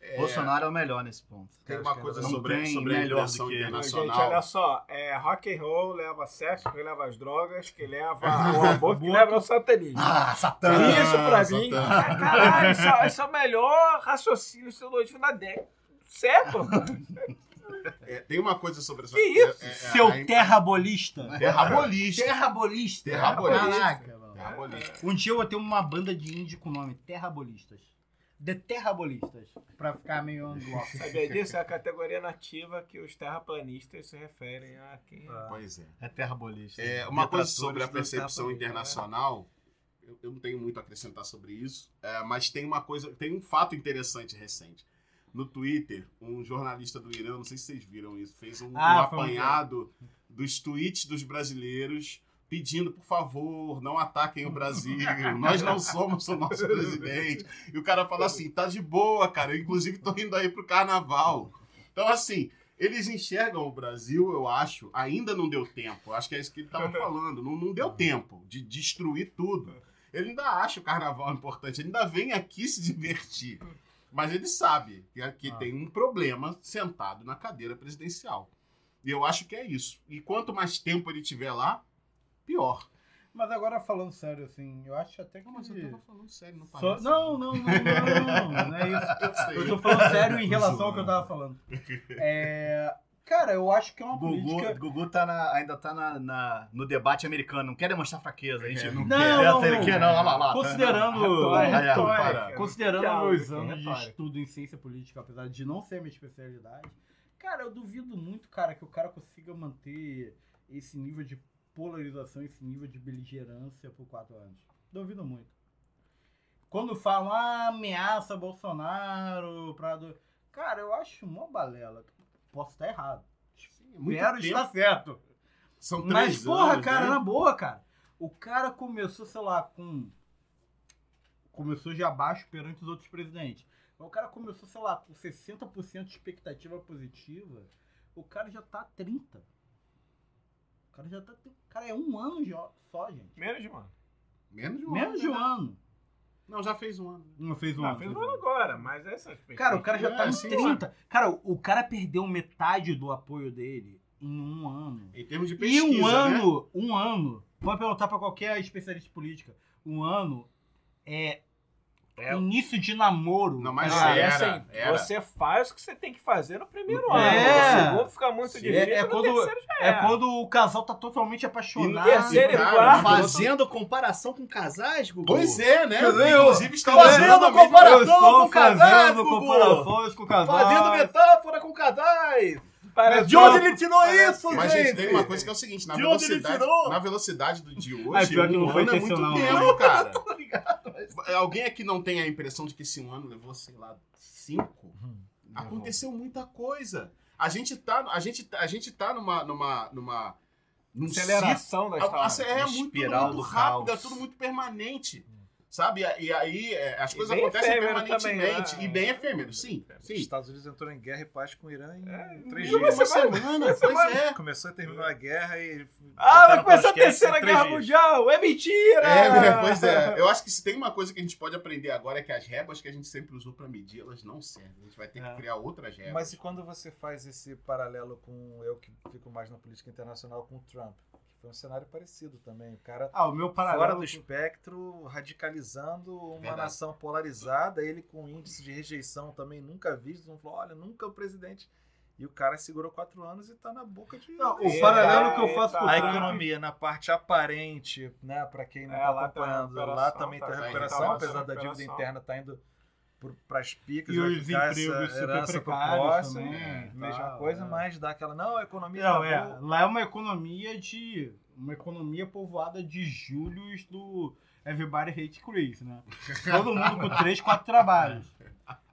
Speaker 3: É,
Speaker 2: Bolsonaro é o melhor nesse ponto.
Speaker 3: Tem uma coisa sobre,
Speaker 2: tem
Speaker 3: sobre a
Speaker 2: melhor do que ele.
Speaker 8: Gente,
Speaker 3: internacional.
Speaker 8: olha só, é, rock and roll leva sexo, que leva as drogas, que leva [LAUGHS] o aborto, que leva o satanismo.
Speaker 2: Ah, Satã!
Speaker 8: Isso pra
Speaker 3: Satã.
Speaker 8: mim, caralho, isso, é- isso é o melhor raciocínio teológico da década. Século?
Speaker 3: É, tem uma coisa sobre essa.
Speaker 8: Que isso?
Speaker 3: é- é-
Speaker 9: Seu
Speaker 3: a-
Speaker 9: terrabolista.
Speaker 3: Terrabolista.
Speaker 9: Terrabolista.
Speaker 3: Terrabolista.
Speaker 9: Caraca, mano.
Speaker 3: Terrabolista.
Speaker 9: Um dia eu vou ter uma banda de indie com o nome Terrabolistas. The Terrabolistas. Pra ficar meio anglo [LAUGHS]
Speaker 8: Sabia disso? É a categoria nativa que os terraplanistas se referem a quem.
Speaker 3: Pois é.
Speaker 2: É terrabolista.
Speaker 3: É, uma coisa sobre a percepção internacional, eu, eu não tenho muito a acrescentar sobre isso, é, mas tem uma coisa, tem um fato interessante recente. No Twitter, um jornalista do Irã, não sei se vocês viram isso, fez um,
Speaker 9: Ah,
Speaker 3: um
Speaker 9: um
Speaker 3: apanhado dos tweets dos brasileiros pedindo, por favor, não ataquem o Brasil, nós não somos o nosso presidente. E o cara fala assim, tá de boa, cara, eu inclusive tô indo aí pro carnaval. Então, assim, eles enxergam o Brasil, eu acho, ainda não deu tempo. Acho que é isso que ele estava [LAUGHS] falando. Não, não deu tempo de destruir tudo. Ele ainda acha o carnaval importante, ele ainda vem aqui se divertir. Mas ele sabe que aqui
Speaker 9: Ah.
Speaker 3: tem um problema sentado na cadeira presidencial. E eu acho que é isso. E quanto mais tempo ele tiver lá, pior.
Speaker 9: Mas agora falando sério, assim, eu acho até que.
Speaker 3: Não, mas eu tava falando sério, não parece.
Speaker 9: Não, não, não, não, não, não é isso. [LAUGHS]
Speaker 3: Eu
Speaker 9: tô falando sério em [LAUGHS] relação ao que eu tava falando. É, cara, eu acho que é uma
Speaker 2: Gugu,
Speaker 9: política.
Speaker 2: Gugu tá na- ainda tá na, na- no debate americano, não quer demonstrar fraqueza. A gente
Speaker 3: É,
Speaker 2: não,
Speaker 9: não,
Speaker 2: quer.
Speaker 9: não,
Speaker 2: ele
Speaker 9: não.
Speaker 2: quer, não, olha lá, lá.
Speaker 9: Considerando,
Speaker 2: Retórica,
Speaker 3: retórica.
Speaker 9: considerando
Speaker 8: Retórica,
Speaker 9: meus anos de estudo em ciência política, apesar de não ser minha especialidade, cara, eu duvido muito, cara, que o cara consiga manter esse nível de polarização, esse nível de beligerância por quatro anos. Duvido muito. Quando falam, ah, ameaça Bolsonaro, pra... do-" Cara, eu acho uma balela. Posso estar errado.
Speaker 3: É muito
Speaker 9: Espero
Speaker 3: tempo.
Speaker 9: estar certo.
Speaker 3: São três
Speaker 9: Mas, porra,
Speaker 3: anos,
Speaker 9: cara,
Speaker 3: né?
Speaker 9: na boa, cara. O cara começou, sei lá, com. Começou já baixo perante os outros presidentes. Mas o cara começou, sei lá, com 60% de expectativa positiva. O cara já tá 30. O cara já tá. Cara, é um ano já- só, gente.
Speaker 8: Menos de um ano.
Speaker 3: Menos de um
Speaker 9: Menos
Speaker 3: ano.
Speaker 9: de um
Speaker 3: né?
Speaker 9: ano.
Speaker 3: Não, já fez um ano.
Speaker 9: Não fez um
Speaker 8: Não,
Speaker 9: ano.
Speaker 8: fez um
Speaker 9: fez um
Speaker 8: ano agora, mas essa
Speaker 9: Cara, o cara já tá
Speaker 3: É,
Speaker 9: em
Speaker 3: sim,
Speaker 9: 30. Cara, o- cara perdeu metade do apoio dele em um ano.
Speaker 3: Em termos de
Speaker 9: E
Speaker 3: pesquisa,
Speaker 9: um
Speaker 3: né?
Speaker 9: ano, um ano, pode perguntar pra qualquer especialista em política, um ano é,
Speaker 8: É.
Speaker 9: início de namoro.
Speaker 3: Não, mas
Speaker 8: Ah,
Speaker 3: era,
Speaker 8: assim,
Speaker 3: era.
Speaker 8: Você faz o que você tem que fazer no primeiro
Speaker 9: É.
Speaker 8: ano. No segundo fica muito
Speaker 9: É-
Speaker 8: difícil.
Speaker 9: é
Speaker 8: no
Speaker 9: quando-
Speaker 8: terceiro já
Speaker 9: É quando o casal tá totalmente apaixonado.
Speaker 8: E terceiro e
Speaker 3: cara,
Speaker 8: quarto.
Speaker 2: Fazendo comparação com casais, Gugu.
Speaker 3: Pois é, né?
Speaker 9: Quer dizer, eu-
Speaker 3: Inclusive, está
Speaker 2: Fazendo comparação
Speaker 9: Eu estou
Speaker 2: com casais,
Speaker 9: fazendo
Speaker 2: Gugu.
Speaker 9: comparações com casais.
Speaker 2: Fazendo metáfora com casais.
Speaker 8: Parece
Speaker 2: De onde ele tirou isso,
Speaker 3: Mas,
Speaker 2: gente?
Speaker 3: gente, tem uma coisa que é o seguinte, na
Speaker 2: De onde ele
Speaker 3: velocidade,
Speaker 2: tirou?
Speaker 3: na velocidade do de hoje,
Speaker 9: Ah, pior que não
Speaker 3: um
Speaker 9: foi
Speaker 3: ano é muito tempo, cara. [LAUGHS]
Speaker 2: Tô ligado, mas-
Speaker 3: Alguém aqui não tem a impressão de que esse um ano levou, sei lá, cinco? Aconteceu muita coisa. A gente tá, a gente, a gente tá numa, numa, numa, num
Speaker 8: aceleração da história.
Speaker 3: É muito,
Speaker 2: Espiral
Speaker 3: muito
Speaker 2: do
Speaker 3: rápido, é
Speaker 2: caos.
Speaker 3: tudo muito permanente. Sabe? E, e aí é, as
Speaker 8: E
Speaker 3: coisas acontecem permanentemente.
Speaker 8: também,
Speaker 3: e
Speaker 8: né?
Speaker 3: bem efêmero, sim.
Speaker 1: Os
Speaker 3: sim.
Speaker 1: Estados Unidos entrou em guerra e paz com o Irã em três
Speaker 3: Em uma
Speaker 1: dias.
Speaker 3: semana, pois é.
Speaker 1: Começou e terminou a guerra e.
Speaker 8: Ah, vai começar a terceira guerra
Speaker 1: dias.
Speaker 8: mundial! É mentira!
Speaker 3: É, né? pois é. Eu acho que se tem uma coisa que a gente pode aprender agora é que as réguas que a gente sempre usou pra medir, elas não servem. A gente vai ter que
Speaker 9: É.
Speaker 3: criar outras réguas.
Speaker 1: Mas e quando você faz esse paralelo com eu que fico mais na política internacional com o Trump? Foi um cenário parecido também. O cara
Speaker 9: Ah, o meu
Speaker 1: fora
Speaker 9: paralelo.
Speaker 1: do espectro, radicalizando uma
Speaker 3: Verdade.
Speaker 1: nação polarizada, ele com índice de rejeição também nunca visto, não falou, olha, nunca o presidente. E o cara segurou quatro anos e tá na boca de.
Speaker 9: Não, o
Speaker 8: É,
Speaker 9: paralelo que eu faço com o
Speaker 1: a economia na parte aparente, né, para quem não
Speaker 8: É,
Speaker 1: tá acompanhando, lá também
Speaker 8: tá
Speaker 1: a recuperação,
Speaker 3: tá
Speaker 1: apesar da dívida interna tá indo para as picas,
Speaker 9: E
Speaker 1: vai
Speaker 9: os
Speaker 1: ficar
Speaker 9: empregos
Speaker 1: essa herança pro
Speaker 9: precários
Speaker 1: próximo,
Speaker 9: também,
Speaker 1: é, mesma coisa,
Speaker 9: é.
Speaker 1: mas dá aquela, não, a economia
Speaker 9: Não,
Speaker 1: tá
Speaker 9: é.
Speaker 1: boa.
Speaker 9: Lá é uma economia de. Uma economia povoada de Júlios do Everybody Hate Chris, né? Todo mundo com três, quatro trabalhos.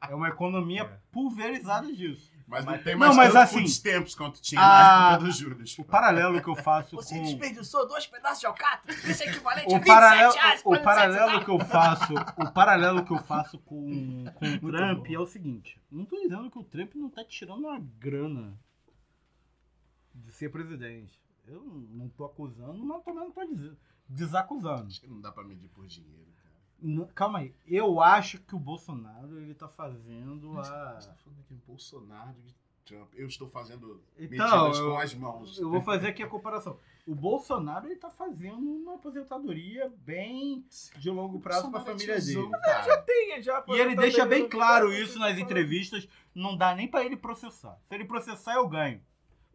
Speaker 9: É uma economia pulverizada disso.
Speaker 3: Mas não
Speaker 1: Mas-
Speaker 3: tem
Speaker 9: Não,
Speaker 3: mais
Speaker 9: mas
Speaker 3: tanto
Speaker 9: assim,
Speaker 3: stamps quanto tinha
Speaker 9: a-
Speaker 3: na época dos juros.
Speaker 9: O paralelo que eu faço [LAUGHS]
Speaker 2: Você
Speaker 9: com.
Speaker 2: desperdiçou dois pedaços de alcatra. Isso é equivalente a
Speaker 9: O
Speaker 2: 27
Speaker 9: paralelo,
Speaker 2: reais.
Speaker 9: o paralelo que eu faço, o paralelo que eu faço com, [LAUGHS] com o Trump é o seguinte. Não tô dizendo que o Trump não tá tirando uma grana de ser presidente. Eu não tô acusando, mas também não tô desacusando.
Speaker 3: Acho que não dá pra medir por dinheiro.
Speaker 9: Não, calma aí. Eu acho que o Bolsonaro ele tá fazendo
Speaker 3: Mas
Speaker 9: a.
Speaker 3: você tá falando aqui Bolsonaro e Trump. Eu estou fazendo
Speaker 9: Então,
Speaker 3: medidas
Speaker 9: eu-
Speaker 3: com as mãos.
Speaker 9: Eu vou fazer aqui a comparação. O Bolsonaro ele tá fazendo uma aposentadoria bem de longo prazo pra
Speaker 3: Bolsonaro é
Speaker 9: família dele.
Speaker 3: cara.
Speaker 8: Tem, já
Speaker 9: E ele deixa bem claro isso nas entrevistas. Não dá nem pra ele processar. Se ele processar, eu ganho.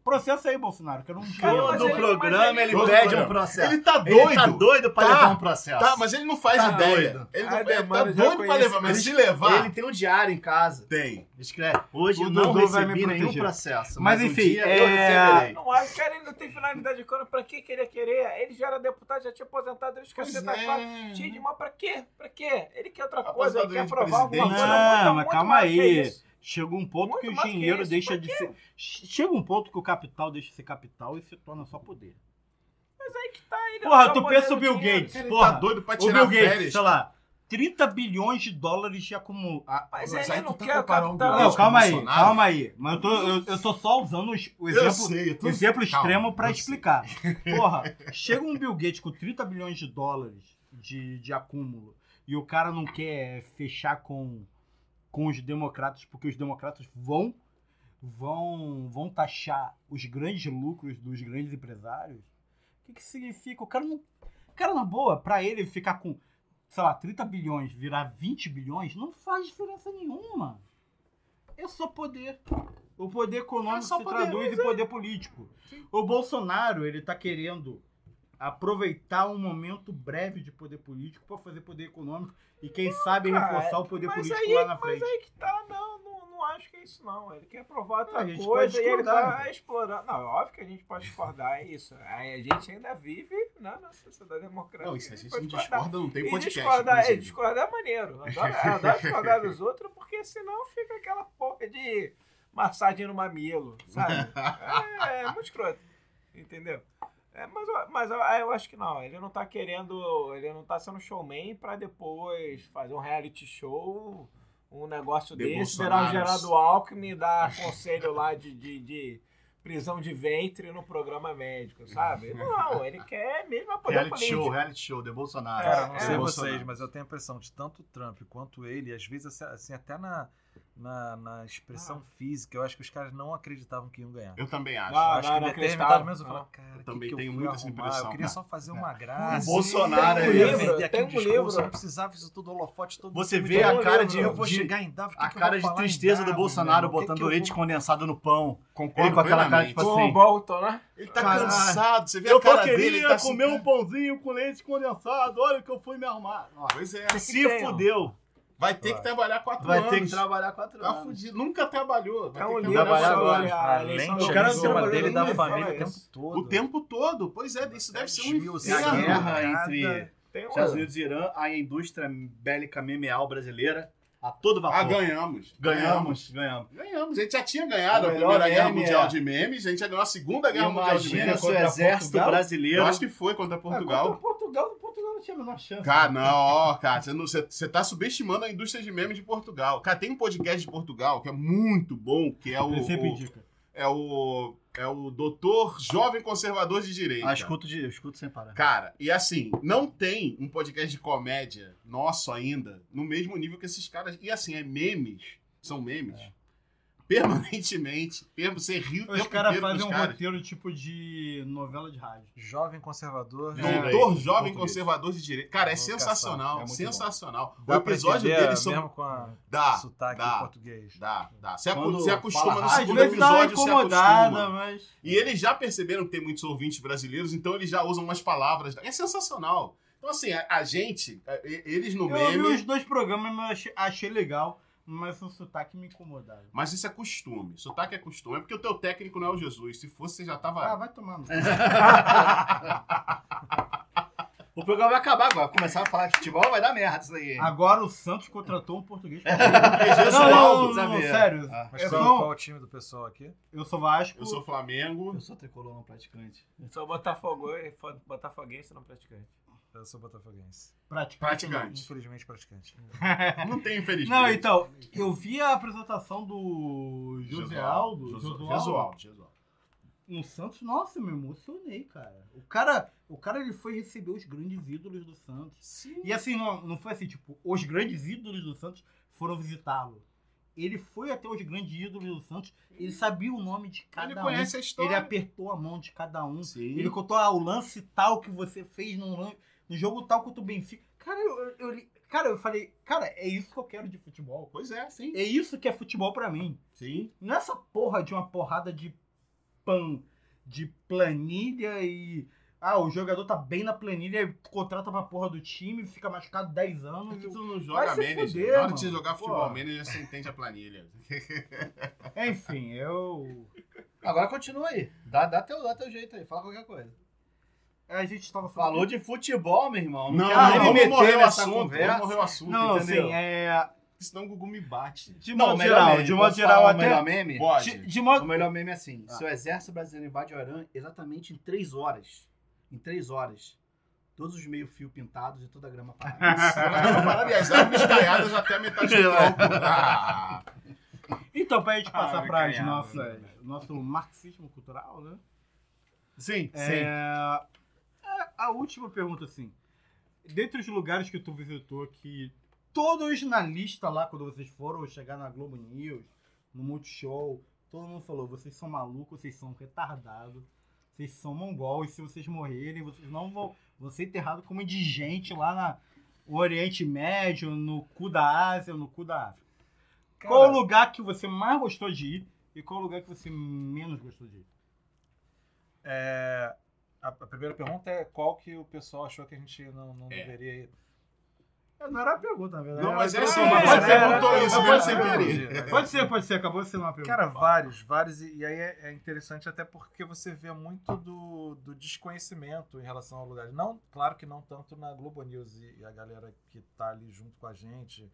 Speaker 9: Processa aí, Bolsonaro, que eu não
Speaker 8: mas
Speaker 2: Todo
Speaker 8: ele-
Speaker 2: programa ele
Speaker 3: Todo
Speaker 2: pede
Speaker 3: programa.
Speaker 2: um processo.
Speaker 3: Ele tá doido.
Speaker 2: Ele tá doido pra
Speaker 3: Tá.
Speaker 2: levar um processo.
Speaker 3: Tá, mas ele não faz
Speaker 2: Tá
Speaker 3: ideia.
Speaker 2: doido.
Speaker 3: Ele, não,
Speaker 8: A
Speaker 3: ele tá
Speaker 8: demanda de
Speaker 3: doido pra levar, mas se levar,
Speaker 2: Ele tem um diário em casa.
Speaker 3: tem.
Speaker 2: Escreve. Hoje
Speaker 9: O
Speaker 2: não
Speaker 9: Dudu vai me
Speaker 2: nenhum
Speaker 9: proteger.
Speaker 2: processo.
Speaker 9: Mas,
Speaker 2: um
Speaker 9: enfim,
Speaker 2: dia
Speaker 9: é-
Speaker 2: eu receberei.
Speaker 8: Não acho que ele não tem finalidade econômica. Pra que queria querer? Ele já era deputado, já tinha aposentado, ele esqueceu da
Speaker 3: é.
Speaker 8: quatro. Cheio de mal pra quê? Pra quê? Ele quer outra coisa, ele
Speaker 3: Aposentadoria
Speaker 8: quer
Speaker 3: de
Speaker 8: provar alguma
Speaker 3: presidente.
Speaker 8: coisa.
Speaker 9: Não,
Speaker 8: muito,
Speaker 9: mas calma aí. Chega um ponto
Speaker 8: Muito
Speaker 9: que o
Speaker 8: que
Speaker 9: dinheiro
Speaker 8: isso,
Speaker 9: deixa de ser. Chega um ponto que o capital deixa de ser capital e se torna só poder.
Speaker 8: Mas aí que tá ele.
Speaker 9: Porra,
Speaker 8: não
Speaker 9: tu
Speaker 8: tá
Speaker 9: pensa o Bill
Speaker 8: dinheiro.
Speaker 9: Gates.
Speaker 3: Ele
Speaker 9: Porra,
Speaker 3: tá doido pra
Speaker 9: O
Speaker 3: tirar
Speaker 9: Bill Gates,
Speaker 3: férias.
Speaker 9: sei lá, 30 bilhões de dólares de acumulado.
Speaker 8: Mas,
Speaker 3: Mas
Speaker 8: ele
Speaker 3: aí
Speaker 8: não
Speaker 3: tu tá
Speaker 8: quer capital.
Speaker 3: o
Speaker 9: Não,
Speaker 3: Gates
Speaker 9: calma
Speaker 3: com o
Speaker 9: aí, calma aí. Mas eu tô, eu, eu tô só usando os- o
Speaker 3: Eu
Speaker 9: exemplo,
Speaker 3: sei, eu tô...
Speaker 9: exemplo
Speaker 3: Calma,
Speaker 9: extremo pra
Speaker 3: eu sei.
Speaker 9: explicar. [LAUGHS] Porra, chega um Bill Gates com 30 bilhões de dólares de, de acúmulo e o cara não quer fechar com, com os democratas porque os democratas vão vão vão taxar os grandes lucros dos grandes empresários. O que que significa? O cara não cara na boa, pra ele ficar com sei lá, 30 bilhões virar 20 bilhões não faz diferença nenhuma. É só poder. O poder econômico
Speaker 3: É
Speaker 9: se
Speaker 3: poder,
Speaker 9: traduz em poder político. O Bolsonaro, ele tá querendo aproveitar um momento breve de poder político para fazer poder econômico e quem sabe
Speaker 8: cara,
Speaker 9: reforçar o poder
Speaker 8: mas
Speaker 9: político
Speaker 8: aí-
Speaker 9: lá na
Speaker 8: Mas
Speaker 9: frente.
Speaker 8: aí que tá, não, não, não acho que é isso não. Ele quer provar outra
Speaker 9: A gente
Speaker 8: coisa e ele tá
Speaker 9: né?
Speaker 8: explorando. Não, óbvio que a gente pode discordar, é isso. Aí a gente ainda vive né, na sociedade democrática.
Speaker 3: Não, isso a gente
Speaker 8: pode
Speaker 3: não
Speaker 8: discordar.
Speaker 3: discorda, não tem podcast.
Speaker 8: discordar, é, discordar é maneiro. Adoro, adoro discordar dos outros, porque senão fica aquela porra de massagem no mamilo, sabe? [LAUGHS] É, é muito escroto. Entendeu? É, mas eu- mas eu, eu acho que não. Ele não tá querendo. Ele não tá sendo showman pra depois fazer um reality show, um negócio
Speaker 3: De
Speaker 8: desse, virar o. Gerardo Alckmin dar conselho lá de, de, de prisão de ventre no programa médico, sabe? [LAUGHS] Não, ele quer mesmo a poder
Speaker 2: Reality show, reality show, de Bolsonaro.
Speaker 1: Cara, não
Speaker 8: É,
Speaker 1: sei
Speaker 3: é.
Speaker 1: vocês,
Speaker 3: Bolsonaro.
Speaker 1: mas eu tenho a impressão de tanto o Trump quanto ele, às vezes assim, assim, até na, na, na expressão física. Eu acho que os caras não acreditavam que iam ganhar.
Speaker 3: Eu também acho.
Speaker 1: Eu
Speaker 8: Ah,
Speaker 1: acho
Speaker 8: não,
Speaker 1: que
Speaker 8: não acreditava.
Speaker 1: momento eu
Speaker 8: Não.
Speaker 1: cara,
Speaker 3: Eu
Speaker 1: que
Speaker 3: também
Speaker 1: que eu
Speaker 3: tenho
Speaker 1: fui
Speaker 3: muito essa impressão.
Speaker 1: Eu queria só fazer uma graça.
Speaker 2: O Bolsonaro
Speaker 1: eu
Speaker 2: aí,
Speaker 8: livro,
Speaker 1: vender aqui
Speaker 8: tem
Speaker 1: um
Speaker 8: um
Speaker 1: discurso,
Speaker 8: livro.
Speaker 1: não precisava isso tudo holofote todo
Speaker 2: Você vê a
Speaker 1: eu
Speaker 2: cara de-
Speaker 1: eu vou chegar em Davos,
Speaker 2: A
Speaker 1: eu
Speaker 2: cara de tristeza do Bolsonaro botando
Speaker 1: eu
Speaker 2: leite condensado no pão.
Speaker 3: Concordo
Speaker 2: Ele com aquela cara, tipo
Speaker 8: Com
Speaker 2: assim,
Speaker 8: o Bolton, né?
Speaker 3: Ele tá
Speaker 2: Caralho.
Speaker 3: cansado, você vê
Speaker 2: Eu
Speaker 3: a cara dele,
Speaker 2: queria
Speaker 3: ele tá assim,
Speaker 2: comer um
Speaker 3: cara-
Speaker 2: pãozinho com leite condensado. Olha que eu fui me arrumar.
Speaker 3: Pois é.
Speaker 2: Se fudeu.
Speaker 3: Vai ter que trabalhar quatro
Speaker 2: Vai
Speaker 3: anos.
Speaker 2: ter que trabalhar quatro
Speaker 3: Tá
Speaker 2: anos.
Speaker 3: fudido. Nunca trabalhou. Vai
Speaker 8: É
Speaker 3: ter
Speaker 8: um
Speaker 3: que
Speaker 8: livro
Speaker 3: agora.
Speaker 8: a
Speaker 2: o cara
Speaker 1: dele da família o tempo todo.
Speaker 3: O tempo todo. Pois é, isso deve ser um
Speaker 1: Desvios,
Speaker 2: A
Speaker 3: inferno.
Speaker 2: guerra entre Estados Unidos e Irã, a indústria bélica memeal brasileira, a todo vapor.
Speaker 3: Ah, ganhamos.
Speaker 2: Ganhamos, ganhamos.
Speaker 3: Ganhamos. A gente já tinha ganhado a
Speaker 2: melhor
Speaker 3: Primeira Guerra
Speaker 2: meme
Speaker 3: Mundial
Speaker 2: é-
Speaker 3: de Memes, a gente já ganhou a Segunda Guerra Mundial de
Speaker 2: Imagina
Speaker 3: Memes.
Speaker 2: se o
Speaker 9: contra
Speaker 2: exército
Speaker 9: Portugal?
Speaker 2: brasileiro...
Speaker 3: Eu acho que foi contra
Speaker 9: É,
Speaker 3: Portugal.
Speaker 9: contra Portugal, Portugal não tinha a menor chance.
Speaker 3: Cara, não, ó, cara, você, você, você tá subestimando a indústria de memes de Portugal. Cara, tem um podcast de Portugal que é muito bom, que é o.
Speaker 9: Ele sempre
Speaker 3: o-
Speaker 9: indica.
Speaker 3: é o. É o Doutor Jovem Conservador de Direita.
Speaker 2: Ah, escuto, de, eu escuto sem parar.
Speaker 3: Cara, e assim, não tem um podcast de comédia nosso ainda no mesmo nível que esses caras. E assim, é memes. São memes. Permanentemente. per- Você ri o
Speaker 9: Os caras fazem um
Speaker 3: caras.
Speaker 9: roteiro tipo de novela de rádio.
Speaker 1: Jovem conservador.
Speaker 9: É.
Speaker 3: Doutor Jovem
Speaker 2: português.
Speaker 3: Conservador de Direita. Cara, é sensacional.
Speaker 2: é
Speaker 3: sensacional.
Speaker 1: Dá
Speaker 3: o episódio deles são.
Speaker 1: mesmo com a
Speaker 3: Dá.
Speaker 1: sotaque
Speaker 3: dá.
Speaker 1: português.
Speaker 3: Dá, dá. Você,
Speaker 2: Quando
Speaker 3: você acostuma no segundo episódio, você
Speaker 9: incomodada,
Speaker 3: acostuma.
Speaker 9: mas.
Speaker 3: E eles já perceberam que tem muitos ouvintes brasileiros, então eles já usam umas palavras. É sensacional. Então, assim, a, a gente, e- eles no
Speaker 9: Eu
Speaker 3: meme.
Speaker 9: os dois programas, mas eu achei, achei legal, mas o sotaque me incomodava.
Speaker 3: Mas isso é costume. Sotaque é costume. É porque o teu técnico não é o Jesus. Se fosse, você já tava.
Speaker 9: Ah, vai tomar. [LAUGHS]
Speaker 2: O programa vai acabar agora. Começar a falar de futebol, vai dar merda isso aí.
Speaker 9: Agora o Santos contratou um português. [LAUGHS] Não, não, não,
Speaker 2: sabia?
Speaker 9: sério.
Speaker 2: Ah.
Speaker 1: Mas
Speaker 9: Eu
Speaker 1: qual,
Speaker 9: sou-
Speaker 1: qual o time do pessoal aqui?
Speaker 9: Eu sou Vasco.
Speaker 3: Eu sou Flamengo.
Speaker 2: Eu sou tricolor não praticante.
Speaker 8: Sou Botafogo, fo- botafoguense, não praticante.
Speaker 1: Eu sou botafoguense.
Speaker 9: praticante.
Speaker 3: Praticante.
Speaker 1: Infelizmente praticante. [LAUGHS]
Speaker 3: Não tem, infelizmente.
Speaker 9: Não, então, eu vi a apresentação do Josealdo,
Speaker 3: Josualdo.
Speaker 9: Josualdo, no Santos. Nossa, me emocionei, cara. O cara, o cara ele foi receber os grandes ídolos do Santos.
Speaker 3: Sim.
Speaker 9: E assim, não, não foi assim, tipo, os grandes ídolos do Santos foram visitá-lo. Ele foi até os grandes ídolos do Santos, ele sabia o nome de cada
Speaker 3: Ele
Speaker 9: um.
Speaker 3: conhece a
Speaker 9: Ele
Speaker 3: história.
Speaker 9: apertou a mão de cada um.
Speaker 3: Sim.
Speaker 9: Ele contou ah, o lance tal que você fez no, lan- no jogo tal contra o Benfica. Cara, eu, eu, cara, eu falei, cara, é isso que eu quero de futebol.
Speaker 3: Pois é, sim.
Speaker 9: É isso que é futebol pra mim.
Speaker 3: Sim.
Speaker 9: Não é essa porra de uma porrada de pan, de planilha e. Ah, o jogador tá bem na planilha, contrata pra porra do time, fica machucado 10 anos. E-
Speaker 3: tu não joga manager.
Speaker 9: fuder,
Speaker 3: Na hora de
Speaker 9: mano.
Speaker 3: jogar futebol
Speaker 9: Pô.
Speaker 3: manager, você entende a planilha.
Speaker 9: Enfim, eu.
Speaker 2: Agora continua aí. Dá, dá, teu, dá teu jeito aí. Fala qualquer coisa.
Speaker 9: A gente tava
Speaker 2: Falou de futebol, meu irmão.
Speaker 3: Não, não,
Speaker 2: nem me
Speaker 3: vamos morrer o assunto.
Speaker 2: conversa.
Speaker 3: Vamos morrer o assunto,
Speaker 9: Não,
Speaker 3: entendeu?
Speaker 9: assim, é.
Speaker 3: Senão o Gugu me bate.
Speaker 9: De
Speaker 2: Não,
Speaker 9: modo
Speaker 2: o melhor
Speaker 9: geral,
Speaker 2: meme.
Speaker 9: de modo geral,
Speaker 2: o
Speaker 9: até.
Speaker 2: melhor meme?
Speaker 3: Pode.
Speaker 9: De, de
Speaker 2: O
Speaker 9: modo.
Speaker 2: melhor meme é assim:
Speaker 9: Ah.
Speaker 2: se o exército brasileiro invade o Irã exatamente em três horas, em três horas, todos os meio-fio pintados e toda a grama parada. [LAUGHS]
Speaker 3: Parada e as árvores caiadas até a metade do tronco. [LAUGHS] Ah,
Speaker 9: Então, pra gente passar
Speaker 3: Ah,
Speaker 9: para nossas, nosso marxismo cultural, né?
Speaker 2: sim,
Speaker 9: É, é, a última pergunta, assim. Dentre os lugares que tu visitou, que todos na lista lá, quando vocês foram chegar na Globo News, no Multishow, todo mundo falou, vocês são malucos, vocês são retardados, vocês são mongol, e se vocês morrerem, vocês não vão, vão ser enterrados como indigente lá na, no Oriente Médio, no cu da Ásia, no cu da África. Qual o lugar que você mais gostou de ir e qual o lugar que você menos gostou de ir?
Speaker 1: É, a, a primeira pergunta é qual que o pessoal achou que a gente não, não
Speaker 3: É.
Speaker 1: deveria ir.
Speaker 9: Não era a pergunta, na verdade.
Speaker 3: Não, mas é sim, mas
Speaker 9: pode
Speaker 3: você
Speaker 9: ser,
Speaker 3: perguntou
Speaker 9: pode
Speaker 3: isso
Speaker 9: ser,
Speaker 3: mesmo
Speaker 9: pode
Speaker 3: sem querer.
Speaker 9: Pode ser, pode ser, acabou sendo uma pergunta.
Speaker 1: Cara, vários, vários, e, e aí é, é interessante até porque você vê muito do, do desconhecimento em relação ao lugar. Não, claro que não tanto na Globo News e, e a galera que tá ali junto com a gente,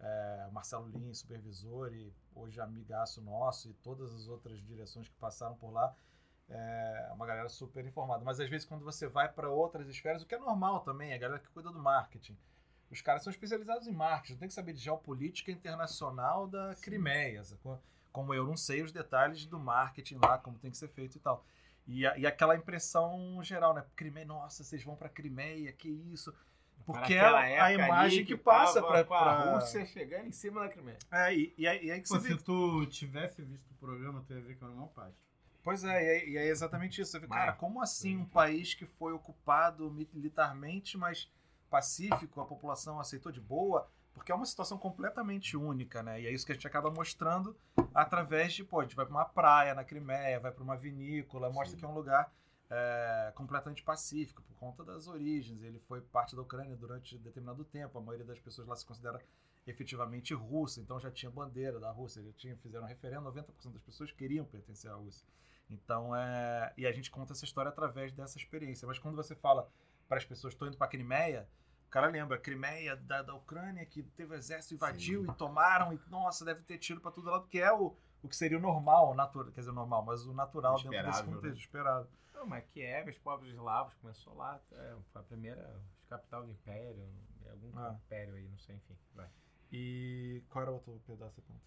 Speaker 1: é, Marcelo Lins, supervisor e hoje amigaço nosso e todas as outras direções que passaram por lá, é uma galera super informada. Mas às vezes quando você vai para outras esferas, o que é normal também, a galera que cuida do marketing. Os caras são especializados em marketing, tem que saber de geopolítica internacional da Crimeia, sacou? como eu não sei os detalhes do marketing lá, como tem que ser feito e tal. E, a- e aquela impressão geral, né? Crimeia, nossa, vocês vão pra Crimeia, que isso? Porque é a imagem
Speaker 8: ali
Speaker 1: que passa
Speaker 8: com a
Speaker 1: pra-
Speaker 8: Rússia chegando em cima da Crimeia.
Speaker 1: É, e, e aí, e aí que
Speaker 9: Pô,
Speaker 1: você vê
Speaker 9: se tu tivesse visto o programa, tu ia ver que era uma parte.
Speaker 1: Pois é, e é, exatamente isso. Você cara, como assim um país que foi ocupado militarmente, mas pacífico, a população aceitou de boa? Porque é uma situação completamente única, né? E é isso que a gente acaba mostrando através de, pô, a gente vai pra uma praia na Crimeia, vai pra uma vinícola, mostra que é um lugar é, completamente pacífico, por conta das origens. Ele foi parte da Ucrânia durante determinado tempo, a maioria das pessoas lá se considera efetivamente russa, então já tinha bandeira da Rússia, já tinha, fizeram referendo, 90% das pessoas queriam pertencer à Rússia. Então, é, e a gente conta essa história através dessa experiência. Mas quando você fala para as pessoas, estou indo para a Crimeia, o cara lembra, Crimeia da, da Ucrânia, que teve o exército, invadiu e tomaram, e nossa, deve ter tiro para tudo lado, que é o, o que seria o normal, natural, quer dizer, normal, mas o natural dentro desse
Speaker 3: Esperável,
Speaker 1: contexto,
Speaker 3: né?
Speaker 1: esperado.
Speaker 8: Não, mas Kiev, os povos eslavos, começou lá, é, foi a primeira capital do império, algum
Speaker 1: Ah.
Speaker 8: império aí, não sei, enfim, vai.
Speaker 1: E qual era o outro pedaço da pergunta?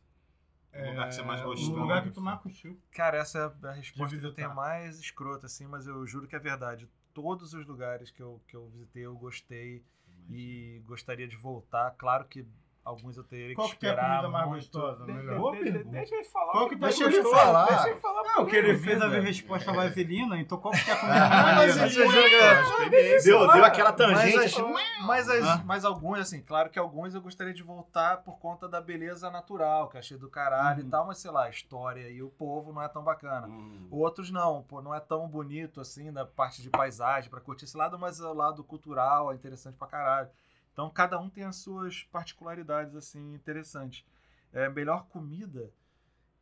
Speaker 3: O lugar que você mais
Speaker 9: É,
Speaker 3: gostou.
Speaker 9: O lugar que tu mais curtiu.
Speaker 1: Cara, essa é a resposta que eu tenho mais escrota, assim, mas eu juro que é verdade. Todos os lugares que eu, que eu visitei, eu gostei e gostaria de voltar. Claro que alguns eu teria
Speaker 9: Qual
Speaker 1: que
Speaker 9: que é a
Speaker 1: esperar
Speaker 9: comida mais
Speaker 1: muito.
Speaker 9: gostosa? Melhor.
Speaker 8: de- de- deixa ele falar.
Speaker 9: Qual
Speaker 8: o
Speaker 9: que
Speaker 8: mais
Speaker 9: deixa ele falar?
Speaker 8: Deixa ele falar.
Speaker 9: Não, que ele fez a resposta vaselina, então qual que é a comida
Speaker 1: Ah,
Speaker 9: mais
Speaker 1: você jura que-
Speaker 2: Deu, deu aquela
Speaker 1: Mas,
Speaker 2: tangente.
Speaker 1: as- mas, as-
Speaker 2: Ah.
Speaker 1: mas alguns, assim, claro que alguns eu gostaria de voltar por conta da beleza natural, que eu achei do caralho
Speaker 9: Uhum.
Speaker 1: e tal, mas sei lá, a história e o povo não é tão bacana.
Speaker 3: Hum.
Speaker 1: Outros não, pô, não é tão bonito assim da parte de paisagem pra curtir esse lado, mas o lado cultural é interessante pra caralho. Então cada um tem as suas particularidades assim interessantes. É, melhor comida.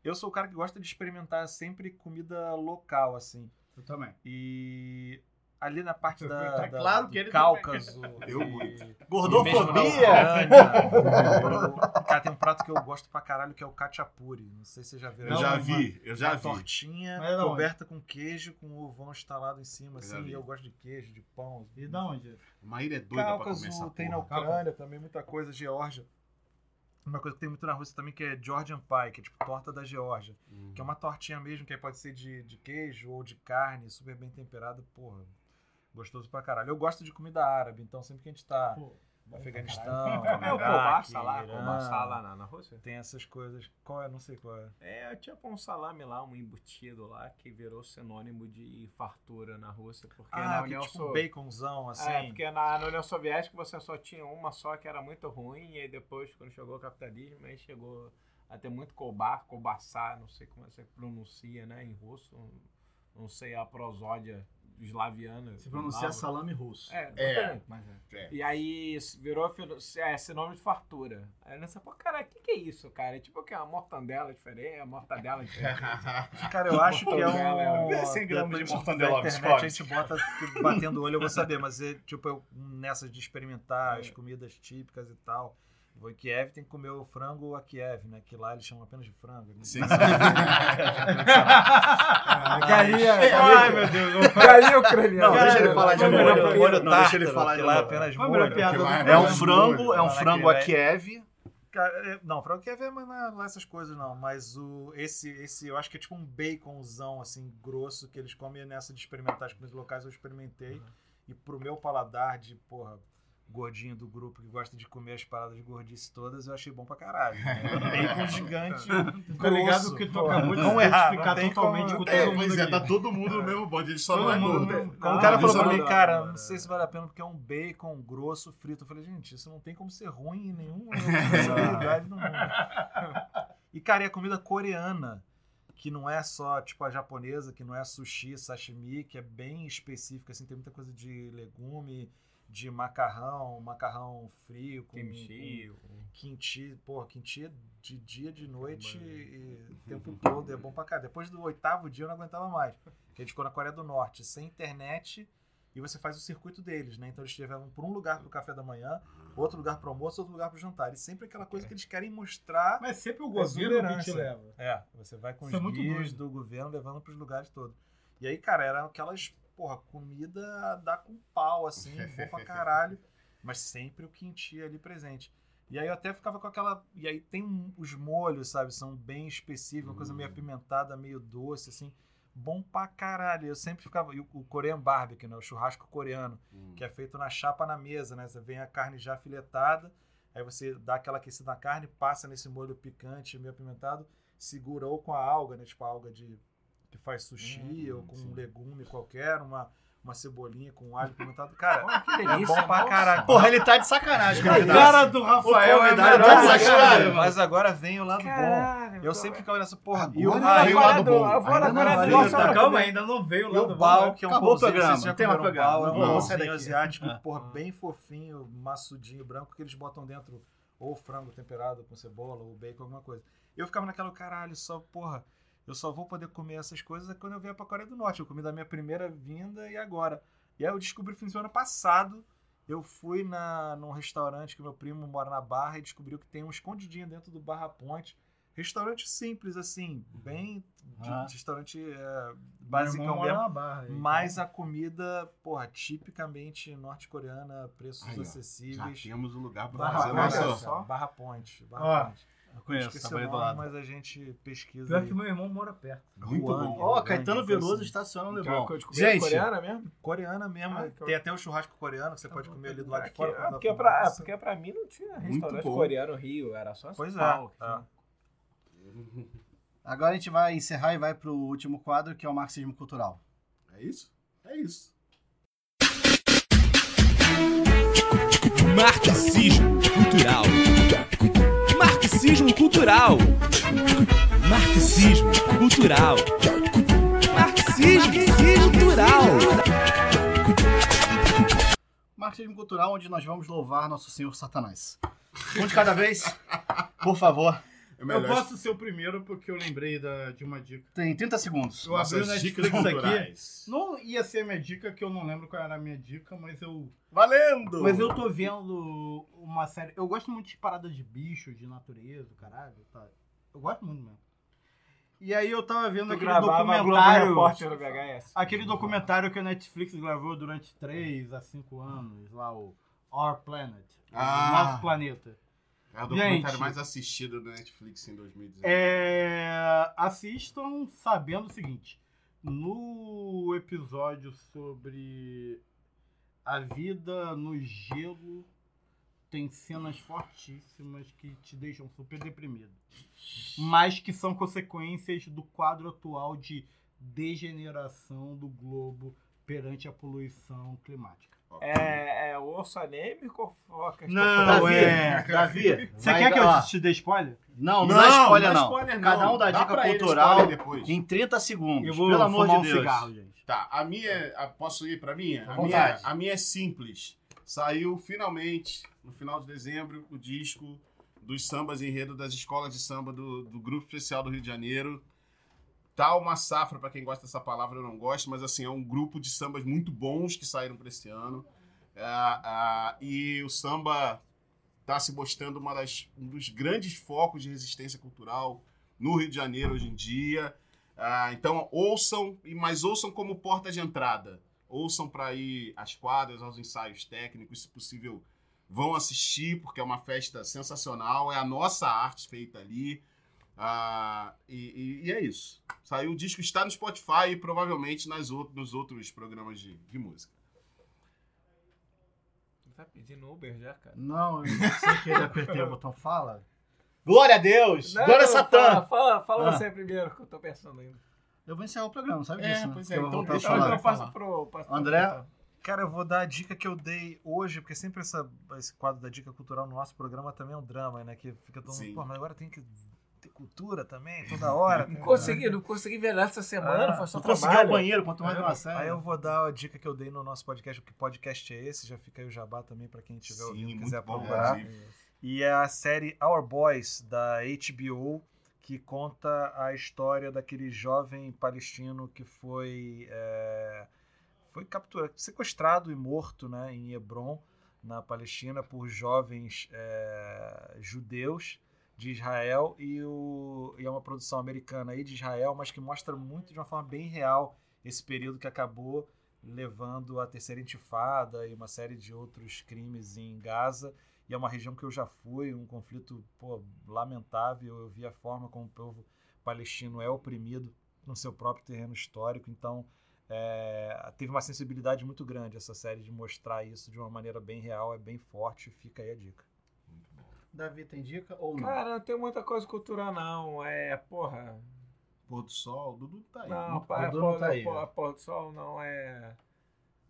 Speaker 1: Eu sou o cara que gosta de experimentar sempre comida local assim.
Speaker 9: Eu também.
Speaker 1: E ali na parte da,
Speaker 9: Tá
Speaker 1: da-
Speaker 9: claro
Speaker 1: do
Speaker 9: que ele
Speaker 1: Cáucaso,
Speaker 3: Eu muito.
Speaker 2: Gordofobia!
Speaker 1: Eu- cara, tem um prato que eu gosto pra caralho que é o kachapuri. Não sei se você já viu.
Speaker 3: Eu já vi, eu já
Speaker 1: uma
Speaker 3: vi.
Speaker 1: tortinha
Speaker 9: Mas é onde?
Speaker 1: coberta com queijo, com ovão instalado em cima, assim. E eu gosto de queijo, de pão.
Speaker 9: E da onde?
Speaker 3: Maíra é doida pra comer essa
Speaker 1: Cáucaso, tem na. Ucrânia também, muita coisa. Geórgia. Uma coisa que tem muito na Rússia também que é Georgian Pie, que é tipo torta da Geórgia.
Speaker 3: Hum.
Speaker 1: Que é uma tortinha mesmo, que aí pode ser de, de queijo ou de carne, super bem temperada. Porra, gostoso pra caralho. Eu gosto de comida árabe, então sempre que a gente tá
Speaker 9: Pô,
Speaker 1: no Afeganistão,
Speaker 8: É o Kobaça lá,
Speaker 1: Irã,
Speaker 8: Kobaça lá na, na Rússia?
Speaker 1: Tem essas coisas. Qual é? Não sei qual é.
Speaker 8: É, tipo um salame lá, um embutido lá, que virou sinônimo de fartura na Rússia, porque
Speaker 1: Ah,
Speaker 8: na
Speaker 1: que
Speaker 8: União
Speaker 1: tipo um
Speaker 8: Soviética...
Speaker 1: baconzão, assim.
Speaker 8: É, porque na, na União Soviética você só tinha uma só que era muito ruim, e aí depois, quando chegou o capitalismo, aí chegou a ter muito kobar, kobassá, não sei como você pronuncia, né, em russo, não sei a prosódia eslaviana.
Speaker 2: Se pronuncia salame russo.
Speaker 8: É,
Speaker 3: É.
Speaker 9: mas é.
Speaker 3: É.
Speaker 8: E aí virou é, sinônimo de fartura. Aí nessa, pô, cara, o que, que é isso, cara? É tipo o que? Uma mortandela diferente, uma mortadela diferente. [LAUGHS]
Speaker 1: Cara, eu acho que é um.
Speaker 2: É 100 gramas de
Speaker 1: depois,
Speaker 2: mortandela
Speaker 1: internet a gente bota batendo o olho, eu vou saber, mas é, tipo, eu, nessas de experimentar as comidas típicas e tal. Vou em Kiev, tem que comer o frango a Kiev, né? Que lá eles chamam apenas de frango.
Speaker 3: Sim. [LAUGHS]
Speaker 8: Galinha,
Speaker 9: Ai, meu Deus.
Speaker 8: galinha ucraniana.
Speaker 2: Não, deixa ele falar de molho. Não, deixa ele falar
Speaker 1: que
Speaker 2: de
Speaker 1: lá é apenas molho.
Speaker 3: mais-
Speaker 2: É um frango, é um frango a Kiev.
Speaker 1: Cara, é- não, frango Kiev é não é lá essas coisas, não. Mas o, esse, esse, eu acho que é tipo um baconzão, assim, grosso, que eles comem nessa de experimentar as comidas locais, eu experimentei. E pro meu paladar de, porra, gordinho do grupo que gosta de comer as paradas de gordice todas, eu achei bom pra caralho. né? [LAUGHS] Bacon gigante.
Speaker 9: Tá ligado que tu acabou de
Speaker 1: Não errar, não tem
Speaker 9: totalmente
Speaker 1: como-
Speaker 9: com todo
Speaker 3: É,
Speaker 9: mundo
Speaker 3: é,
Speaker 9: aqui.
Speaker 3: tá todo mundo no mesmo bonde, ele só
Speaker 9: Todo
Speaker 3: não é
Speaker 9: mundo
Speaker 3: gordo.
Speaker 9: no-
Speaker 1: Quando o
Speaker 8: Não,
Speaker 1: cara falou pra
Speaker 8: não
Speaker 1: mim,
Speaker 8: dá,
Speaker 1: cara,
Speaker 8: não
Speaker 1: não sei se vale a pena porque é um bacon grosso frito. Eu falei, gente, isso não tem como ser ruim em nenhuma [LAUGHS] possibilidade no mundo. E, cara, e a comida coreana, que não é só, tipo, a japonesa, que não é sushi, sashimi, que é bem específica, assim, tem muita coisa de legume, de macarrão, macarrão frio, com
Speaker 8: Kimchi.
Speaker 1: com kimchi, porra, kimchi é de dia, de noite e o [LAUGHS] tempo todo, é bom pra cá. Depois do oitavo dia eu não aguentava mais. Porque a gente ficou na Coreia do Norte, sem internet, e você faz o circuito deles, né? Então eles levam por um lugar pro café da manhã, outro lugar pro almoço, outro lugar pro jantar. E sempre aquela coisa que eles querem mostrar.
Speaker 9: Mas sempre o governo que te leva.
Speaker 1: É, você vai com
Speaker 9: Isso é
Speaker 1: os
Speaker 9: muito
Speaker 1: guias
Speaker 9: doido.
Speaker 1: do governo levando pros lugares todos. E aí, cara, eram aquelas, porra, comida dá com pau, assim, bom pra caralho. [LAUGHS] Mas sempre o kimchi ali presente. E aí eu até ficava com aquela. E aí tem um- os molhos, sabe? São bem específicos, uma coisa meio apimentada, meio doce, assim. bom pra caralho. Eu sempre ficava. E o, o Korean Barbecue, né? O churrasco coreano,
Speaker 3: Hum.
Speaker 1: que é feito na chapa na mesa, né? Você vem a carne já filetada, aí você dá aquela aquecida na carne, passa nesse molho picante, meio apimentado, segura ou com a alga, né? Tipo a alga de que faz sushi,
Speaker 3: Hum,
Speaker 1: ou com
Speaker 3: sim.
Speaker 1: um legume qualquer, uma, uma cebolinha com alho pimentado. Cara,
Speaker 8: Olha que
Speaker 1: é
Speaker 8: delícia.
Speaker 1: bom pra
Speaker 8: nossa.
Speaker 1: caralho.
Speaker 2: Porra, ele tá de sacanagem,
Speaker 9: A
Speaker 2: convidado.
Speaker 9: cara do Rafael é melhor
Speaker 2: tá de sacanagem.
Speaker 9: cara.
Speaker 1: Mas agora vem o lado bom.
Speaker 8: Caralho.
Speaker 1: Eu sempre ficava nessa porra.
Speaker 2: Agora
Speaker 1: e o, ah,
Speaker 2: o lado bom.
Speaker 8: Eu vou
Speaker 1: Ainda
Speaker 8: agora
Speaker 1: não,
Speaker 8: nosso
Speaker 1: tá,
Speaker 8: lado
Speaker 9: calma,
Speaker 8: bom.
Speaker 9: ainda não veio lá
Speaker 1: o
Speaker 9: do
Speaker 1: Bal, que é um
Speaker 2: Acabou o programa,
Speaker 1: vocês já
Speaker 2: não tem programa,
Speaker 1: Bal, é um pãozinho
Speaker 2: sai daqui.
Speaker 1: asiático,
Speaker 2: Ah.
Speaker 1: porra, bem fofinho, maçudinho, branco, que eles botam dentro ou frango temperado com cebola, ou bacon, alguma coisa. Eu ficava naquela, caralho, só, porra, eu só vou poder comer essas coisas quando eu vier pra Coreia do Norte. Eu comi da minha primeira vinda e agora. E aí eu descobri no fim de semana passado, eu fui na, num restaurante que meu primo mora na Barra e descobriu que tem um escondidinho dentro do Barra Ponte. Restaurante simples, assim, bem. de-
Speaker 2: Ah.
Speaker 1: restaurante é, basicão
Speaker 9: mora
Speaker 1: mesmo.
Speaker 9: na Barra, então.
Speaker 1: Mas a comida, porra, tipicamente norte-coreana, preços
Speaker 3: Aí, ó, Já
Speaker 1: acessíveis.
Speaker 3: temos o lugar pra
Speaker 1: Barra,
Speaker 3: fazer
Speaker 1: Ponte,
Speaker 3: nosso.
Speaker 1: só. Barra Ponte. Barra
Speaker 9: Ó,
Speaker 1: Ponte.
Speaker 2: Eu conheço, trabalhei do
Speaker 1: nome,
Speaker 2: lado.
Speaker 1: mas a gente pesquisa.
Speaker 9: Pior
Speaker 1: aí.
Speaker 9: que meu irmão mora perto.
Speaker 3: Muito
Speaker 1: Juan,
Speaker 3: bom.
Speaker 2: Ó,
Speaker 1: Juan,
Speaker 2: Caetano Veloso
Speaker 1: assim.
Speaker 2: estaciona no
Speaker 8: é
Speaker 2: Leblon. Gente,
Speaker 8: coreana mesmo?
Speaker 1: Coreana mesmo.
Speaker 8: Ah,
Speaker 1: tem até o churrasco coreano que você pode comer ali do lado de fora.
Speaker 8: ah, porque,
Speaker 1: tá
Speaker 8: pra,
Speaker 1: fumaça.
Speaker 8: porque pra mim não tinha
Speaker 3: Muito
Speaker 8: restaurante
Speaker 3: bom.
Speaker 8: coreano no Rio, era só
Speaker 1: Pois
Speaker 8: São
Speaker 1: é,
Speaker 8: Paulo
Speaker 1: é.
Speaker 8: tinha.
Speaker 2: agora a gente vai encerrar e vai pro último quadro, que é o marxismo cultural.
Speaker 3: É isso? É isso.
Speaker 11: Marxismo cultural. Marxismo cultural. Marxismo cultural. Marxismo cultural.
Speaker 2: Marxismo cultural, onde nós vamos louvar nosso senhor Satanás. Um de cada vez, por favor.
Speaker 3: É
Speaker 9: Eu
Speaker 3: melhor
Speaker 9: posso ser o primeiro porque eu lembrei da- de uma dica.
Speaker 2: Tem 30 segundos.
Speaker 9: Eu abri o Netflix aqui. Não ia ser minha dica, que eu não lembro qual era a minha dica, mas eu.
Speaker 2: Valendo!
Speaker 9: Mas eu tô vendo uma série. Eu gosto muito de paradas de bicho, de natureza, caralho. Tá? Eu gosto muito mesmo. E aí eu tava vendo
Speaker 8: Tu
Speaker 9: aquele documentário.
Speaker 8: Repórter no VHS.
Speaker 9: Aquele documentário que a Netflix gravou durante 3 a 5 anos, lá, o Our Planet.
Speaker 3: Ah.
Speaker 9: O nosso planeta.
Speaker 3: É o documentário
Speaker 9: Gente.
Speaker 3: mais assistido da Netflix em 2019.
Speaker 9: É, assistam sabendo o seguinte: no episódio sobre a vida no gelo, tem cenas fortíssimas que te deixam super deprimido, mas que são consequências do quadro atual de degeneração do globo perante a poluição climática.
Speaker 8: É, é osso anêmico ou a questão
Speaker 9: Não,
Speaker 2: Davi,
Speaker 9: é.
Speaker 2: Davi,
Speaker 9: Você quer que
Speaker 2: lá.
Speaker 9: eu te dê spoiler?
Speaker 2: Não, não, dá spoiler, não.
Speaker 3: spoiler,
Speaker 2: Cada um dá dica
Speaker 3: pra ele
Speaker 2: cultural
Speaker 3: depois.
Speaker 2: em 30 segundos.
Speaker 9: Eu vou
Speaker 2: pelo amor
Speaker 9: fumar
Speaker 2: de
Speaker 9: um
Speaker 2: Deus.
Speaker 9: cigarro, gente.
Speaker 3: Tá, a minha. a- posso ir pra minha? A minha, a minha é simples. Saiu finalmente, no final de dezembro, o disco dos sambas enredo das escolas de samba do, do Grupo Especial do Rio de Janeiro. Tá uma safra, pra quem gosta dessa palavra, eu não gosto, mas assim, é um grupo de sambas muito bons que saíram pra esse ano. Ah, ah, e o samba tá se mostrando uma das, um dos grandes focos de resistência cultural no Rio de Janeiro hoje em dia. Ah, então ouçam, mas ouçam como porta de entrada. Ouçam para ir às quadras, aos ensaios técnicos, se possível, vão assistir, porque é uma festa sensacional. É a nossa arte feita ali. Ah, e, e- e é isso. Saiu o disco, está no Spotify e provavelmente nas out- nos outros programas de, de música.
Speaker 8: Tá pedindo Uber já, cara?
Speaker 2: Não, eu não sei que ele apertei o botão fala. Glória a Deus!
Speaker 8: Não,
Speaker 2: Glória a Satã!
Speaker 8: Fala, fala, fala
Speaker 2: Ah.
Speaker 8: você primeiro, que eu tô pensando ainda.
Speaker 2: Eu vou encerrar o programa, sabe
Speaker 3: É,
Speaker 2: disso, né?
Speaker 3: pois é,
Speaker 2: Eu
Speaker 3: então deixa
Speaker 2: falar.
Speaker 3: eu-
Speaker 8: Então eu passo pro... Passo pro
Speaker 2: André?
Speaker 1: Cara, eu vou dar a dica que eu dei hoje, porque sempre essa, esse quadro da dica cultural no nosso programa também é um drama, né? Que fica todo mundo, pô, mas agora tem que ter cultura também, toda hora. [LAUGHS]
Speaker 8: Não consegui, não consegui ver nada essa semana,
Speaker 1: Ah,
Speaker 8: foi só
Speaker 2: Não consegui ir ao
Speaker 8: trabalho.
Speaker 2: banheiro, quanto mais
Speaker 1: Aí
Speaker 2: uma
Speaker 1: eu,
Speaker 2: série.
Speaker 1: aí eu vou dar a dica que eu dei no nosso podcast, que podcast é esse, já fica aí o jabá também pra quem estiver
Speaker 3: Sim,
Speaker 1: ouvindo e
Speaker 3: muito
Speaker 1: quiser
Speaker 3: bom,
Speaker 1: procurar. E é a série Our Boys, da HBO, que conta a história daquele jovem palestino que foi, é, foi capturado, sequestrado e morto né, em Hebron, na Palestina, por jovens é, judeus de Israel. E, o, e é uma produção americana aí de Israel, mas que mostra muito de uma forma bem real esse período que acabou levando à terceira intifada e uma série de outros crimes em Gaza e é uma região que eu já fui, um conflito pô, lamentável. Eu vi a forma como o povo palestino é oprimido no seu próprio terreno histórico. Então, é, teve uma sensibilidade muito grande essa série de mostrar isso de uma maneira bem real, é bem forte. Fica aí a dica.
Speaker 2: Davi tem dica ou não?
Speaker 8: Cara, não tem muita coisa cultural, não. É, porra.
Speaker 3: Pôr do sol, Dudu tá aí.
Speaker 8: Não,
Speaker 2: O
Speaker 8: pá,
Speaker 2: Dudu não tá aí,
Speaker 8: pôr-
Speaker 2: né?
Speaker 8: pôr do sol não é.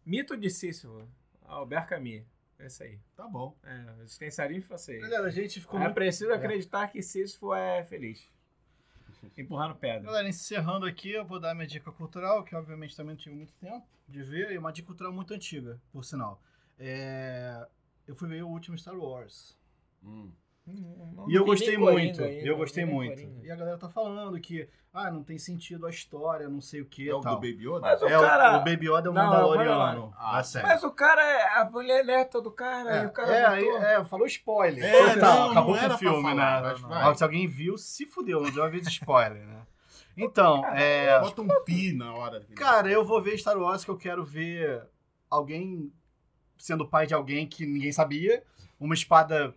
Speaker 8: Mito de Sísifo. Albert Camus. Esse aí.
Speaker 3: Tá bom.
Speaker 8: É, existencialismo francês.
Speaker 2: Galera, a gente ficou
Speaker 8: É
Speaker 2: muito...
Speaker 8: preciso acreditar que Sísifo é feliz. [LAUGHS] Empurrando pedra.
Speaker 2: Galera, encerrando aqui, eu vou dar minha dica cultural, que obviamente também não tive muito tempo de ver, e uma dica cultural muito antiga, por sinal. É, Eu fui ver o último Star Wars.
Speaker 3: Hum.
Speaker 8: Não
Speaker 2: E eu gostei muito.
Speaker 8: ainda,
Speaker 2: eu gostei muito.
Speaker 8: Coringa.
Speaker 2: E a galera tá falando que, ah, não tem sentido a história, não sei o que
Speaker 3: É o
Speaker 2: tal.
Speaker 3: do Baby Yoda?
Speaker 8: Mas o
Speaker 2: É, o-
Speaker 8: cara.
Speaker 2: o, Baby Yoda é o
Speaker 8: Não,
Speaker 2: Mandaloriano.
Speaker 3: Ah,
Speaker 2: a série.
Speaker 8: Mas o cara é a mulher neta do cara e o cara
Speaker 2: é, é, falou spoiler.
Speaker 3: É,
Speaker 2: Total,
Speaker 3: não,
Speaker 2: acabou com o filme,
Speaker 3: falar,
Speaker 2: né?
Speaker 3: mas vai.
Speaker 2: Mas Se alguém viu, se fudeu, não deu aviso de spoiler, né? Então, é.
Speaker 3: Bota um pi na hora.
Speaker 2: Cara, eu vou ver Star Wars que eu quero ver alguém sendo pai de alguém que ninguém sabia, uma espada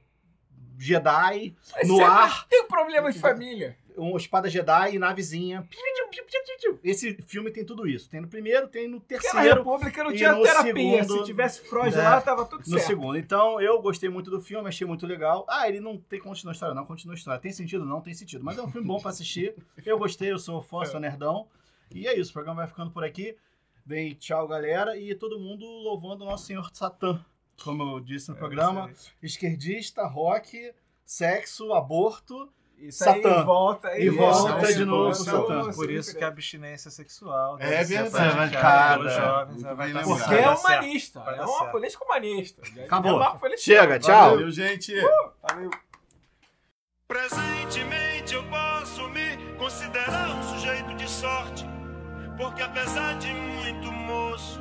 Speaker 2: Jedi
Speaker 8: Mas
Speaker 2: no
Speaker 8: sempre
Speaker 2: ar,
Speaker 8: Tem um problema de família.
Speaker 2: uma espada Jedi e navezinha. Esse filme tem tudo isso. Tem no primeiro, tem no
Speaker 8: Porque na
Speaker 2: terceiro,
Speaker 8: República não tinha
Speaker 2: no
Speaker 8: terapia.
Speaker 2: segundo-
Speaker 8: Se tivesse Freud
Speaker 2: É,
Speaker 8: lá, tava tudo
Speaker 2: no
Speaker 8: certo.
Speaker 2: segundo. Então, eu gostei muito do filme, achei muito legal. Ah, ele não tem continua a história, não, continua a história. Tem sentido? Não tem sentido. Mas é um filme bom pra assistir. Eu gostei, eu sou fã, sou nerdão. E é isso, o programa vai ficando por aqui. Bem, tchau, galera. E todo mundo louvando o nosso Senhor Satã. Como eu disse no programa, esquerdista, rock, sexo, aborto.
Speaker 8: Isso
Speaker 2: Satã.
Speaker 8: volta
Speaker 2: E volta
Speaker 3: de novo
Speaker 2: pro
Speaker 8: Satã.
Speaker 1: Por isso que a abstinência sexual
Speaker 3: É
Speaker 1: deve ser
Speaker 3: verdade.
Speaker 2: Muito
Speaker 1: jovens. vai.
Speaker 8: Porque é humanista.
Speaker 1: Vai
Speaker 8: É uma
Speaker 1: certo.
Speaker 8: política humanista.
Speaker 2: Acabou.
Speaker 8: É
Speaker 2: Chega, tchau.
Speaker 3: Valeu, gente.
Speaker 12: Presentemente eu posso me considerar um sujeito de sorte, porque apesar de muito moço,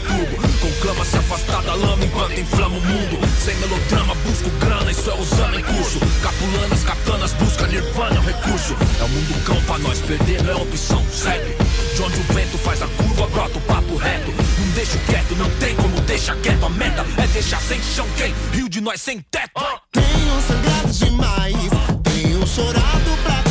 Speaker 13: Conclama se afastar da lama enquanto inflama o mundo. Sem melodrama, busco grana, isso é usando em curso. Capulanas, katanas, busca nirvana, é um recurso. É o mundo cão pra nós, perder não é opção, segue. De onde o vento faz a curva, brota o papo reto. Não deixo quieto, não tem como deixar quieto. A meta é deixar sem chão quem? Rio de nós sem teto.
Speaker 14: Tenho sangrado demais, tenho chorado pra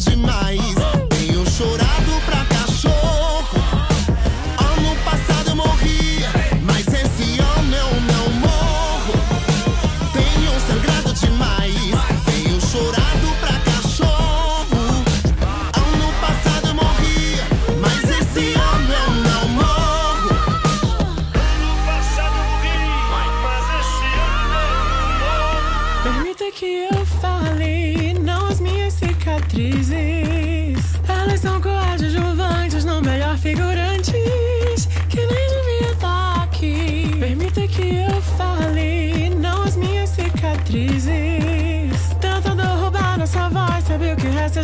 Speaker 14: Demais,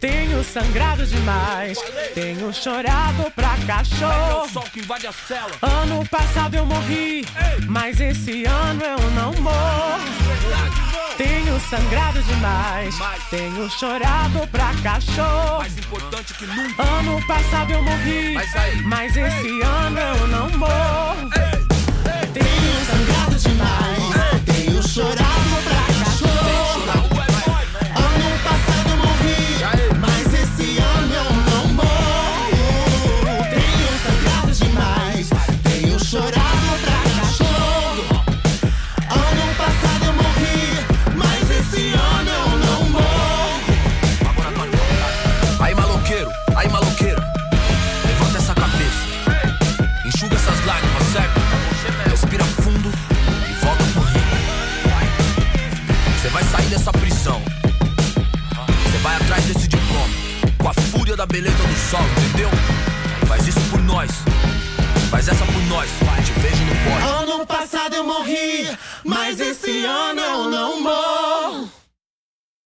Speaker 15: Tenho sangrado demais, tenho chorado pra cachorro. Ano passado eu morri, mas esse ano eu não morro. Tenho sangrado demais, tenho chorado pra cachorro.
Speaker 13: Mais importante que nunca.
Speaker 15: Ano passado eu morri,
Speaker 13: Mas
Speaker 15: mas esse ano eu não morro.
Speaker 14: Tenho sangrado demais, tenho chorado
Speaker 13: da beleza do sol, entendeu? Faz isso por nós. Faz essa por nós. Te vejo no pódio.
Speaker 14: Ano passado eu morri, mas esse ano eu não morro.